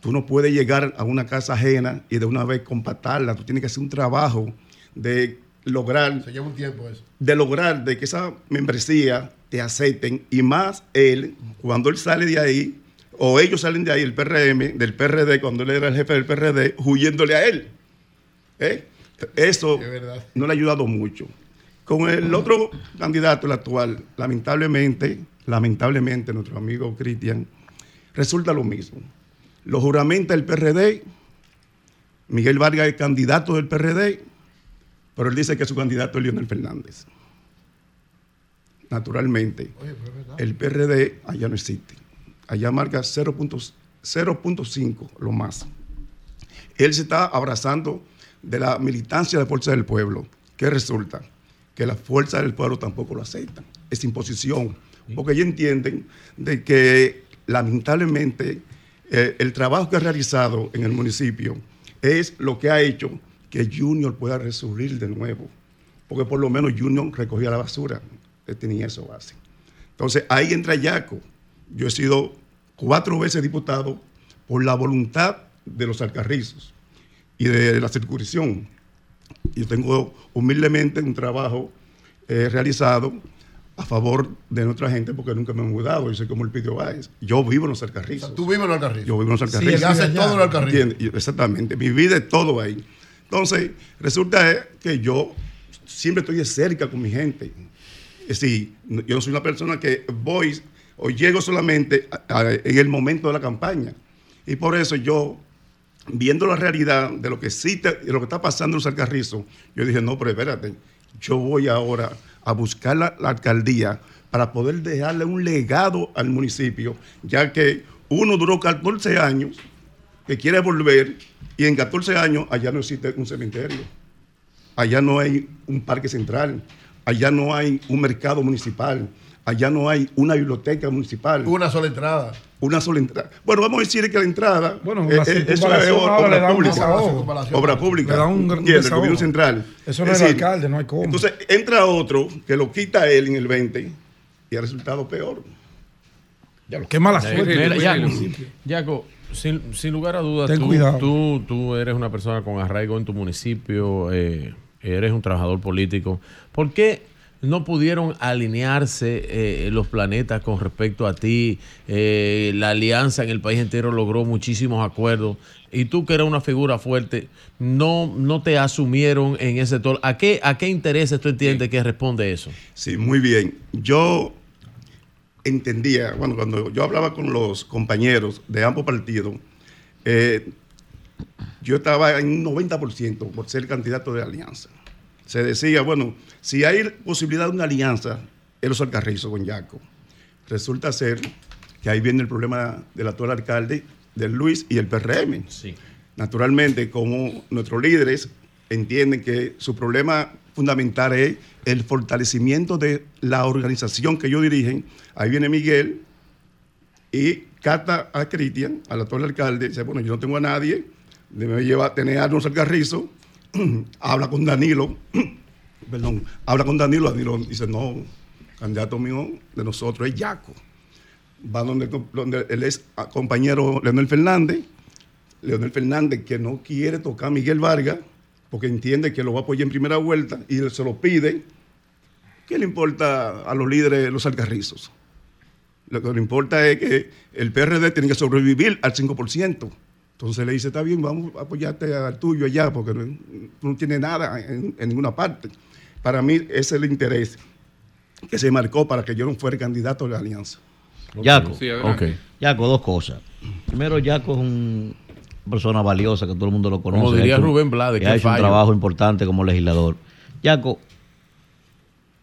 Tú no puedes llegar a una casa ajena y de una vez compactarla. Tú tienes que hacer un trabajo de lograr, Se lleva un tiempo eso. de lograr de que esa membresía te acepten y más él, cuando él sale de ahí, o ellos salen de ahí, el PRM, del PRD, cuando él era el jefe del PRD, huyéndole a él. ¿Eh? Eso no le ha ayudado mucho. Con el otro candidato, el actual, lamentablemente, lamentablemente, nuestro amigo Cristian, resulta lo mismo. Lo juramenta el PRD, Miguel Vargas es candidato del PRD, pero él dice que su candidato es Leonel Fernández. Naturalmente, Oye, el PRD allá no existe. Allá marca 0.5, 0.5 lo más. Él se está abrazando de la militancia de Fuerza del Pueblo. ¿Qué resulta? Que la Fuerza del Pueblo tampoco lo aceptan. Es imposición. Porque ellos entienden de que lamentablemente eh, el trabajo que ha realizado en el municipio es lo que ha hecho que Junior pueda resurgir de nuevo. Porque por lo menos Junior recogía la basura, él tenía eso base. Entonces ahí entra Yaco. Yo he sido cuatro veces diputado por la voluntad de los alcarrizos y de la circunscripción. Yo tengo humildemente un trabajo eh, realizado a favor de nuestra gente porque nunca me he mudado. Yo soy como el Pidio Báez. Yo vivo en los alcarrizos. Tú vives en los Alcarrizos. Yo vivo en los Sí, alcarrizos. él hace todo en los Alcarrizos. ¿Entiendes? Y- Exactamente. Mi vida es todo ahí. Entonces, resulta que yo siempre estoy cerca con mi gente. Es decir, yo no soy una persona que voy o llego solamente en el momento de la campaña. Y por eso yo, viendo la realidad de lo que sí te- de lo que está pasando en los alcarrizos, yo dije, no, pero espérate, yo voy ahora a buscar la, la alcaldía para poder dejarle un legado al municipio, ya que uno duró 14 años que quiere volver y en 14 años allá no existe un cementerio, allá no hay un parque central, allá no hay un mercado municipal, allá no hay una biblioteca municipal. Una sola entrada. Una sola entrada. Bueno, vamos a decir que la entrada. Bueno, eh, la eh, eso es ahora obra un pública. Obra pública. Le da un gran ¿Entiendes? El gobierno central. Eso no es Es el decir, alcalde, no hay cómo. Entonces entra otro que lo quita él en el 20 y el resultado peor. Qué mala suerte. Yaco, sin, sin lugar a dudas, Ten tú, cuidado. Tú, tú eres una persona con arraigo en tu municipio, eh, eres un trabajador político. ¿Por qué no pudieron alinearse eh, los planetas con respecto a ti? Eh, la alianza en el país entero logró muchísimos acuerdos. Y tú, que eres una figura fuerte, no, no te asumieron en ese tono. ¿A qué, ¿A qué intereses tú entiendes que responde eso? Sí, muy bien. Yo entendía, bueno, cuando yo hablaba con los compañeros de ambos partidos, eh, yo estaba en un 90% por ser candidato de alianza. Se decía, bueno, si hay posibilidad de una alianza en los alcarrizos con Yaco, resulta ser que ahí viene el problema del actual alcalde, de Luis y el PRM. Naturalmente, como nuestros líderes entienden que su problema fundamental es el fortalecimiento de la organización que ellos dirigen, ahí viene Miguel y cata a Cristian, al actual alcalde, dice, bueno, yo no tengo a nadie, me lleva a tener a Arnold Salgarrizo, habla con Danilo, perdón, habla con Danilo, Danilo dice, no, candidato mío de nosotros es Yaco. Va donde, donde el ex compañero Leonel Fernández, Leonel Fernández que no quiere tocar a Miguel Vargas, porque entiende que lo va a apoyar en primera vuelta y se lo pide. ¿Qué le importa a los líderes de los alcarrizos? Lo que le importa es que el PRD tiene que sobrevivir al 5%. Entonces le dice, está bien, vamos a apoyarte al tuyo allá, porque no, no tiene nada en, en ninguna parte. Para mí ese es el interés que se marcó para que yo no fuera candidato de la alianza. Yaco, Sí, adelante. Yaco, dos cosas. Primero, Yaco es un- persona valiosa que todo el mundo lo conoce. Como diría hecho- Rubén Blades, que ha hecho un trabajo importante como legislador. Yaco,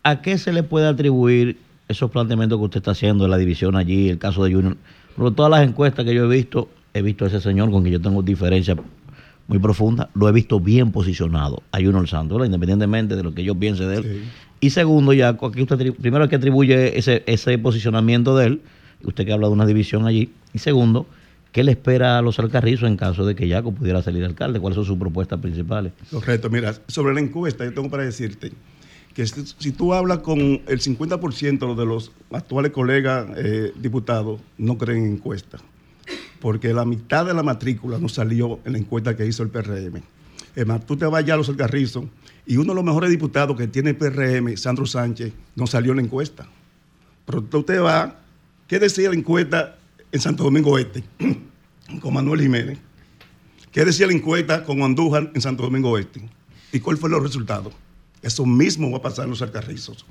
¿a qué se le puede atribuir esos planteamientos que usted está haciendo de la división allí, el caso de Junior? Por todas las encuestas que yo he visto, he visto a ese señor con quien yo tengo diferencia muy profunda, lo he visto bien posicionado a Junior Santos, ¿verdad? independientemente de lo que yo piense de él. Y segundo, Yaco, aquí usted primero que atribuye ese, ese posicionamiento de él, usted que habla de una división allí, y segundo, ¿qué le espera a los alcarrizos en caso de que Yaco pudiera salir alcalde? ¿Cuáles son sus propuestas principales? Correcto, mira, sobre la encuesta, yo tengo para decirte que si, tú hablas con el 50% de los actuales colegas eh, diputados, no creen en encuestas, porque la mitad de la matrícula no salió en la encuesta que hizo el PRM. Es más, tú te vas ya a los alcarrizos y uno de los mejores diputados que tiene el PRM, Sandro Sánchez, no salió en la encuesta. Pero tú te vas, ¿qué decía la encuesta en Santo Domingo Este con Manuel Jiménez? ¿Qué decía la encuesta con Andújar en Santo Domingo Este? ¿Y cuáles fueron los resultados? Eso mismo va a pasar en los alcarrizos.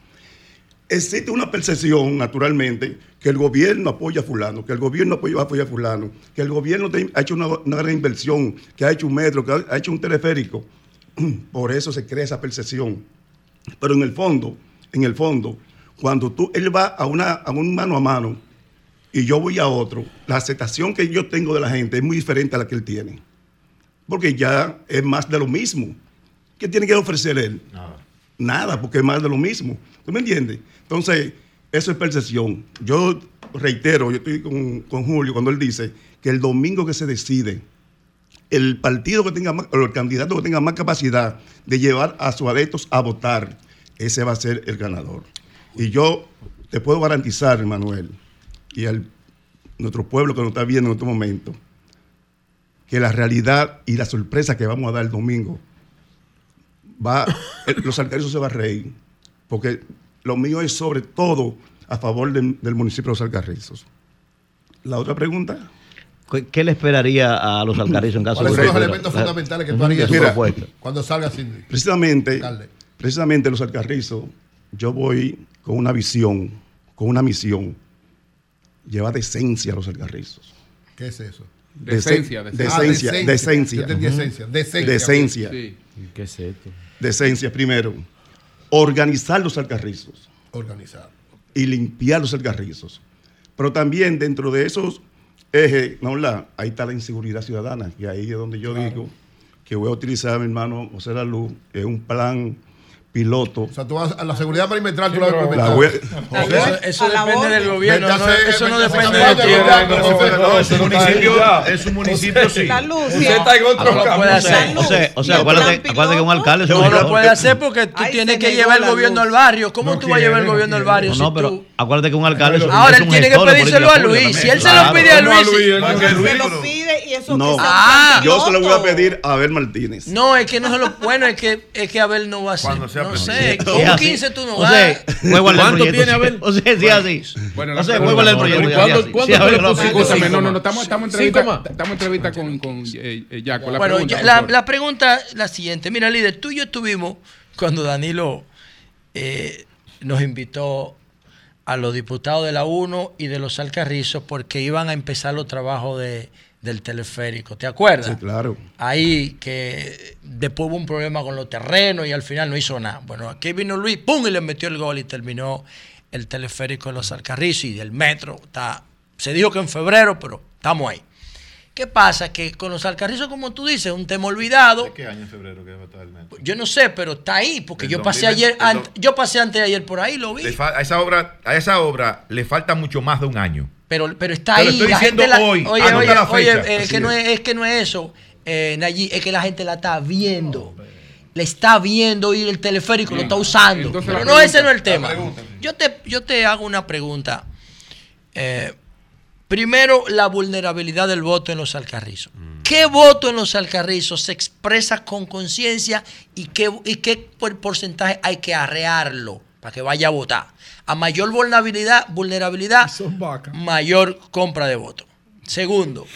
Existe una percepción, naturalmente, que el gobierno apoya a fulano, que el gobierno apoya, apoya a fulano, que el gobierno ha hecho una, una gran inversión, que ha hecho un metro, que ha hecho un teleférico. Por eso se crea esa percepción. Pero en el fondo, en el fondo, cuando tú, él va a, una, a un mano a mano y yo voy a otro, la aceptación que yo tengo de la gente es muy diferente a la que él tiene. Porque ya es más de lo mismo. ¿Qué tiene que ofrecer él? Nada. Nada, porque es más de lo mismo. ¿Tú me entiendes? Entonces, eso es percepción. Yo reitero, yo estoy con, con Julio cuando él dice que el domingo que se decide, el partido que tenga más, o el candidato que tenga más capacidad de llevar a sus adeptos a votar, ese va a ser el ganador. Y yo te puedo garantizar, Manuel, y al nuestro pueblo que nos está viendo en este momento, que la realidad y la sorpresa que vamos a dar el domingo, va, el- los alcaldes se va a reír, porque lo mío es sobre todo a favor del, del municipio de Los Alcarrizos. La otra pregunta. ¿Qué, le esperaría a los alcarrizos en caso ¿Cuáles de son los elementos de- fundamentales que tú de harías Mira, propuesta? cuando salga Cindy? Precisamente, precisamente los Alcarrizos, yo voy con una visión, con una misión, llevar decencia a los Alcarrizos. ¿Qué es eso? Decencia, Dece- decencia. Decencia, Ah, decencia. Decencia. Decencia. Sí. ¿Qué es esto? Decencia, primero. Organizar los Alcarrizos Organizado. y limpiar los Alcarrizos. Pero también dentro de esos ejes, no, la, ahí está la inseguridad ciudadana, y ahí es donde yo digo que voy a utilizar mi hermano José Luz, es un plan piloto. O sea, tú vas a la seguridad perimetral, tú la vas a La voy a- Eso, eso depende del gobierno, no, hacer- eso no depende de ti. No, no, es un municipio, es un municipio sí. La luz. Usted está en otro Ah, puede La hacer. O sea, o sea ¿Y el acuérdate, que un alcalde No lo puede hacer porque tú tienes que llevar el gobierno al barrio. ¿Cómo No tú vas a llevar el gobierno no al barrio? No, si no, pero tú- acuérdate que un alcalde es un- Ahora él tiene que pedírselo a Luis. Si él se lo pide a. Luis. Se lo pide y eso No, que Ah, yo se lo voy a pedir a Abel Martínez. No, es que no se lo. Bueno, es que, es que Abel no va a ser. Cuando sea No sé, con un así. 15 tú no O vas. sea, el ¿Cuánto proyecto, tiene. Abel? O sea, sí, así. Bueno, O la sea, pregunta- juégale el proyecto. ¿Cuándo- así. cuándo Sí, le no, no, no, estamos, estamos entrevista, estamos en entrevista con, con eh, eh, Jaco. La Bueno, pregunta, la, la pregunta es la siguiente. Mira, líder, tú y yo estuvimos cuando Danilo eh, nos invitó a los diputados de la UNO y de los Alcarrizos porque iban a empezar los trabajos de, del teleférico. ¿Te acuerdas? Sí, claro. Ahí que después hubo un problema con los terrenos y al final no hizo nada. Bueno, aquí vino Luis, ¡pum! y le metió el gol y terminó el teleférico de los Alcarrizos y del metro. Está, se dijo que en febrero, pero estamos ahí. ¿Qué pasa? Que con los Alcarrizos, como tú dices, un tema olvidado. ¿Qué año en febrero que va a estar el metro? Yo no sé, pero está ahí, porque Del yo pasé 2020, ayer, yo pasé antes de ayer por ahí, lo vi. A esa obra, a esa obra le falta mucho más de un año. Pero, pero está Te lo ahí. estoy la diciendo gente la- hoy, Oye, oye, la oye, fecha. eh, no es. que no es eso, eh, Nayib, es que la gente la está viendo. Le está viendo y el teleférico lo está usando. Entonces, Pero no, ese no es el tema. Yo te, yo te hago una pregunta. Eh, primero, la vulnerabilidad del voto en los alcarrizos. ¿Qué voto en los alcarrizos se expresa con conciencia y qué, y qué por- porcentaje hay que arrearlo para que vaya a votar? A mayor vulnerabilidad, vulnerabilidad mayor compra de voto. Segundo,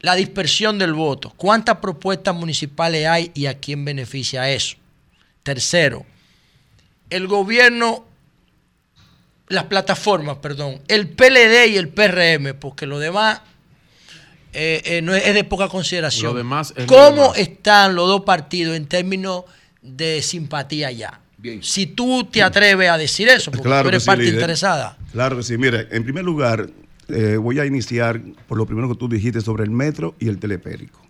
la dispersión del voto. ¿Cuántas propuestas municipales hay y a quién beneficia eso? Tercero, el gobierno, las plataformas, perdón, el PLD y el PRM, porque lo demás eh, eh, no es, es de poca consideración. Lo demás es lo ¿Cómo demás. están los dos partidos en términos de simpatía ya? Bien. Si tú te atreves a decir eso, porque tú eres sí, parte líder. interesada. Claro que sí. Mire, en primer lugar, eh, voy a iniciar por lo primero que tú dijiste sobre el metro y el teleférico.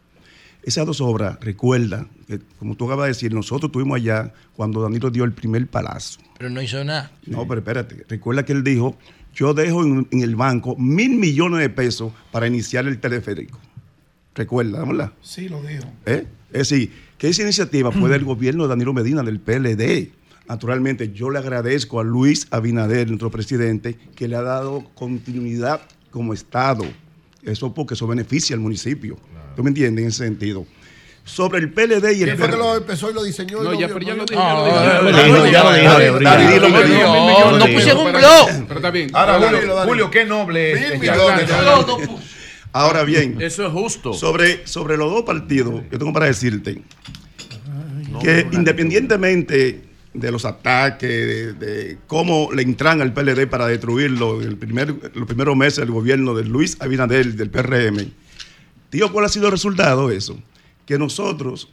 Esas dos obras, recuerda, que como tú acabas de decir, nosotros estuvimos allá cuando Danilo dio el primer palazo. Pero no hizo nada. No, pero espérate. Recuerda que él dijo, yo dejo en, en el banco mil millones de pesos para iniciar el teleférico. Recuerda, ¿verdad? Sí, lo dijo. ¿Eh? Es decir, que esa iniciativa fue del gobierno de Danilo Medina, del PLD. Naturalmente, yo le agradezco a Luis Abinader, nuestro presidente, que le ha dado continuidad como Estado. Eso porque eso beneficia al municipio. ¿Tú me entiendes en ese sentido? Sobre el PLD y el ¿Quién fue que PRD. lo empezó y lo diseñó? No, ya, pero ya lo dijo, ya lo No, pusieron un blog. Pero está bien. Ahora, Julio, qué noble. Mil millones. Ahora bien, Eso es justo. sobre, sobre los dos partidos, yo tengo para decirte que independientemente de los ataques, de, de cómo le entran al PLD para destruirlo, el primer, los primeros meses del gobierno de Luis Abinader, del PRM, tío, ¿cuál ha sido el resultado de eso? Que nosotros,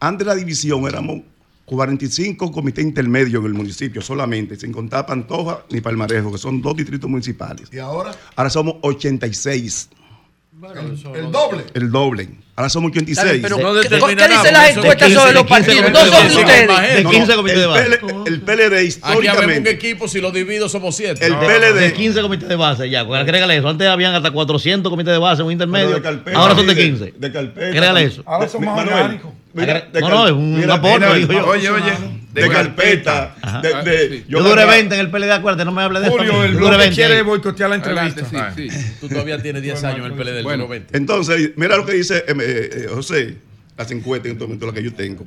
antes de la división, éramos 45 comités intermedios en el municipio solamente, sin contar Pantoja ni Palmarejo, que son dos distritos municipales. ¿Y ahora? Ahora somos 86. El doble. El doble. Ahora somos 86. Pero, ¿qué, ¿qué dicen las encuestas sobre los partidos? No son de ustedes. De 15 comités de base. El, PL, el PLD Aquí habemos un históricamente. equipo, si lo divido somos siete. El No. PLD. De 15 comités de base, ya. pues, Agrégale eso. Antes habían hasta 400 comités de base, un intermedio. De carpeta, Ahora son de de- 15. de carpeta. Agrégale eso. Ahora son más orgánicos. Mira, No, no, es un mira, aporte, mira, digo yo. Oye, oye. De carpeta. De, de- Yo yo duré ganaba- 20 en el PLD, acuérdate, no me hable de eso. Julio, el Yo bloque 20 quiere ahí. boicotear la Adelante, entrevista. sí, sí. Tú todavía tienes 10 años en el PLD Bueno. 20. Entonces, mira lo que dice eh, eh, eh, José, las encuestas en este momento, las que yo tengo.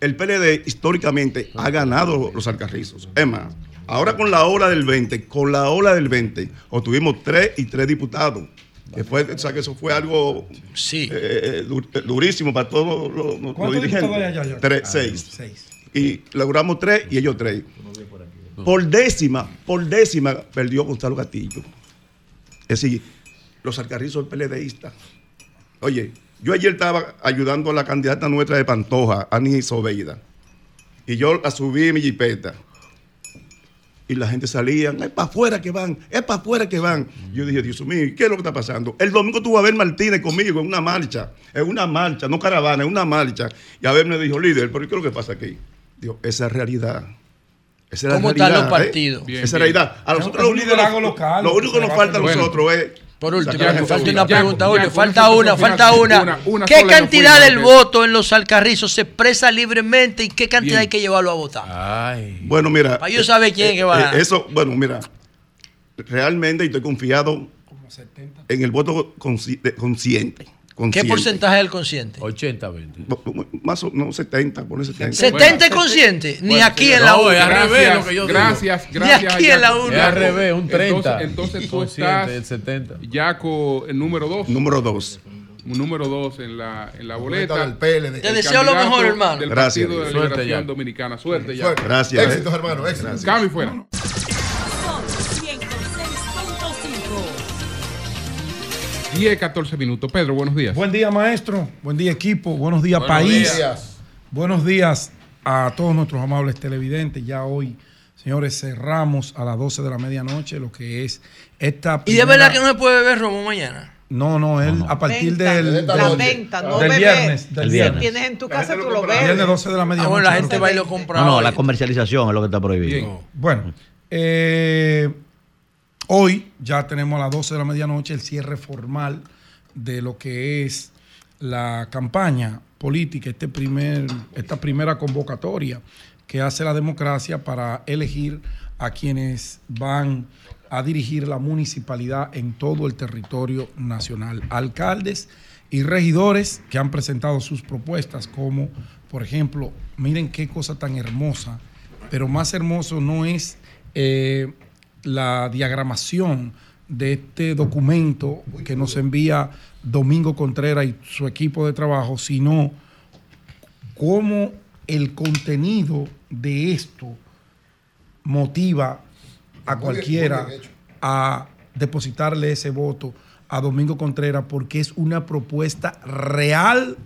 El PLD históricamente ha ganado los alcarrizos. Es más, ahora con la ola del 20, con la ola del 20, obtuvimos tres y tres diputados. Que fue, o sea, que eso fue algo Sí. eh, eh, dur- eh, durísimo para todos los, los- los ¿Cuántos dirigentes. allá? Tres, Ah, seis. Seis. Y logramos tres y ellos tres. Por décima, por décima perdió Gonzalo Castillo. Es decir, los alcarrizos PLDistas. Oye, yo ayer estaba ayudando a la candidata nuestra de Pantoja, Ani Sobeida. Y yo la subí en mi jipeta. Y la gente salía, es para afuera que van, es para afuera que van. Yo dije, Dios mío, ¿qué es lo que está pasando? El domingo tuvo a ver Martínez conmigo en una marcha, en una marcha, no caravana, en una marcha. Y a ver me dijo, líder, pero ¿qué es lo que pasa aquí? Digo, esa es realidad. Esa es la ¿Cómo están los ¿eh? partidos? Bien, esa es realidad. A nosotros un lo único, que liderazgo nos- local, lo único que nos falta a Bueno. nosotros es Por último, me falta una pregunta, Ya, Julio, ya, falta una, falta una. una- una ¿Qué cantidad del que- voto en los alcarrizos se expresa libremente y qué cantidad Bien. hay que llevarlo a votar? Ay. Bueno, mira. Para yo saber quién es que va a eh, ganar. Eso, bueno, mira. Realmente estoy confiado en el voto consci- de- consciente. ¿Qué porcentaje es el consciente? 80-20. Bo- bo- Más o no 70, pone 70. ¿70 es consciente? Ni Bueno, aquí en la no, UNA. es al revés Gracias, lo que yo digo. gracias, Ni aquí en la. UNA. Es al revés, un 30. Entonces, entonces tú Consciente, estás, el 70. Yaco, el número 2. Número 2. número 2 en la, en la Boleta del PLD. Te El deseo lo mejor, hermano. Del Gracias, Partido de la Suerte, Liberación. Dominicana. Suerte, ya. Gracias, eh. Éxitos, hermano. Éxitos. Cambio y fuera. 10, 14 minutos. Pedro, buenos días. Buen día, maestro. Buen día, equipo. Buenos días, Buenos país. días. Buenos días a todos nuestros amables televidentes. Ya hoy, señores, cerramos a las 12 de la medianoche lo que es esta. ¿Y de primera- verdad que no se puede beber romo mañana? No, no, él a partir Venta. del, La venta, no del viernes. Del El Si viernes. tienes en tu casa, tú lo compra. Viernes bebes. 12 de la Ah, medianoche. bueno, la gente va y lo compra. No, la comercialización es lo que está prohibido. Bien. Bueno, eh, hoy ya tenemos a las 12 de la medianoche el cierre formal de lo que es la campaña política, este primer, esta primera convocatoria que hace la democracia para elegir a quienes van a dirigir la municipalidad en todo el territorio nacional. Alcaldes y regidores que han presentado sus propuestas, como por ejemplo, miren qué cosa tan hermosa, pero más hermoso no es eh, la diagramación de este documento que nos envía Domingo Contreras y su equipo de trabajo, sino cómo el contenido de esto motiva a cualquiera a depositarle ese voto a Domingo Contreras porque es una propuesta real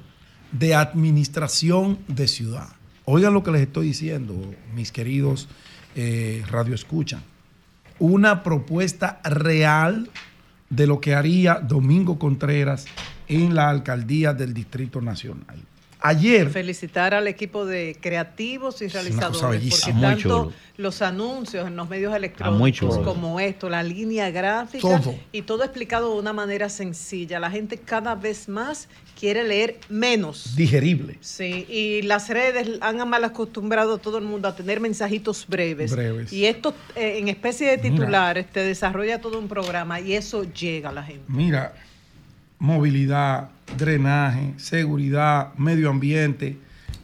de administración de ciudad. Oigan lo que les estoy diciendo, mis queridos eh, Radio Escuchan. Una propuesta real de lo que haría Domingo Contreras en la alcaldía del Distrito Nacional. Ayer, Felicitar al equipo de creativos y realizadores, porque tanto los anuncios en los medios muy electrónicos como esto, la línea gráfica Todo. y todo explicado de una manera sencilla. La gente cada vez más quiere leer menos. digerible. Sí, y las redes han mal acostumbrado a todo el mundo a tener mensajitos breves. Breves. Y esto eh, en especie de Mira. titulares te desarrolla todo un programa y eso llega a la gente. Mira, movilidad, drenaje, seguridad, medio ambiente,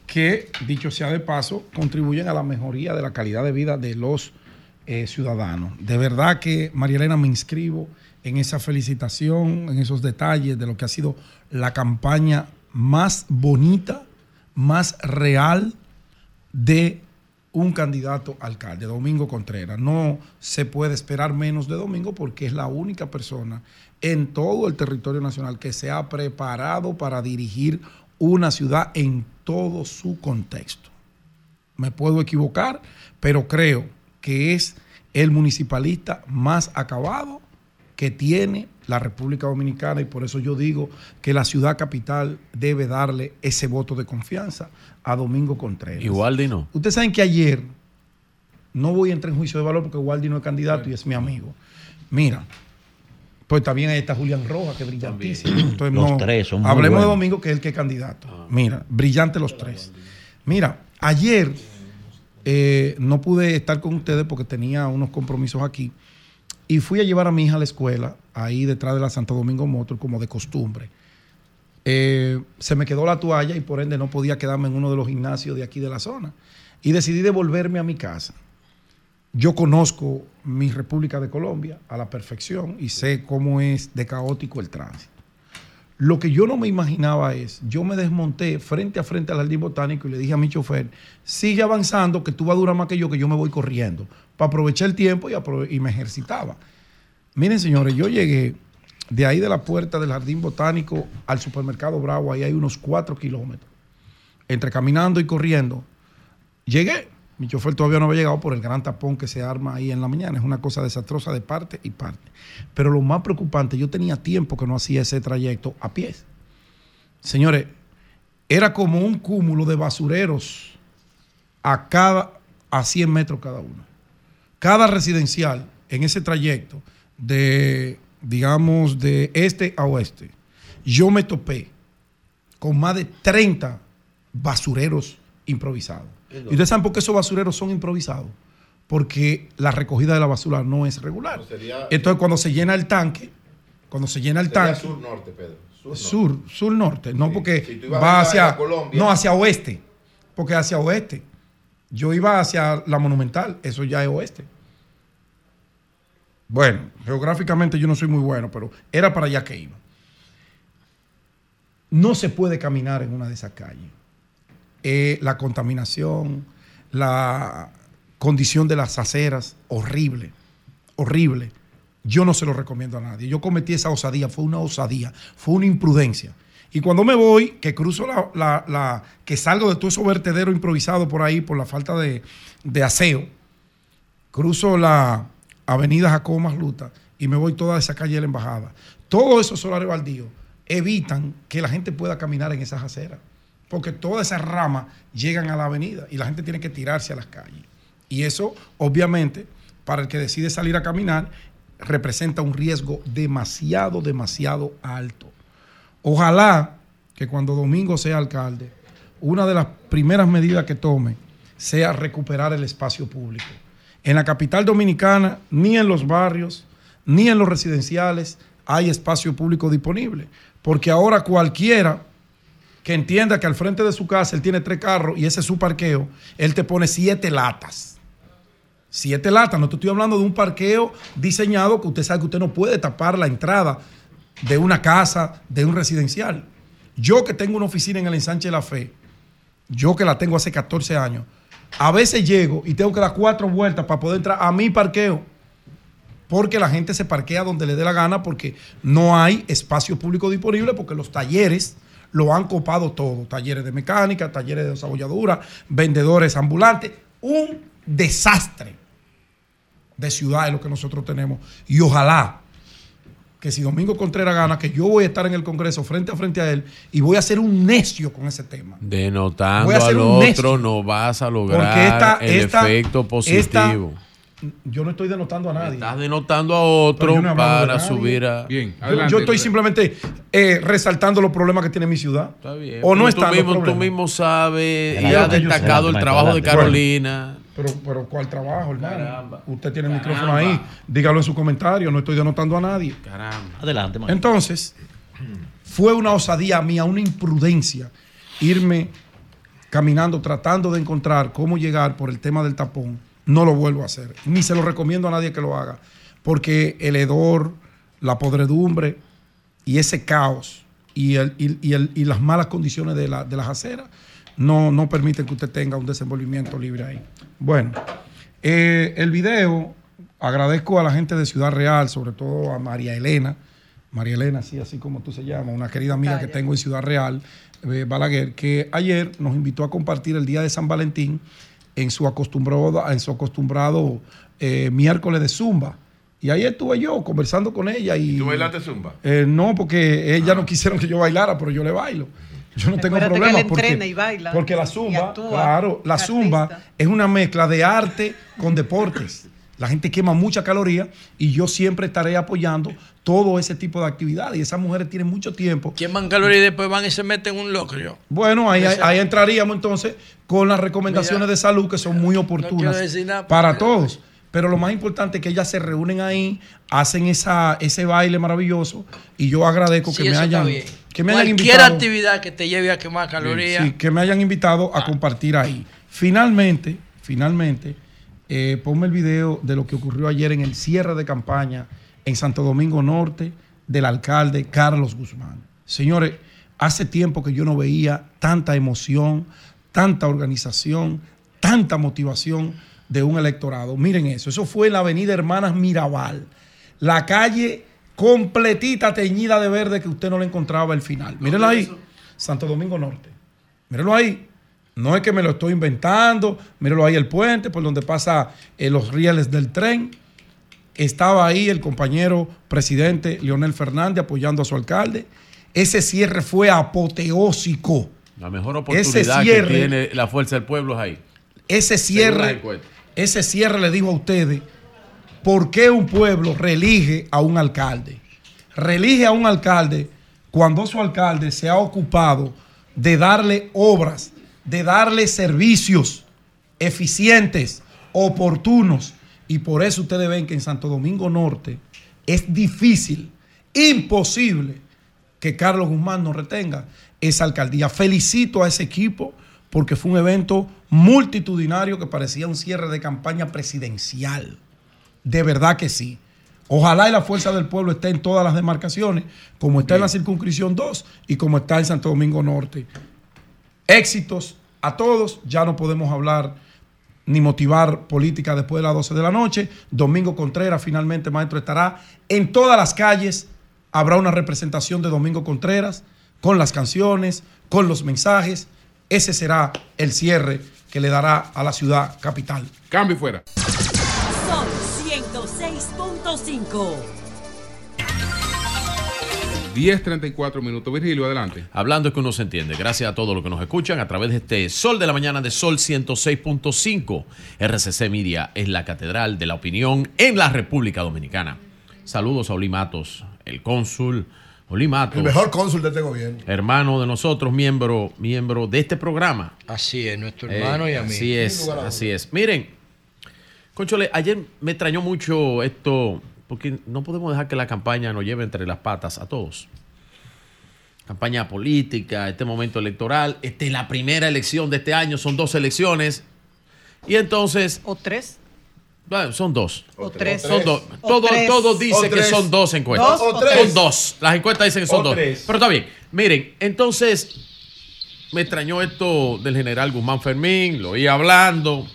que, dicho sea de paso, contribuyen a la mejoría de la calidad de vida de los eh, ciudadanos. De verdad que, María Elena, me inscribo en esa felicitación, en esos detalles de lo que ha sido la campaña más bonita, más real de un candidato alcalde, Domingo Contreras. No se puede esperar menos de Domingo porque es la única persona en todo el territorio nacional que se ha preparado para dirigir una ciudad en todo su contexto. Me puedo equivocar, pero creo que es el municipalista más acabado que tiene la República Dominicana y por eso yo digo que la ciudad capital debe darle ese voto de confianza a Domingo Contreras. Igual de no. Ustedes saben que ayer, no voy a entrar en juicio de valor porque Waldi no es candidato y es mi amigo. Mira, pues también ahí está Julián Rojas, que es brillantísimo. Entonces, Los no, tres son muy Hablemos de. Domingo, que es el que es candidato. Mira, brillante los tres. Mira, ayer eh, no pude estar con ustedes porque tenía unos compromisos aquí. Y fui a llevar a mi hija a la escuela, ahí detrás de la Santo Domingo Motor, como de costumbre. Eh, se me quedó la toalla y por ende no podía quedarme en uno de los gimnasios de aquí de la zona. Y decidí devolverme a mi casa. Yo conozco mi República de Colombia a la perfección y sé cómo es de caótico el tránsito. Lo que yo no me imaginaba es, yo me desmonté frente a frente al jardín botánico y le dije a mi chofer, sigue avanzando, que tú vas a durar más que yo, que yo me voy corriendo, para aprovechar el tiempo y, y me ejercitaba. Miren, señores, yo llegué de ahí de la puerta del jardín botánico al supermercado Bravo, ahí hay unos cuatro kilómetros, entre caminando y corriendo. Llegué, mi chofer todavía no había llegado por el gran tapón que se arma ahí en la mañana, es una cosa desastrosa de parte y parte. Pero lo más preocupante, yo tenía tiempo que no hacía ese trayecto a pies. Señores, era como un cúmulo de basureros a cada a 100 metros cada uno. Cada residencial en ese trayecto de, digamos, de este a oeste, yo me topé con más de 30 basureros improvisados. ¿Y ustedes saben por qué esos basureros son improvisados? Porque la recogida de la basura no es regular. Entonces, cuando se llena el tanque, cuando se llena el tanque, sur-norte, Pedro. sur, sur norte, no porque Si va hacia Colombia- no hacia oeste, porque hacia oeste. Yo iba hacia la Monumental, eso ya es oeste. Bueno, geográficamente yo no soy muy bueno, pero era para allá que iba. No se puede caminar en una de esas calles. Eh, la contaminación, la condición de las aceras, horrible, horrible. Yo no se lo recomiendo a nadie. Yo cometí esa osadía, fue una osadía, fue una imprudencia. Y cuando me voy, que cruzo la, que salgo de todo esos vertederos improvisados por ahí por la falta de, de aseo, cruzo la avenida Jacobo Masluta y me voy toda esa calle de la embajada. Todos esos solares baldíos evitan que la gente pueda caminar en esas aceras, porque todas esas ramas llegan a la avenida y la gente tiene que tirarse a las calles. Y eso, obviamente, para el que decide salir a caminar, representa un riesgo demasiado, demasiado alto. Ojalá que cuando Domingo sea alcalde, una de las primeras medidas que tome sea recuperar el espacio público. En la capital dominicana, ni en los barrios, ni en los residenciales hay espacio público disponible. Porque ahora cualquiera que entienda que al frente de su casa él tiene tres carros y ese es su parqueo, él te pone siete latas. Siete latas, no te estoy hablando de un parqueo diseñado que usted sabe que usted no puede tapar la entrada de una casa, de un residencial. Yo que tengo una oficina en el ensanche de la fe, yo que la tengo hace 14 años, a veces llego y tengo que dar cuatro vueltas para poder entrar a mi parqueo. Porque la gente se parquea donde le dé la gana porque no hay espacio público disponible porque los talleres lo han copado todo. Talleres de mecánica, talleres de desabolladura, vendedores ambulantes. Un desastre de ciudad es lo que nosotros tenemos. Y ojalá que si Domingo Contreras gana, que yo voy a estar en el Congreso frente a frente a él y voy a ser un necio con ese tema. Denotando Voy a ser al un otro necio. no vas a lograr Porque esta- el esta- efecto positivo. Yo no estoy denotando a nadie. Estás denotando a otro no para subir a... Bien, Yo- yo, estoy simplemente eh, resaltando los problemas que tiene mi ciudad. Está bien. O no están tú tú mismo sabes y has sé. destacado el trabajo de Bueno, Carolina. Pero, pero ¿cuál trabajo, hermano? Caramba. Usted tiene el micrófono ahí. Dígalo en su comentario. No estoy denotando a nadie. Caramba. Adelante, Mario. Entonces, fue una osadía mía, una imprudencia irme caminando, tratando de encontrar cómo llegar por el tema del tapón. No lo vuelvo a hacer. Ni se lo recomiendo a nadie que lo haga. Porque el hedor, la podredumbre y ese caos y, el- y- el- y las malas condiciones de, la- de las aceras no, no permiten que usted tenga un desenvolvimiento libre ahí. Bueno, eh, el video, agradezco a la gente de Ciudad Real, sobre todo a María Elena, María Elena, sí, así como tú se llama, una querida amiga que tengo en Ciudad Real, eh, Balaguer, que ayer nos invitó a compartir el día de San Valentín en su acostumbrado, en su acostumbrado eh, miércoles de Zumba Y ahí estuve yo conversando con ella. ¿Y, ¿Tú bailaste zumba? Eh, no, porque ella no quisieron que yo bailara, pero yo le bailo. Yo no tengo Recuérdate problema porque, entrena y baila. porque la Y zumba, actúa, claro, la artista. zumba es una mezcla de arte con deportes. La gente quema mucha caloría y yo siempre estaré apoyando todo ese tipo de actividades. Y esas mujeres tienen mucho tiempo. Queman calorías y después van y se meten en un locrio. Bueno, ahí, entraríamos entonces con las recomendaciones de salud que son muy oportunas quiero decir nada, para todos. Pero lo más importante es que ellas se reúnen ahí, hacen esa, ese baile maravilloso y yo agradezco Sí, que me hayan, que me hayan Cualquier invitado. actividad que te lleve a quemar calorías. Sí, que me hayan invitado a compartir ahí. Finalmente, finalmente, eh, ponme el video de lo que ocurrió ayer en el cierre de campaña en Santo Domingo Norte del alcalde Carlos Guzmán. Señores, hace tiempo que yo no veía tanta emoción, tanta organización, tanta motivación de un electorado. Miren eso, eso fue en la avenida Hermanas Mirabal, la calle completita teñida de verde que usted no le encontraba al final. Mírenlo ahí, Santo Domingo Norte. Mírenlo ahí. No es que me lo estoy inventando. Mírenlo ahí el puente por donde pasa eh, los rieles del tren. Estaba ahí el compañero presidente Leonel Fernández apoyando a su alcalde. Ese cierre fue apoteósico. La mejor oportunidad que tiene la fuerza del pueblo es ahí. Ese cierre, ese cierre le dijo a ustedes por qué un pueblo reelige a un alcalde. Reelige a un alcalde cuando su alcalde se ha ocupado de darle obras, de darle servicios eficientes, oportunos. Y por eso ustedes ven que en Santo Domingo Norte es difícil, imposible que Carlos Guzmán no retenga esa alcaldía. Felicito a ese equipo porque fue un evento multitudinario que parecía un cierre de campaña presidencial. De verdad que sí. Ojalá y la fuerza del pueblo esté en todas las demarcaciones, como está en la circunscripción 2 y como está en Santo Domingo Norte. Éxitos a todos, ya no podemos hablar ni motivar política después de las 12 de la noche. Domingo Contreras finalmente, maestro, estará en todas las calles. Habrá una representación de Domingo Contreras con las canciones, con los mensajes. Ese será el cierre que le dará a la ciudad capital. Cambio fuera. Sol 106.5. 10.34 minutos. Virgilio, adelante. Hablando es que uno se entiende. Gracias a todos los que nos escuchan a través de este Sol de la Mañana de Sol 106.5. RCC Media es la catedral de la opinión en la República Dominicana. Saludos a Oli Matos, el cónsul. Oli Matos. El mejor cónsul de este gobierno. Hermano de nosotros, miembro, miembro de este programa. Así es, nuestro Eh, hermano y a mí. Así es, así es. Miren, Conchole, ayer me extrañó mucho esto, porque no podemos dejar que la campaña nos lleve entre las patas a todos. Campaña política, este momento electoral, esta es la primera elección de este año, son dos elecciones. Y entonces. ¿O tres? Bueno, son dos. O tres. Son dos. O Todo, tres. todo O dice que son dos encuestas. Dos o Son tres. dos. Las encuestas dicen que son O dos. tres. Pero está bien. Miren, entonces me extrañó esto del general Guzmán Fermín. Lo oí hablando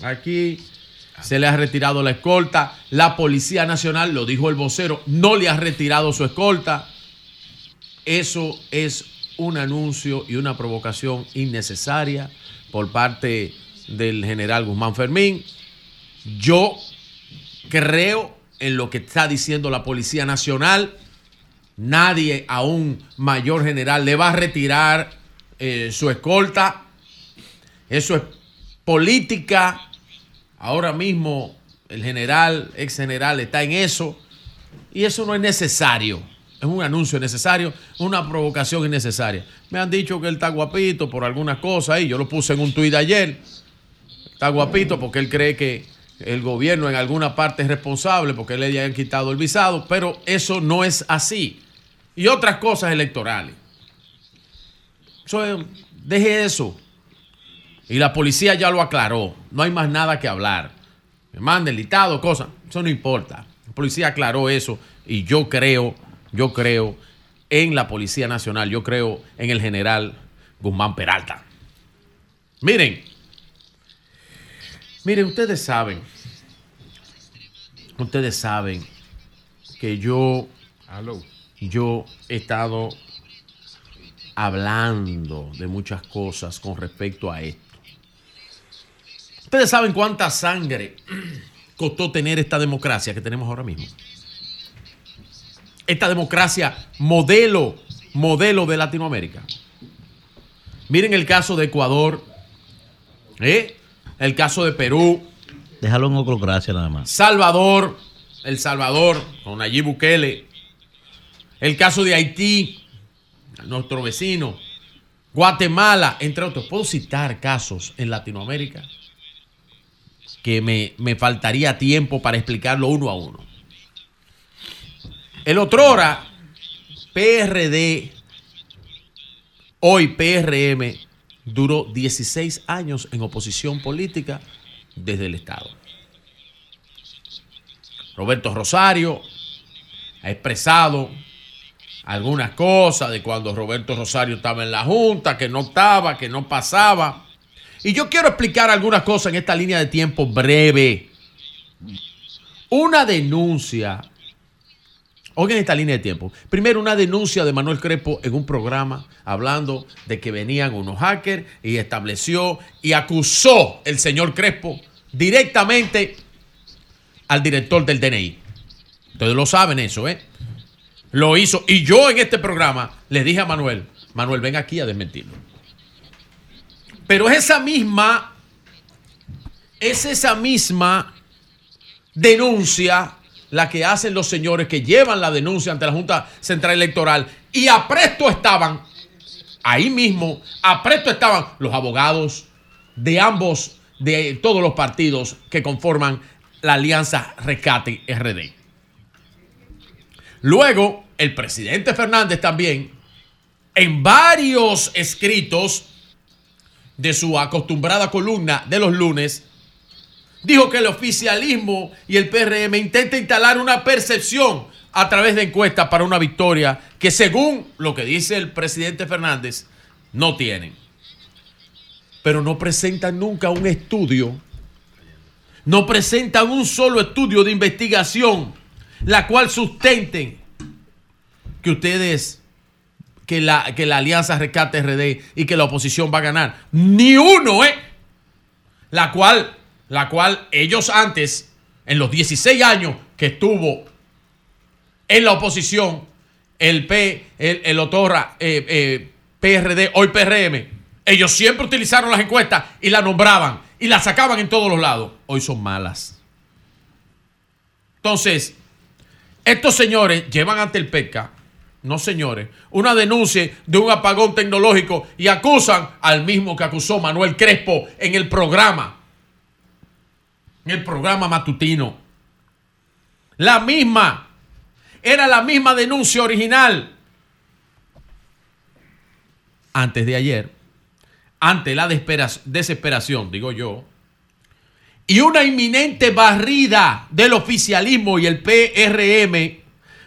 aquí. Se le ha retirado la escolta. La Policía Nacional, lo dijo el vocero, no le ha retirado su escolta. Eso es un anuncio y una provocación innecesaria por parte del general Guzmán Fermín. Yo creo en lo que está diciendo la Policía Nacional. Nadie a un mayor general le va a retirar eh, su escolta. Eso es política. Ahora mismo el general, ex general, está en eso. Y eso no es necesario. Es un anuncio necesario, una provocación innecesaria. Me han dicho que él está guapito por algunas cosas ahí. Yo lo puse en un tuit ayer. Está guapito porque él cree que el gobierno en alguna parte es responsable porque le hayan quitado el visado, pero eso no es así. Y otras cosas electorales. Es- deje eso. Y la policía ya lo aclaró. No hay más nada que hablar. Me manden listado, cosas. Eso no importa. La policía aclaró eso. Y yo creo, yo creo en la Policía Nacional. Yo creo en el general Guzmán Peralta. Miren. Miren, ustedes saben. Ustedes saben que yo. Yo he estado hablando de muchas cosas con respecto a esto. Ustedes saben cuánta sangre costó tener esta democracia que tenemos ahora mismo. Esta democracia modelo, modelo de Latinoamérica. Miren el caso de Ecuador, ¿eh? el caso de Perú, Déjalo en oclocracia nada más. Salvador, El Salvador, con Nayib Bukele. El caso de Haití, nuestro vecino. Guatemala, entre otros. Puedo citar casos en Latinoamérica que me, me faltaría tiempo para explicarlo uno a uno. El otrora, PRD, hoy PRM, duró 16 años en oposición política desde el Estado. Roberto Rosario ha expresado algunas cosas de cuando Roberto Rosario estaba en la Junta, que no estaba, que no pasaba. Y yo quiero explicar algunas cosas en esta línea de tiempo breve. Una denuncia. Oigan esta línea de tiempo. Primero, una denuncia de Manuel Crespo en un programa hablando de que venían unos hackers y estableció y acusó el señor Crespo directamente al director del DNI. Ustedes lo saben eso, ¿eh? Lo hizo. Y yo en este programa le dije a Manuel, Manuel, ven aquí a desmentirlo. Pero es esa misma, es esa misma denuncia la que hacen los señores que llevan la denuncia ante la Junta Central Electoral y a presto estaban, ahí mismo, a presto estaban los abogados de ambos, de todos los partidos que conforman la Alianza Rescate RD. Luego, el presidente Fernández también, en varios escritos de su acostumbrada columna de los lunes, dijo que el oficialismo y el PRM intentan instalar una percepción a través de encuestas para una victoria que según lo que dice el presidente Fernández, no tienen. Pero no presentan nunca un estudio, no presentan un solo estudio de investigación, la cual sustenten que ustedes, que la, que la Alianza Rescate RD y que la oposición va a ganar. Ni uno, ¿eh? La cual la cual ellos antes, en los 16 años que estuvo en la oposición, el P, el, el Otorra, eh, eh, PRD, hoy PRM, ellos siempre utilizaron las encuestas y las nombraban y las sacaban en todos los lados. Hoy son malas. Entonces, estos señores llevan ante el PECA, no señores, una denuncia de un apagón tecnológico y acusan al mismo que acusó Manuel Crespo en el programa en el programa matutino. La misma. Era la misma denuncia original. Antes de ayer, ante la desesperación, digo yo, y una inminente barrida del oficialismo y el PRM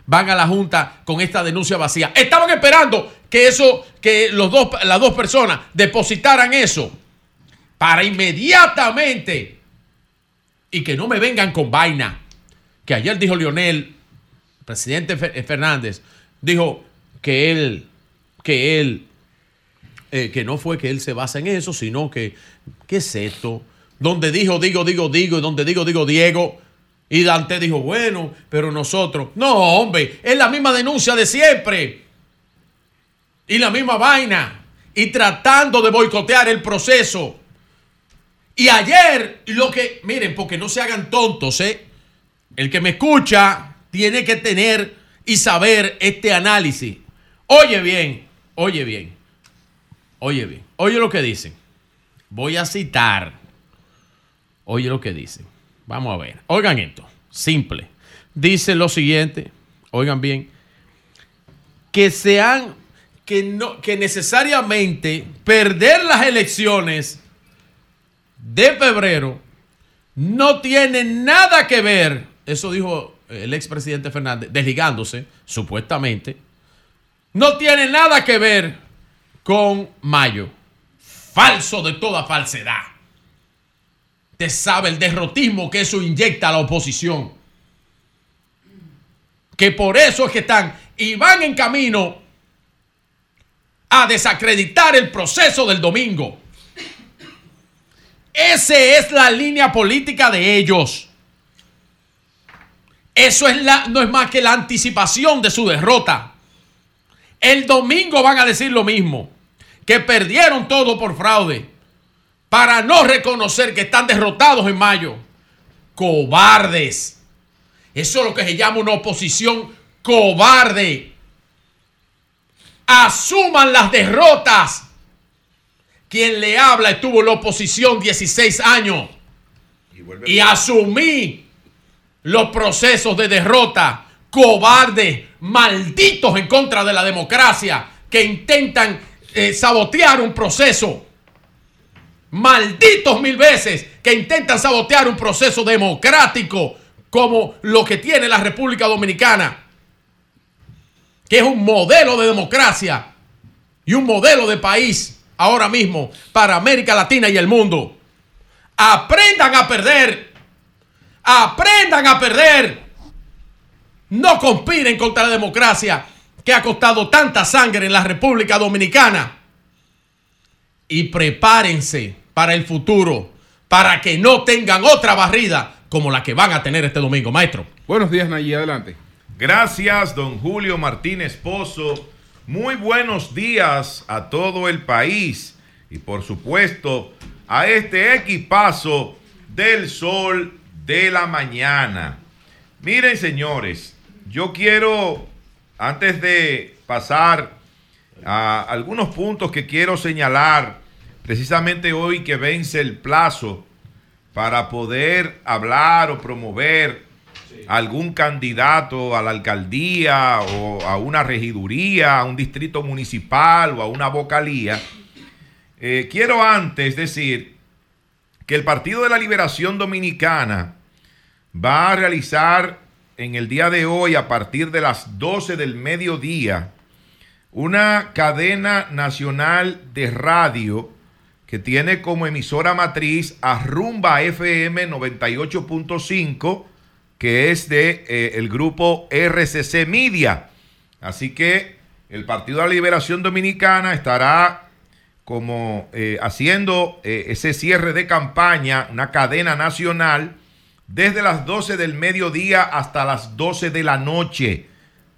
van a la Junta con esta denuncia vacía. Estaban esperando que eso, que los dos, las dos personas depositaran eso para inmediatamente y que no me vengan con vaina. Que ayer dijo Lionel, presidente Fernández, dijo que él, que él, eh, que no fue que él se basa en eso, sino que, ¿qué es esto? Donde dijo, digo, digo, digo, y donde digo, digo, Diego. Y Dante dijo, bueno, pero nosotros, no, hombre, es la misma denuncia de siempre. Y la misma vaina. Y tratando de boicotear el proceso. Y ayer, lo que, miren, porque no se hagan tontos, ¿eh? El que me escucha tiene que tener y saber este análisis. Oye bien, oye bien, oye bien, oye lo que dicen. Voy a citar. Oye lo que dicen. Vamos a ver. Oigan esto, simple. Dice lo siguiente, oigan bien, que sean, que, no, que necesariamente perder las elecciones de febrero no tiene nada que ver, eso dijo el expresidente Fernández, desligándose, supuestamente, no tiene nada que ver con mayo. Falso de toda falsedad. Sabe el derrotismo que eso inyecta a la oposición. Que por eso es que están y van en camino a desacreditar el proceso del domingo. Esa es la línea política de ellos. Eso es la, no es más que la anticipación de su derrota. El domingo van a decir lo mismo, que perdieron todo por fraude, para no reconocer que están derrotados en mayo. Cobardes. Eso es lo que se llama una oposición cobarde. Asuman las derrotas. Quien le habla estuvo en la oposición 16 años. Y asumí los procesos de derrota cobardes, malditos en contra de la democracia, que intentan eh, sabotear un proceso. Malditos mil veces que intentan sabotear un proceso democrático como lo que tiene la República Dominicana, que es un modelo de democracia y un modelo de país ahora mismo para América Latina y el mundo. Aprendan a perder. Aprendan a perder. No conspiren contra la democracia que ha costado tanta sangre en la República Dominicana. Y prepárense para el futuro, para que no tengan otra barrida como la que van a tener este domingo, maestro. Buenos días, Nayí, adelante. Gracias, don Julio Martínez Pozo. Muy buenos días a todo el país y por supuesto a este equipazo del sol de la mañana. Miren, señores, yo quiero, antes de pasar a algunos puntos que quiero señalar, precisamente hoy que vence el plazo para poder hablar o promover algún candidato a la alcaldía o a una regiduría, a un distrito municipal o a una vocalía, eh, quiero antes decir que el Partido de la Liberación Dominicana va a realizar en el día de hoy, a partir de las 12 del mediodía, una cadena nacional de radio que tiene como emisora matriz a Rumba FM 98.5, que es de eh, el grupo RCC Media. Así que el Partido de la Liberación Dominicana estará como eh, haciendo eh, ese cierre de campaña, una cadena nacional, desde las 12 del mediodía hasta las 12 de la noche,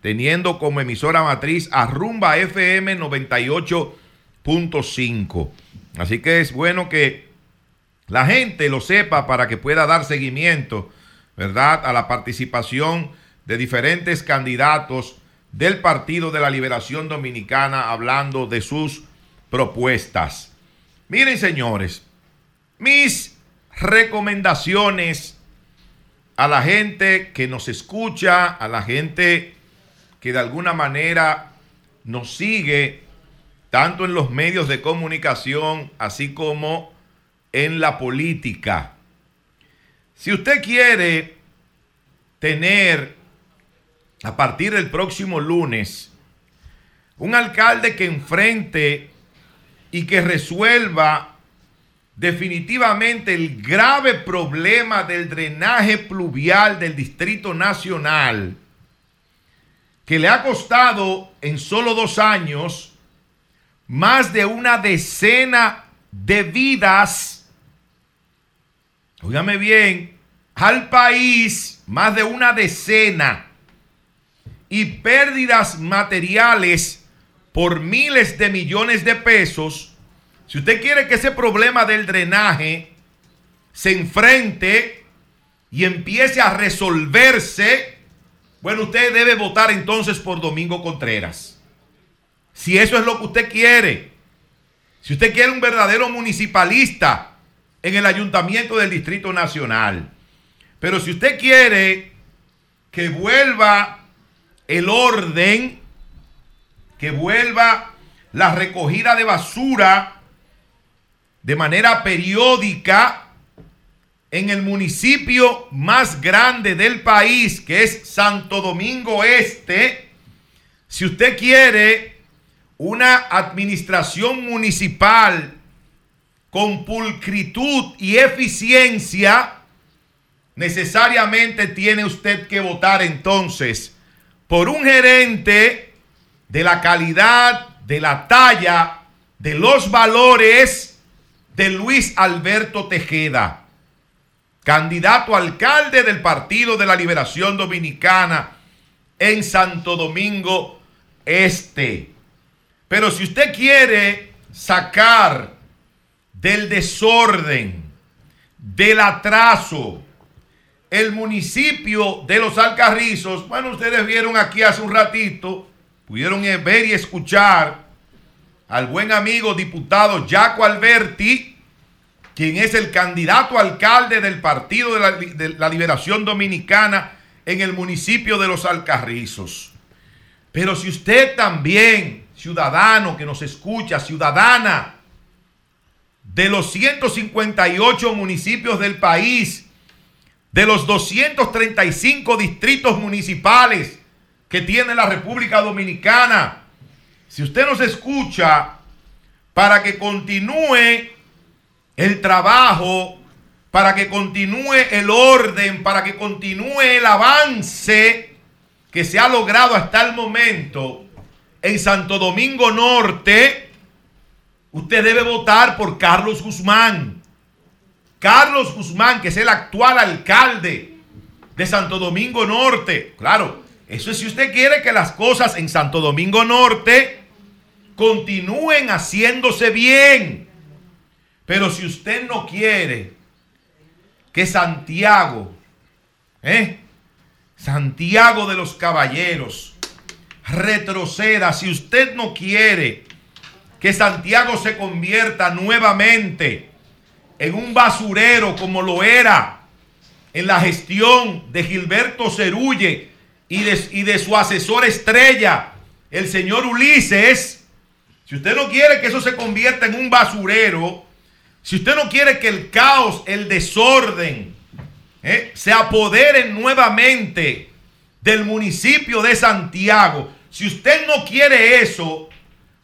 teniendo como emisora matriz a Rumba FM 98.5. Así que es bueno que la gente lo sepa para que pueda dar seguimiento, ¿verdad?, a la participación de diferentes candidatos del Partido de la Liberación Dominicana hablando de sus propuestas. Miren, señores, mis recomendaciones a la gente que nos escucha, a la gente que de alguna manera nos sigue, tanto en los medios de comunicación, así como en la política. Si usted quiere tener a partir del próximo lunes un alcalde que enfrente y que resuelva definitivamente el grave problema del drenaje pluvial del Distrito Nacional, que le ha costado en solo dos años más de una decena de vidas, óigame bien, al país, más de una decena, y pérdidas materiales por miles de millones de pesos, si usted quiere que ese problema del drenaje se enfrente y empiece a resolverse, bueno, usted debe votar entonces por Domingo Contreras. Si eso es lo que usted quiere. Si usted quiere un verdadero municipalista en el ayuntamiento del Distrito Nacional. Pero si usted quiere que vuelva el orden que vuelva la recogida de basura de manera periódica en el municipio más grande del país, que es Santo Domingo Este. Si usted quiere una administración municipal con pulcritud y eficiencia, necesariamente tiene usted que votar entonces por un gerente de la calidad, de la talla, de los valores de Luis Alberto Tejeda. candidato a alcalde del Partido de la Liberación Dominicana en Santo Domingo Este. Pero si usted quiere sacar del desorden, del atraso, el municipio de los Alcarrizos, bueno, ustedes vieron aquí hace un ratito, pudieron ver y escuchar al buen amigo diputado Jaco Alberti, quien es el candidato alcalde del Partido de la, de la Liberación Dominicana en el municipio de los Alcarrizos. Pero si usted también, ciudadano que nos escucha, ciudadana de los 158 municipios del país, de los 235 distritos municipales que tiene la República Dominicana, si usted nos escucha para que continúe el trabajo, para que continúe el orden, para que continúe el avance que se ha logrado hasta el momento en Santo Domingo Norte, usted debe votar por Carlos Guzmán. Carlos Guzmán, que es el actual alcalde de Santo Domingo Norte. Claro, eso es si usted quiere que las cosas en Santo Domingo Norte continúen haciéndose bien. Pero si usted no quiere que Santiago, ¿eh? Santiago de los Caballeros, retroceda, si usted no quiere que Santiago se convierta nuevamente en un basurero como lo era en la gestión de Gilberto Cerulle y de, y de su asesor estrella, el señor Ulises, si usted no quiere que eso se convierta en un basurero, si usted no quiere que el caos, el desorden, eh, se apoderen nuevamente del municipio de Santiago, si usted no quiere eso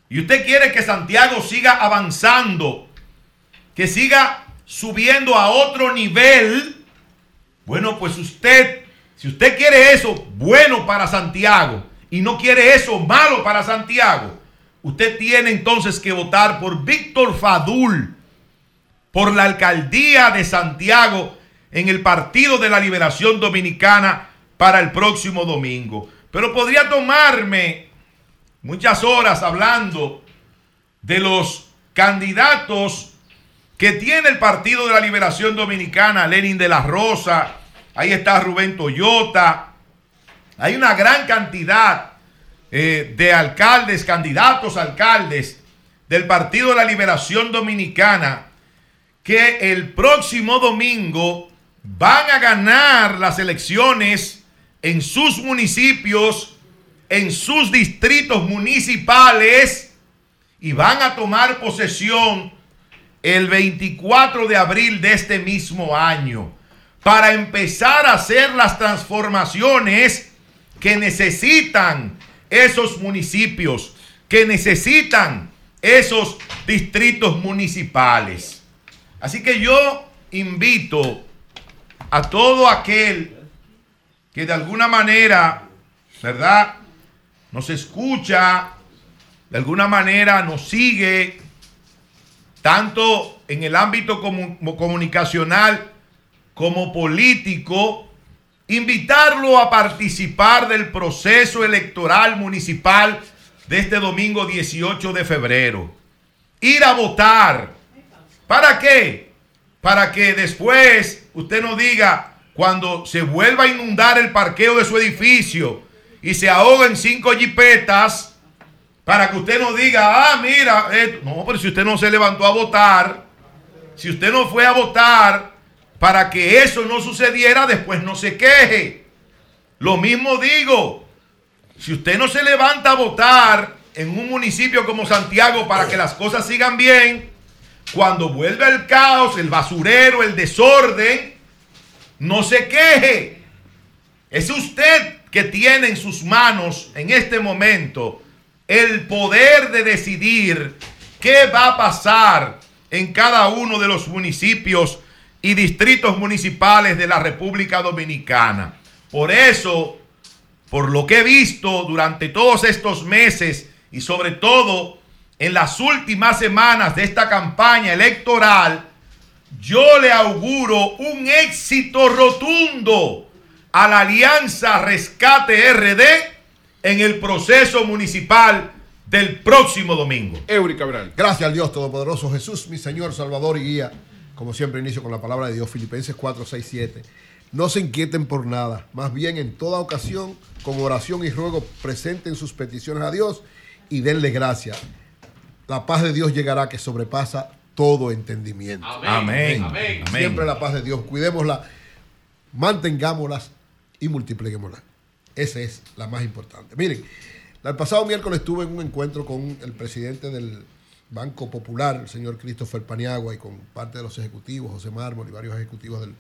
y usted quiere que Santiago siga avanzando, que siga subiendo a otro nivel, bueno, pues usted, si usted quiere eso bueno para Santiago y no quiere eso malo para Santiago, usted tiene entonces que votar por Víctor Fadul, por la alcaldía de Santiago en el Partido de la Liberación Dominicana para el próximo domingo. Pero podría tomarme muchas horas hablando de los candidatos que tiene el Partido de la Liberación Dominicana, Lenin de la Rosa, ahí está Rubén Toyota, hay una gran cantidad eh, de alcaldes, candidatos alcaldes del Partido de la Liberación Dominicana que el próximo domingo van a ganar las elecciones en sus municipios, en sus distritos municipales y van a tomar posesión el 24 de abril de este mismo año para empezar a hacer las transformaciones que necesitan esos municipios, que necesitan esos distritos municipales. Así que yo invito a todo aquel que de alguna manera, ¿verdad? Nos escucha, de alguna manera nos sigue, tanto en el ámbito comunicacional como político, invitarlo a participar del proceso electoral municipal de este domingo 18 de febrero. Ir a votar. ¿Para qué? Para que después usted no diga, cuando se vuelva a inundar el parqueo de su edificio y se ahoguen cinco jipetas, para que usted no diga, ah, mira, eh, no, pero si usted no se levantó a votar, si usted no fue a votar, para que eso no sucediera, después no se queje. Lo mismo digo, si usted no se levanta a votar en un municipio como Santiago para que las cosas sigan bien, cuando vuelva el caos, el basurero, el desorden, no se queje. Es usted que tiene en sus manos en este momento el poder de decidir qué va a pasar en cada uno de los municipios y distritos municipales de la República Dominicana. Por eso, por lo que he visto durante todos estos meses y sobre todo en las últimas semanas de esta campaña electoral, yo le auguro un éxito rotundo a la Alianza Rescate RD en el proceso municipal del próximo domingo. Eury Cabral. Gracias al Dios Todopoderoso Jesús, mi Señor, Salvador y Guía. Como siempre inicio con la palabra de Dios, Filipenses 4, 6, 7. No se inquieten por nada, más bien en toda ocasión, con oración y ruego, presenten sus peticiones a Dios y denle gracias. La paz de Dios llegará que sobrepasa todo entendimiento. Amén. Amén. Amén. Siempre la paz de Dios, cuidémosla, mantengámoslas y multipliquémosla. Esa es la más importante. Miren, el pasado miércoles estuve en un encuentro con el presidente del Banco Popular, el señor Christopher Paniagua, y con parte de los ejecutivos, José Mármol y varios ejecutivos del,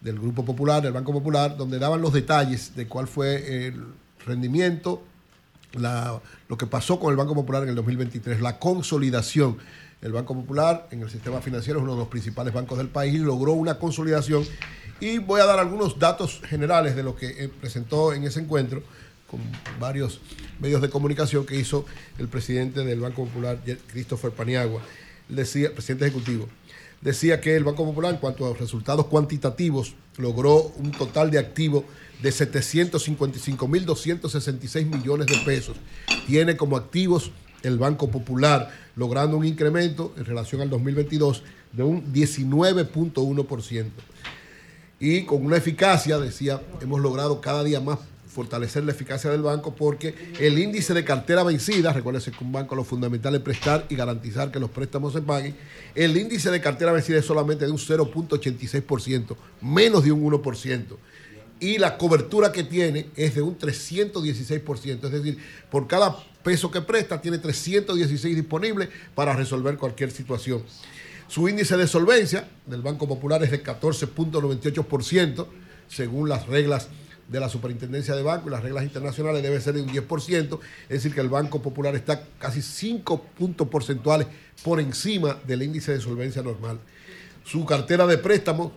del Grupo Popular, del Banco Popular, donde daban los detalles de cuál fue el rendimiento, la- lo que pasó con el Banco Popular en el 2023, la consolidación. El Banco Popular en el sistema financiero es uno de los principales bancos del país, logró una consolidación y voy a dar algunos datos generales de lo que eh, presentó en ese encuentro con varios medios de comunicación que hizo el presidente del Banco Popular, Christopher Paniagua, decía, presidente ejecutivo decía que el Banco Popular, en cuanto a resultados cuantitativos, logró un total de activos de 755.266 millones de pesos. Tiene como activos el Banco Popular, logrando un incremento en relación al 2022 de un 19.1%. Y con una eficacia, decía, hemos logrado cada día más fortalecer la eficacia del banco porque el índice de cartera vencida, recuérdense que un banco lo fundamental es prestar y garantizar que los préstamos se paguen, el índice de cartera vencida es solamente de un 0.86%, menos de un 1%. Y la cobertura que tiene es de un 316%, es decir, por cada peso que presta tiene 316 disponibles para resolver cualquier situación. Su índice de solvencia del Banco Popular es de 14.98%, según las reglas de la Superintendencia de Banco y las reglas internacionales debe ser de un 10%, es decir, que el Banco Popular está casi 5 puntos porcentuales por encima del índice de solvencia normal. Su cartera de préstamos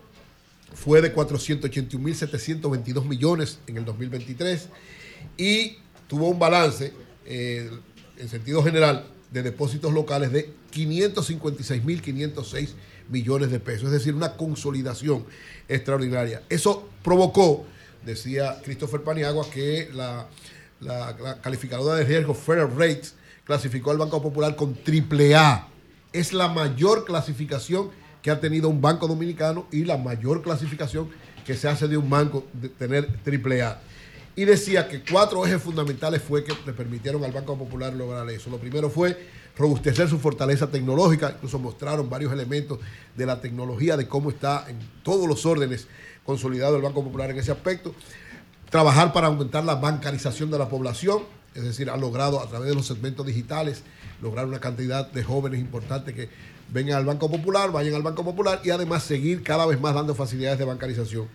fue de 481.722 millones en el 2023 y tuvo un balance eh, en sentido general de depósitos locales de 556.506 millones de pesos, es decir, una consolidación extraordinaria. Eso provocó, decía Christopher Paniagua, que la, calificadora de riesgo Fair Rates clasificó al Banco Popular con triple A. Es la mayor clasificación que ha tenido un banco dominicano y la mayor clasificación que se hace de un banco de tener triple A. Y decía que cuatro ejes fundamentales fue que le permitieron al Banco Popular lograr eso. Lo primero fue robustecer su fortaleza tecnológica, incluso mostraron varios elementos de la tecnología, de cómo está en todos los órdenes consolidado el Banco Popular en ese aspecto. Trabajar para aumentar la bancarización de la población, es decir, ha logrado a través de los segmentos digitales lograr una cantidad de jóvenes importantes que vengan al Banco Popular, vayan al Banco Popular y además seguir cada vez más dando facilidades de bancarización.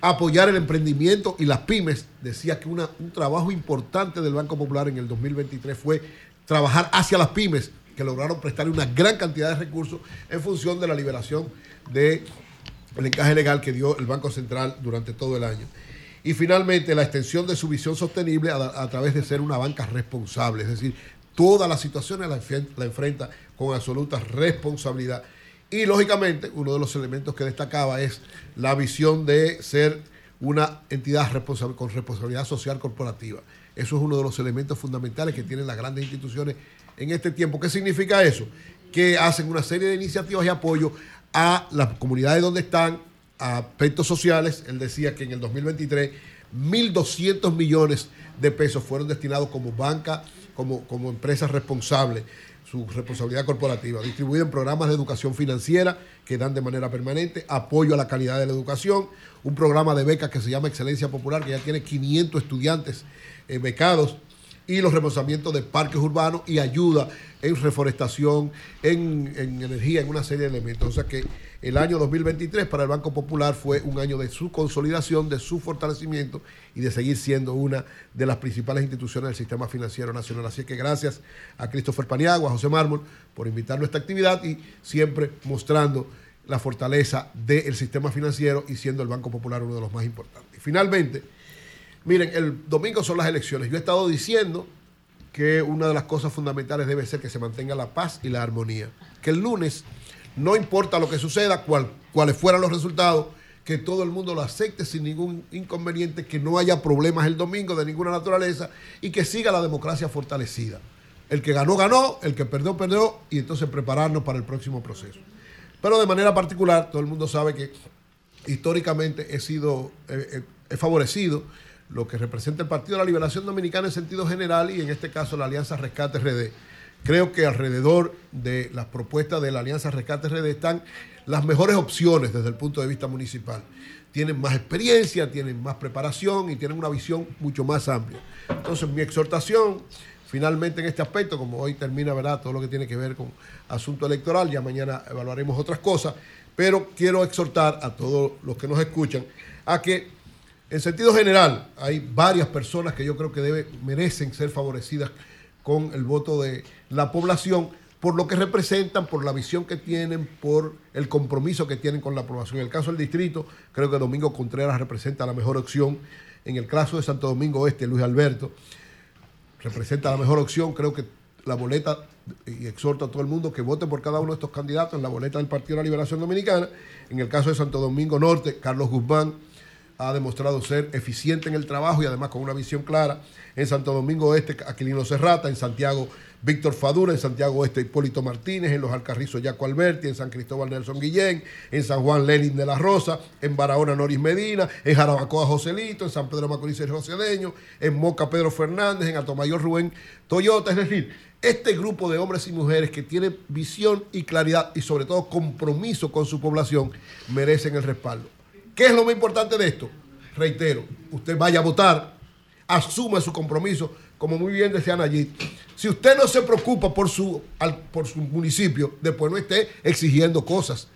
Apoyar el emprendimiento y las pymes. Decía que una- un trabajo importante del Banco Popular en el 2023 fue trabajar hacia las pymes, que lograron prestar una gran cantidad de recursos en función de la liberación de el encaje legal que dio el Banco Central durante todo el año. Y finalmente, la extensión de su visión sostenible a, a través de ser una banca responsable, es decir, todas las situaciones la enfrenta con absoluta responsabilidad. Y lógicamente, uno de los elementos que destacaba es la visión de ser una entidad responsable, con responsabilidad social corporativa. Eso es uno de los elementos fundamentales que tienen las grandes instituciones en este tiempo. ¿Qué significa eso? Que hacen una serie de iniciativas y apoyo a las comunidades donde están, a aspectos sociales. Él decía que en el 2023 1.200 millones de pesos fueron destinados como banca, como, como empresa responsable, su responsabilidad corporativa, distribuido en programas de educación financiera que dan de manera permanente, apoyo a la calidad de la educación, un programa de becas que se llama Excelencia Popular, que ya tiene 500 estudiantes eh, becados, y los remozamientos de parques urbanos y ayuda en reforestación, en, en energía, en una serie de elementos. O sea que el año 2023 para el Banco Popular fue un año de su consolidación, de su fortalecimiento y de seguir siendo una de las principales instituciones del sistema financiero nacional. Así que gracias a Christopher Paniagua, a José Mármol, por invitarnos a esta actividad y siempre mostrando la fortaleza del sistema financiero y siendo el Banco Popular uno de los más importantes. Finalmente, Miren, el domingo son las elecciones. Yo he estado diciendo que una de las cosas fundamentales debe ser que se mantenga la paz y la armonía. Que el lunes no importa lo que suceda, cuáles fueran los resultados, que todo el mundo lo acepte sin ningún inconveniente, que no haya problemas el domingo de ninguna naturaleza y que siga la democracia fortalecida. El que ganó, ganó, el que perdió, perdió, y entonces prepararnos para el próximo proceso. Pero de manera particular, todo el mundo sabe que históricamente he sido, favorecido lo que representa el Partido de la Liberación Dominicana en sentido general y en este caso la Alianza Rescate RD. Creo que alrededor de las propuestas de la Alianza Rescate RD están las mejores opciones desde el punto de vista municipal. Tienen más experiencia, tienen más preparación y tienen una visión mucho más amplia. Entonces, mi exhortación, finalmente en este aspecto, como hoy termina ¿verdad? todo lo que tiene que ver con asunto electoral, ya mañana evaluaremos otras cosas, pero quiero exhortar a todos los que nos escuchan a que, en sentido general, hay varias personas que yo creo que merecen ser favorecidas con el voto de la población por lo que representan, por la visión que tienen, por el compromiso que tienen con la aprobación. En el caso del distrito, creo que Domingo Contreras representa la mejor opción. En el caso de Santo Domingo Este, Luis Alberto representa la mejor opción. Creo que la boleta, y exhorto a todo el mundo que vote por cada uno de estos candidatos en la boleta del Partido de la Liberación Dominicana. En el caso de Santo Domingo Norte, Carlos Guzmán ha demostrado ser eficiente en el trabajo y además con una visión clara. En Santo Domingo Este, Aquilino Serrata, en Santiago, Víctor Fadura, en Santiago Este, Hipólito Martínez, en Los Alcarrizos, Yaco Alberti, en San Cristóbal, Nelson Guillén, en San Juan, Lenin de la Rosa, en Barahona, Noris Medina, en Jarabacoa, Joselito, en San Pedro Macorís, Sergio Cedeño, en Moca, Pedro Fernández, en Altomayor, Rubén Toyota. Es decir, este grupo de hombres y mujeres que tienen visión y claridad y sobre todo compromiso con su población merecen el respaldo. ¿Qué es lo más importante de esto? Reitero, usted vaya a votar, asume su compromiso, como muy bien decía Nayib. Si usted no se preocupa por su, por su municipio, después no esté exigiendo cosas.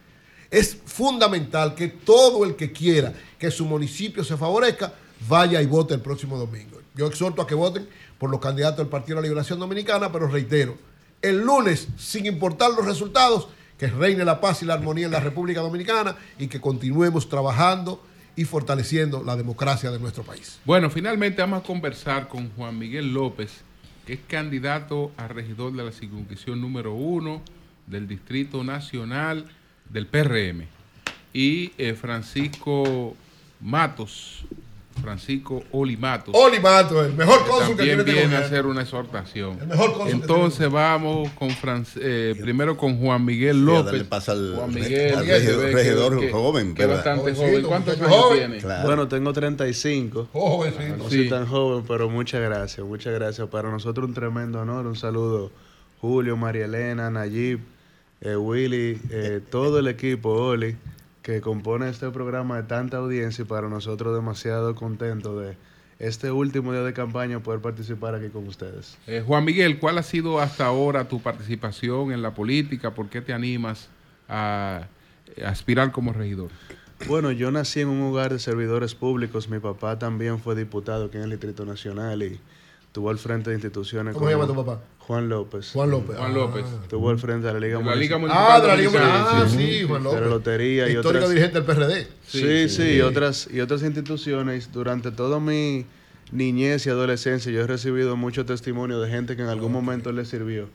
Es fundamental que todo el que quiera que su municipio se favorezca, vaya y vote el próximo domingo. Yo exhorto a que voten por los candidatos del Partido de la Liberación Dominicana, pero reitero, el lunes, sin importar los resultados, que reine la paz y la armonía en la República Dominicana y que continuemos trabajando y fortaleciendo la democracia de nuestro país. Bueno, finalmente vamos a conversar con Juan Miguel López, que es candidato a regidor de la circunscripción número uno del Distrito Nacional del PRM. Y eh, Francisco Matos, Francisco Oli Matos. Oli Matos, el mejor cónsul que también tiene este viene a hacer una exhortación. El mejor cónsul que Entonces vamos con Franc- eh, primero con Juan Miguel Sí, López. darle paso al Juan Miguel, al regidor- se ve que- regidor que- joven, que bastante joven. ¿Cuántos años joven. tiene? Claro. Bueno, tengo 35. Jovencito. No Sí. soy tan joven, pero muchas gracias, muchas gracias. Para nosotros un tremendo honor. Un saludo, Julio, María Elena, Nayib, eh, Willy, eh, todo el equipo, Oli, que compone este programa de tanta audiencia y para nosotros demasiado contento de este último día de campaña poder participar aquí con ustedes. Eh, Juan Miguel, ¿cuál ha sido hasta ahora tu participación en la política? ¿Por qué te animas a, a aspirar como regidor? Bueno, yo nací en un hogar de servidores públicos. Mi papá también fue diputado aquí en el Distrito Nacional y estuvo al frente de instituciones. ¿Cómo se llama tu papá? Juan López. Juan López. Juan Ah. López. Estuvo al frente de la Liga De la Liga Municipal. Ah, de la Liga Dominicana. Ah, sí, Juan De López. la lotería y Histórico otras. dirigente del PRD. Sí, sí, y otras, y otras instituciones. Durante toda mi niñez y adolescencia yo he recibido mucho testimonio de gente que en algún momento le sirvió.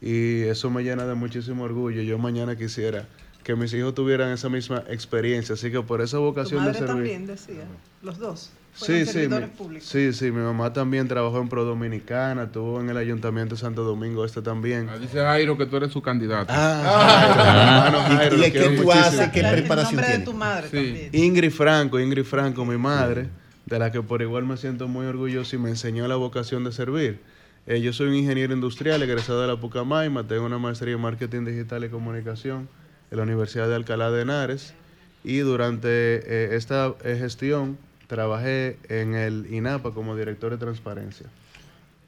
Y eso me llena de muchísimo orgullo. Yo mañana quisiera que mis hijos tuvieran esa misma experiencia. Así que por esa Tu vocación de madre servir. también decía, los dos. Sí, fueron sí, servidores públicos. sí, sí, mi mamá también trabajó en Pro Dominicana, estuvo en el Ayuntamiento de Santo Domingo, este también. Ah, Dice Jairo que tú eres su candidato. Ah, hermano ¿Y- Jairo, y lo qué tú muchísimo. haces? ¿Qué La- el preparación nombre de tiene? tu madre Sí. también. Ingrid Franco, Ingrid Franco, mi madre, de la que por igual me siento muy orgulloso y me enseñó la vocación de servir. Eh, yo soy un ingeniero industrial egresado de la Pucamaima, tengo una maestría en marketing digital y comunicación en la Universidad de Alcalá de Henares y durante eh, esta eh, gestión trabajé en el INAPA como director de transparencia.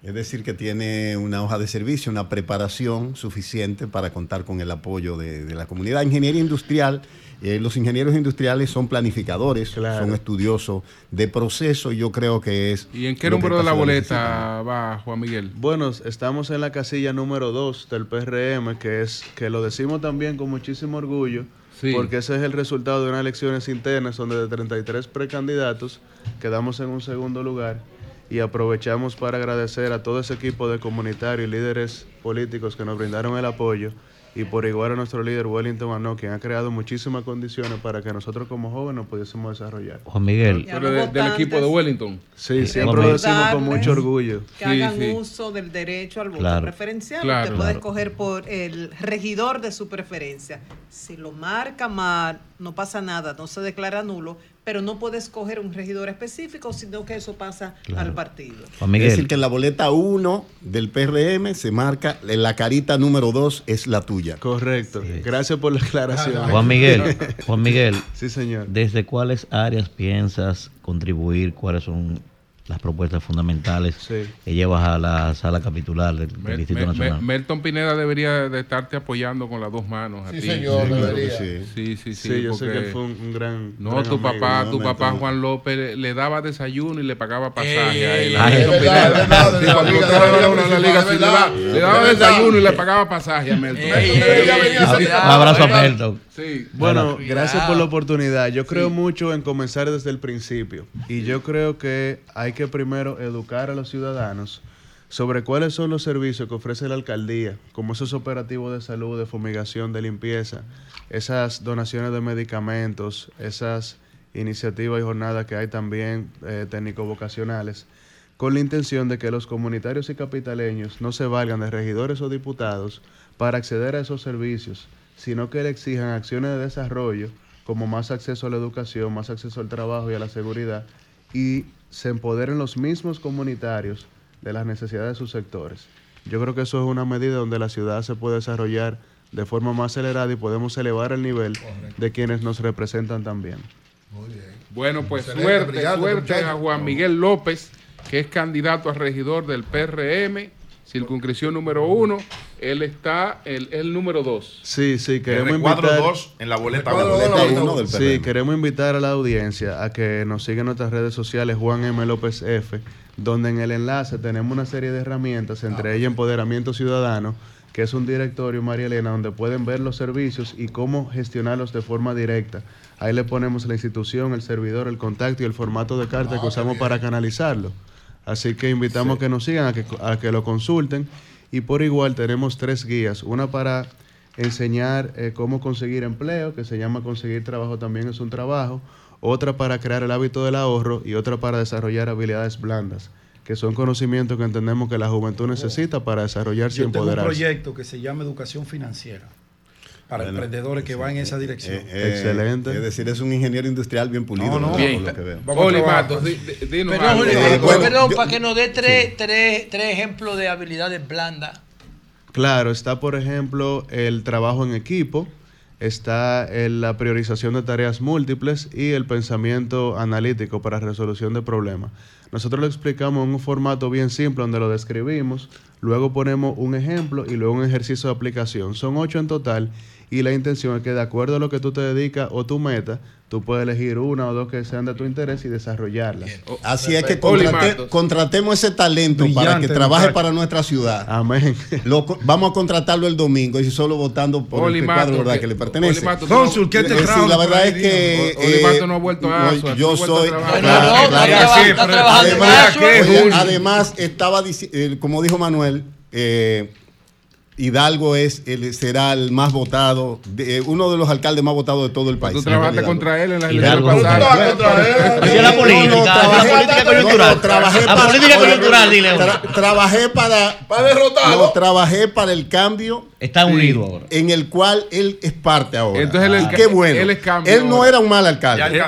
Es decir, que tiene una hoja de servicio, una preparación suficiente para contar con el apoyo de, de la comunidad. Ingeniería industrial, eh, los ingenieros industriales son planificadores, Claro. son estudiosos de proceso y yo creo que es... ¿Y en qué número de la boleta va Juan Miguel? Bueno, estamos en la casilla número 2 del PRM, que es que lo decimos también con muchísimo orgullo, Porque ese es el resultado de unas elecciones internas donde de 33 precandidatos quedamos en un segundo lugar y aprovechamos para agradecer a todo ese equipo de comunitarios y líderes políticos que nos brindaron el apoyo y por igual a nuestro líder Wellington Arnaud, quien ha creado muchísimas condiciones para que nosotros como jóvenes nos pudiésemos desarrollar. Juan Miguel. Pero de- del equipo de Wellington. Sí, Sí, siempre lo decimos con mucho orgullo. Que hagan uso del derecho al voto Claro. preferencial. Claro. Usted puede Claro. escoger por el regidor de su preferencia. Si lo marca mal, no pasa nada, no se declara nulo, pero no puede escoger un regidor específico, sino que eso pasa al partido. Es decir, que en la boleta 1 del PRM se marca, en la carita número 2 es la tuya. Correcto. Gracias por la aclaración. Juan Miguel, Juan Miguel. Sí, señor. ¿Desde cuáles áreas piensas contribuir? ¿Cuáles son las propuestas fundamentales que llevas a la sala capitular del, del Mel- Nacional? Mel- Melton Pineda debería de estarte apoyando con las dos manos. a Sí, ti. señor, claro debería. Sí, sí, sí. Sí, yo sé que fue un, un gran. No, gran tu amigo, papá, tu papá. Juan López le, le daba desayuno y le pagaba pasaje Sí, le daba- desayuno y le pagaba pasaje a Melton. Un abrazo a Melton. Sí. Bueno, gracias por la oportunidad. Yo creo Sí. mucho en comenzar desde el principio. Y yo creo que hay que primero educar a los ciudadanos sobre cuáles son los servicios que ofrece la alcaldía, como esos operativos de salud, de fumigación, de limpieza, esas donaciones de medicamentos, esas iniciativas y jornadas que hay también eh, técnico-vocacionales, con la intención de que los comunitarios y capitaleños no se valgan de regidores o diputados para acceder a esos servicios, sino que le exijan acciones de desarrollo como más acceso a la educación, más acceso al trabajo y a la seguridad, y se empoderen los mismos comunitarios de las necesidades de sus sectores. Yo creo que eso es una medida donde la ciudad se puede desarrollar de forma más acelerada y podemos elevar el nivel de quienes nos representan también. Bueno, pues Excelente, suerte, brillante, suerte muchacho. a Juan Miguel López, que es candidato a regidor del PRM, circunscripción número uno. Él está, el, el número dos. Sí, sí, queremos invitar. dos en la boleta uno. la Boleta boleta uno del Sí, queremos invitar a la audiencia a que nos siga en nuestras redes sociales, Juan M. López F, donde en el enlace tenemos una serie de herramientas, entre ellas Empoderamiento Ciudadano, que es un directorio, María Elena, donde pueden ver los servicios y cómo gestionarlos de forma directa. Ahí le ponemos la institución, el servidor, el contacto y el formato de carta que usamos para canalizarlo. Así que invitamos a que nos sigan, a que, a que lo consulten. Y por igual tenemos tres guías. Una para enseñar eh, cómo conseguir empleo, que se llama Conseguir Trabajo también es un trabajo. Otra para crear el hábito del ahorro y otra para desarrollar habilidades blandas, que son conocimientos que entendemos que la juventud necesita para desarrollarse y Yo tengo un empoderarse. proyecto que se llama Educación Financiera para Bueno, emprendedores que van en esa dirección. Eh, Excelente. Es decir, es un ingeniero industrial bien pulido. No, no. Bien. Por lo que veo. Vamos a Oli. Matos, di- di- dinos Perdón, algo. Julio, Eh, bueno, perdón, yo- para que nos dé tres, tres, tres ejemplos de habilidades blandas. Claro, está por ejemplo el trabajo en equipo, está el- la priorización de tareas múltiples y el pensamiento analítico para resolución de problemas. Nosotros lo explicamos en un formato bien simple donde lo describimos, luego ponemos un ejemplo y luego un ejercicio de aplicación. Son ocho en total y la intención es que de acuerdo a lo que tú te dedicas o tu meta, tú puedes elegir una o dos que sean de tu interés y desarrollarlas. Así es que contrate- contratemos ese talento para que trabaje para nuestra ciudad. Amén. Lo vamos a contratarlo el domingo y solo votando por Oli el cuadro verdad que- que le pertenece. Oli Mato, tú no- Cónsul, ¿qué te Es decir, trajo la verdad es que eh, no ha vuelto a no, yo soy además, además estaba eh, como dijo Manuel eh, Hidalgo es el, será el más votado, de- eh, uno de los alcaldes más votados de todo el país. Tú trabajaste Hidalgo. contra él en las elecciones pasadas. la política, No, no, la trabajé- política no, coyuntural. no, trabajé La para- política coyuntural, dile tra- Trabajé para. Para derrotarlo. No, trabajé para el cambio. Está unido ahora. En el cual él es parte ahora. Entonces él es- Y qué bueno. él es cambio Él no ahora. era un mal alcalde. Ya él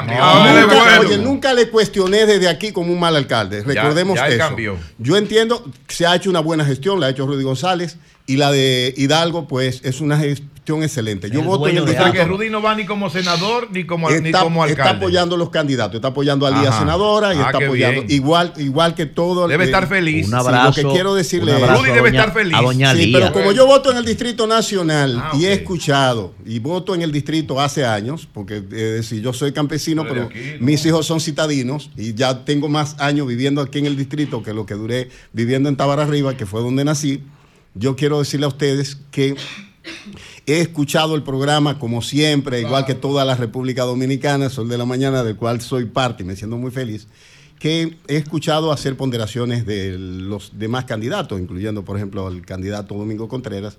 nunca, bueno. oye, nunca le cuestioné desde aquí como un mal alcalde. Recordemos ya él eso. cambió. Yo entiendo que se ha hecho una buena gestión, la ha hecho Rudy González. Y la de Hidalgo, pues, es una gestión excelente. Yo El voto en el dueño de- O sea, que distrito- Rudy no va ni como senador ni como, ni está, como está alcalde. apoyando a los candidatos, está apoyando a Lía senadora y Ah, está apoyando bien. igual igual que todo. Debe eh, estar feliz. sí, Un abrazo, lo que quiero decirle un es- abrazo Rudy debe doña- estar feliz. a doña Sí, Lía. pero como yo voto en el Distrito Nacional Ah, y he escuchado y voto en el distrito hace años, porque es decir, yo soy campesino, pero de aquí, ¿no? mis hijos son citadinos y ya tengo más años viviendo aquí en el distrito que lo que duré viviendo en Tabar Arriba, que fue donde nací. Yo quiero decirle a ustedes que He escuchado el programa como siempre, igual que toda la República Dominicana, Sol de la Mañana, del cual soy parte y me siento muy feliz, que he escuchado hacer ponderaciones de los demás candidatos, incluyendo, por ejemplo, al candidato Domingo Contreras,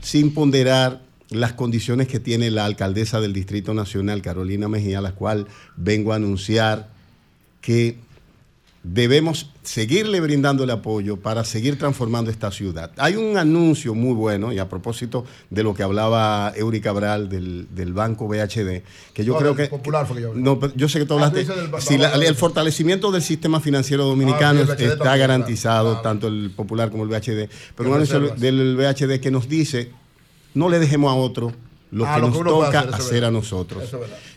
sin ponderar las condiciones que tiene la alcaldesa del Distrito Nacional, Carolina Mejía, a la cual vengo a anunciar que debemos seguirle brindándole apoyo para seguir transformando esta ciudad. Hay un anuncio muy bueno, y a propósito de lo que hablaba Eury Cabral del, del Banco BHD, que yo No, creo que... Popular fue que yo. No, yo sé que tú Ah, hablaste... del- si la- el fortalecimiento del sistema financiero dominicano Ah, el está garantizado, tanto el Popular como el BHD, pero un anuncio del BHD que nos dice, no le dejemos a otro lo Ah, que lo nos toca hacer, a nosotros. Es.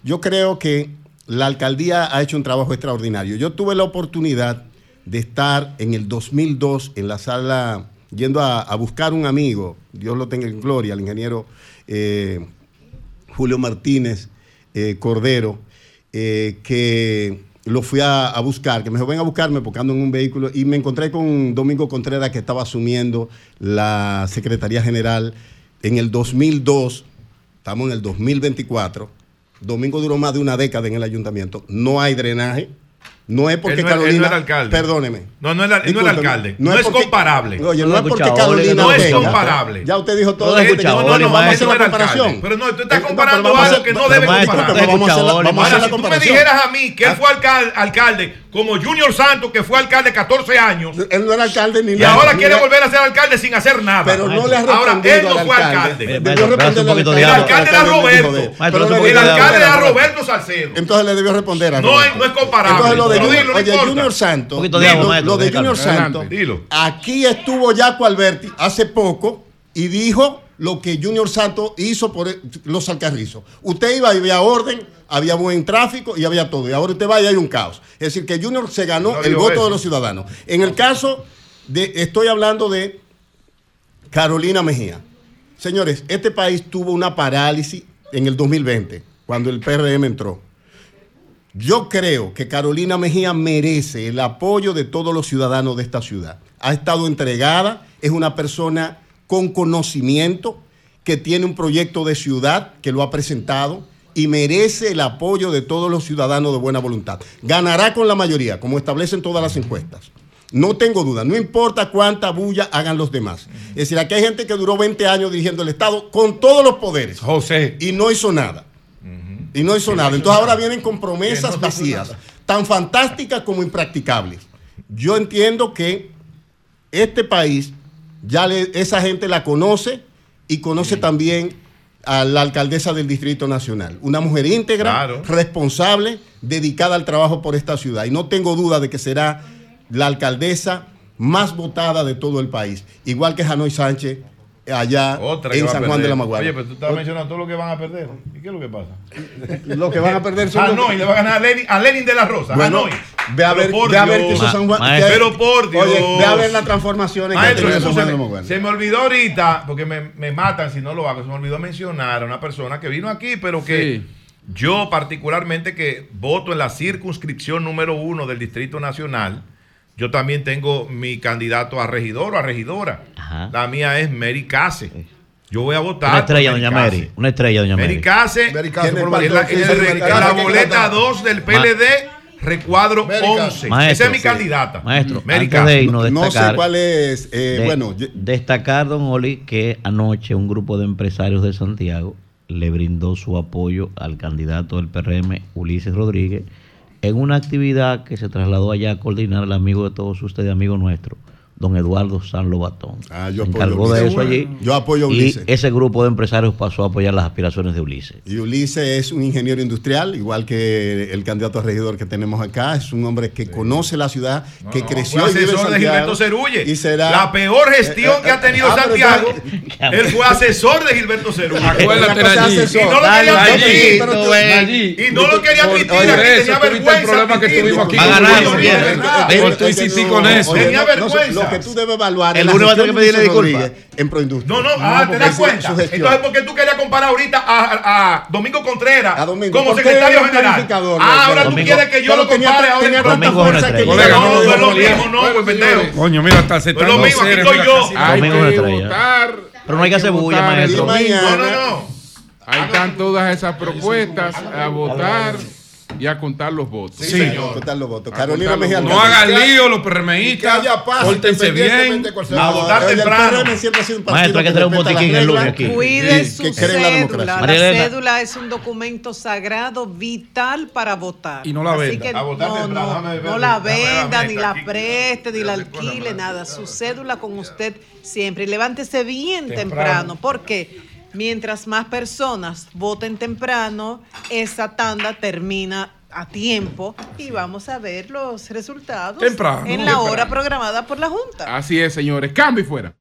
Yo creo que la alcaldía ha hecho un trabajo extraordinario. Yo tuve la oportunidad de estar en el 2002 en la sala, yendo a, a buscar un amigo, Dios lo tenga en gloria, el ingeniero eh, Julio Martínez eh, Cordero, eh, que lo fui a, buscar, que me dijo, ven a buscarme porque ando en un vehículo, y me encontré con Domingo Contreras que estaba asumiendo la Secretaría General en el 2002, estamos en el 2024, Domingo duró más de una década en el ayuntamiento, no hay drenaje, no es porque Él no era- él Carolina... no era alcalde. Perdóneme. No, no era- él no era alcalde. No es porque- comparable. Oye, No no, es porque Carolina no es comparable. Ya usted dijo todo. No lo escuchaba, No, no, no, vamos a hacer la no comparación. Pero no, tú estás Eh, no, comparando algo que no debe comparar. vamos a hacer la- la si tú me comparación. dijeras a mí que él fue alcal- alcalde como Junior Santos, que fue alcalde 14 años, Él no era alcalde ni y nada. ahora Ni quiere volver a ser alcalde sin hacer nada. Pero no le ha Ahora, él no fue alcalde. El alcalde era Roberto. El alcalde era Roberto Salcedo. Entonces le debió responder a No, no es comparable. Entonces lo de Junior, oye. Junior Santos, lo- de. Junior Santos, aquí estuvo Jaco Alberti hace poco y dijo lo que Junior Santos hizo por los alcarrizos. Usted iba y había orden, había buen tráfico y había todo. Y ahora usted va y hay un caos. Es decir, que Junior se ganó No el voto eso. de los ciudadanos. En el caso de, estoy hablando de Carolina Mejía. Señores, este país tuvo una parálisis en el 2020, cuando el PRM entró. Yo creo que Carolina Mejía merece el apoyo de todos los ciudadanos de esta ciudad. Ha estado entregada, es una persona con conocimiento, que tiene un proyecto de ciudad que lo ha presentado y merece el apoyo de todos los ciudadanos de buena voluntad. Ganará con la mayoría, como establecen todas las encuestas. No tengo duda, no importa cuánta bulla hagan los demás. Es decir, aquí hay gente que duró 20 años dirigiendo el Estado con todos los poderes. José. Y no hizo nada. Y no hizo nada. Entonces ahora vienen con promesas vacías, tan fantásticas como impracticables. Yo entiendo que este país, ya le- esa gente la conoce y conoce también a la alcaldesa del Distrito Nacional. Una mujer íntegra, Claro. responsable, dedicada al trabajo por esta ciudad. Y no tengo duda de que será la alcaldesa más votada de todo el país. Igual que Janoy Sánchez allá Otra que en San Juan de la Maguana. Oye, pero tú estabas mencionando todo lo que van a perder. ¿Y qué es lo que pasa? Lo que van a perder son Ah, los- no, y le va a ganar a Lenin, a Lenin de la Rosa. Bueno, Hanoi. ve a ver, ve a ver que esos San Juan. Que- Pero por Dios. Oye, ve a ver las transformaciones que ha Maestro, tenido San Juan de la Maguana. se me olvidó ahorita, porque me, me matan si no lo hago, se me olvidó mencionar a una persona que vino aquí, pero que yo particularmente que voto en la circunscripción número uno del Distrito Nacional, yo también tengo mi candidato a regidor o a regidora. Ajá. La mía es Mary Case. Yo voy a votar. Una estrella, doña Case. Mary. Una estrella, doña Mary Mary. Case, Mary Case, en por la, el- boleta candidata. 2 del PLD, recuadro Mary Case. 11. Maestro, Esa es mi sí. candidata. Maestro, Mary antes Case. de irnos, No sé destacar, cuál es. eh, de- bueno, destacar, don Oli, que anoche un grupo de empresarios de Santiago le brindó su apoyo al candidato del PRM, Ulises Rodríguez, en una actividad que se trasladó allá a coordinar el amigo de todos ustedes, amigo nuestro, don Eduardo San Lobatón. Ah, yo Se apoyo encargó de eso allí. Yo apoyo a y Ulises. ese grupo de empresarios pasó a apoyar las aspiraciones de Ulises. Y Ulises es un ingeniero industrial, igual que el candidato a regidor que tenemos acá. Es un hombre que conoce la ciudad, que No, creció fue y vive en asesor de Santiago. Gilberto Cerulle. Y será La peor gestión Eh, eh, que ha tenido ah, Santiago. Él fue asesor de Gilberto Cerulle. Acuérdate, asesor. Y no lo Dale, quería admitir. Y no lo quería admitir. tenía tuviste el vergüenza problema que tuvimos aquí con eso. Tenía vergüenza. Lo que tú debes evaluar El es la único gestión que pedirle disculpas. En Proindustria. No, no, ah, te das es cuenta. Entonces, ¿por qué tú querías comparar ahorita a, a Domingo Contreras A Domingo, como secretario general? Ah, ahora tú quieres que yo lo tenía- compare ahora. tenía con- tanta es fuerza que No, no, no es lo no, mismo, no, no, pues, pendejo. Coño, mira, está lo aceptando mismo, aquí estoy yo. Hay es que votar. Pero no hay que hacer bulla, maestro. No, no, no. Ahí están todas esas propuestas a votar. Y a contar los votos. Sí, señor. Contar los votos. A Carolina Mejía. No hagan lío los PRMistas. haya paz, Pórtense bien. A votar temprano. Maestro, hay que traer un botiquín el lunes aquí. Cuide Sí, su la cédula. La cédula es un documento sagrado, vital para votar. Y no la Así venda. que A votar no, temprano, no, la venda, ni la preste, ni la alquile, nada. Su cédula con usted siempre. Y levántese bien temprano, porque mientras más personas voten temprano, esa tanda termina a tiempo y vamos a ver los resultados Temprano. en la hora programada por la Junta. Así es, señores. Cambio y fuera.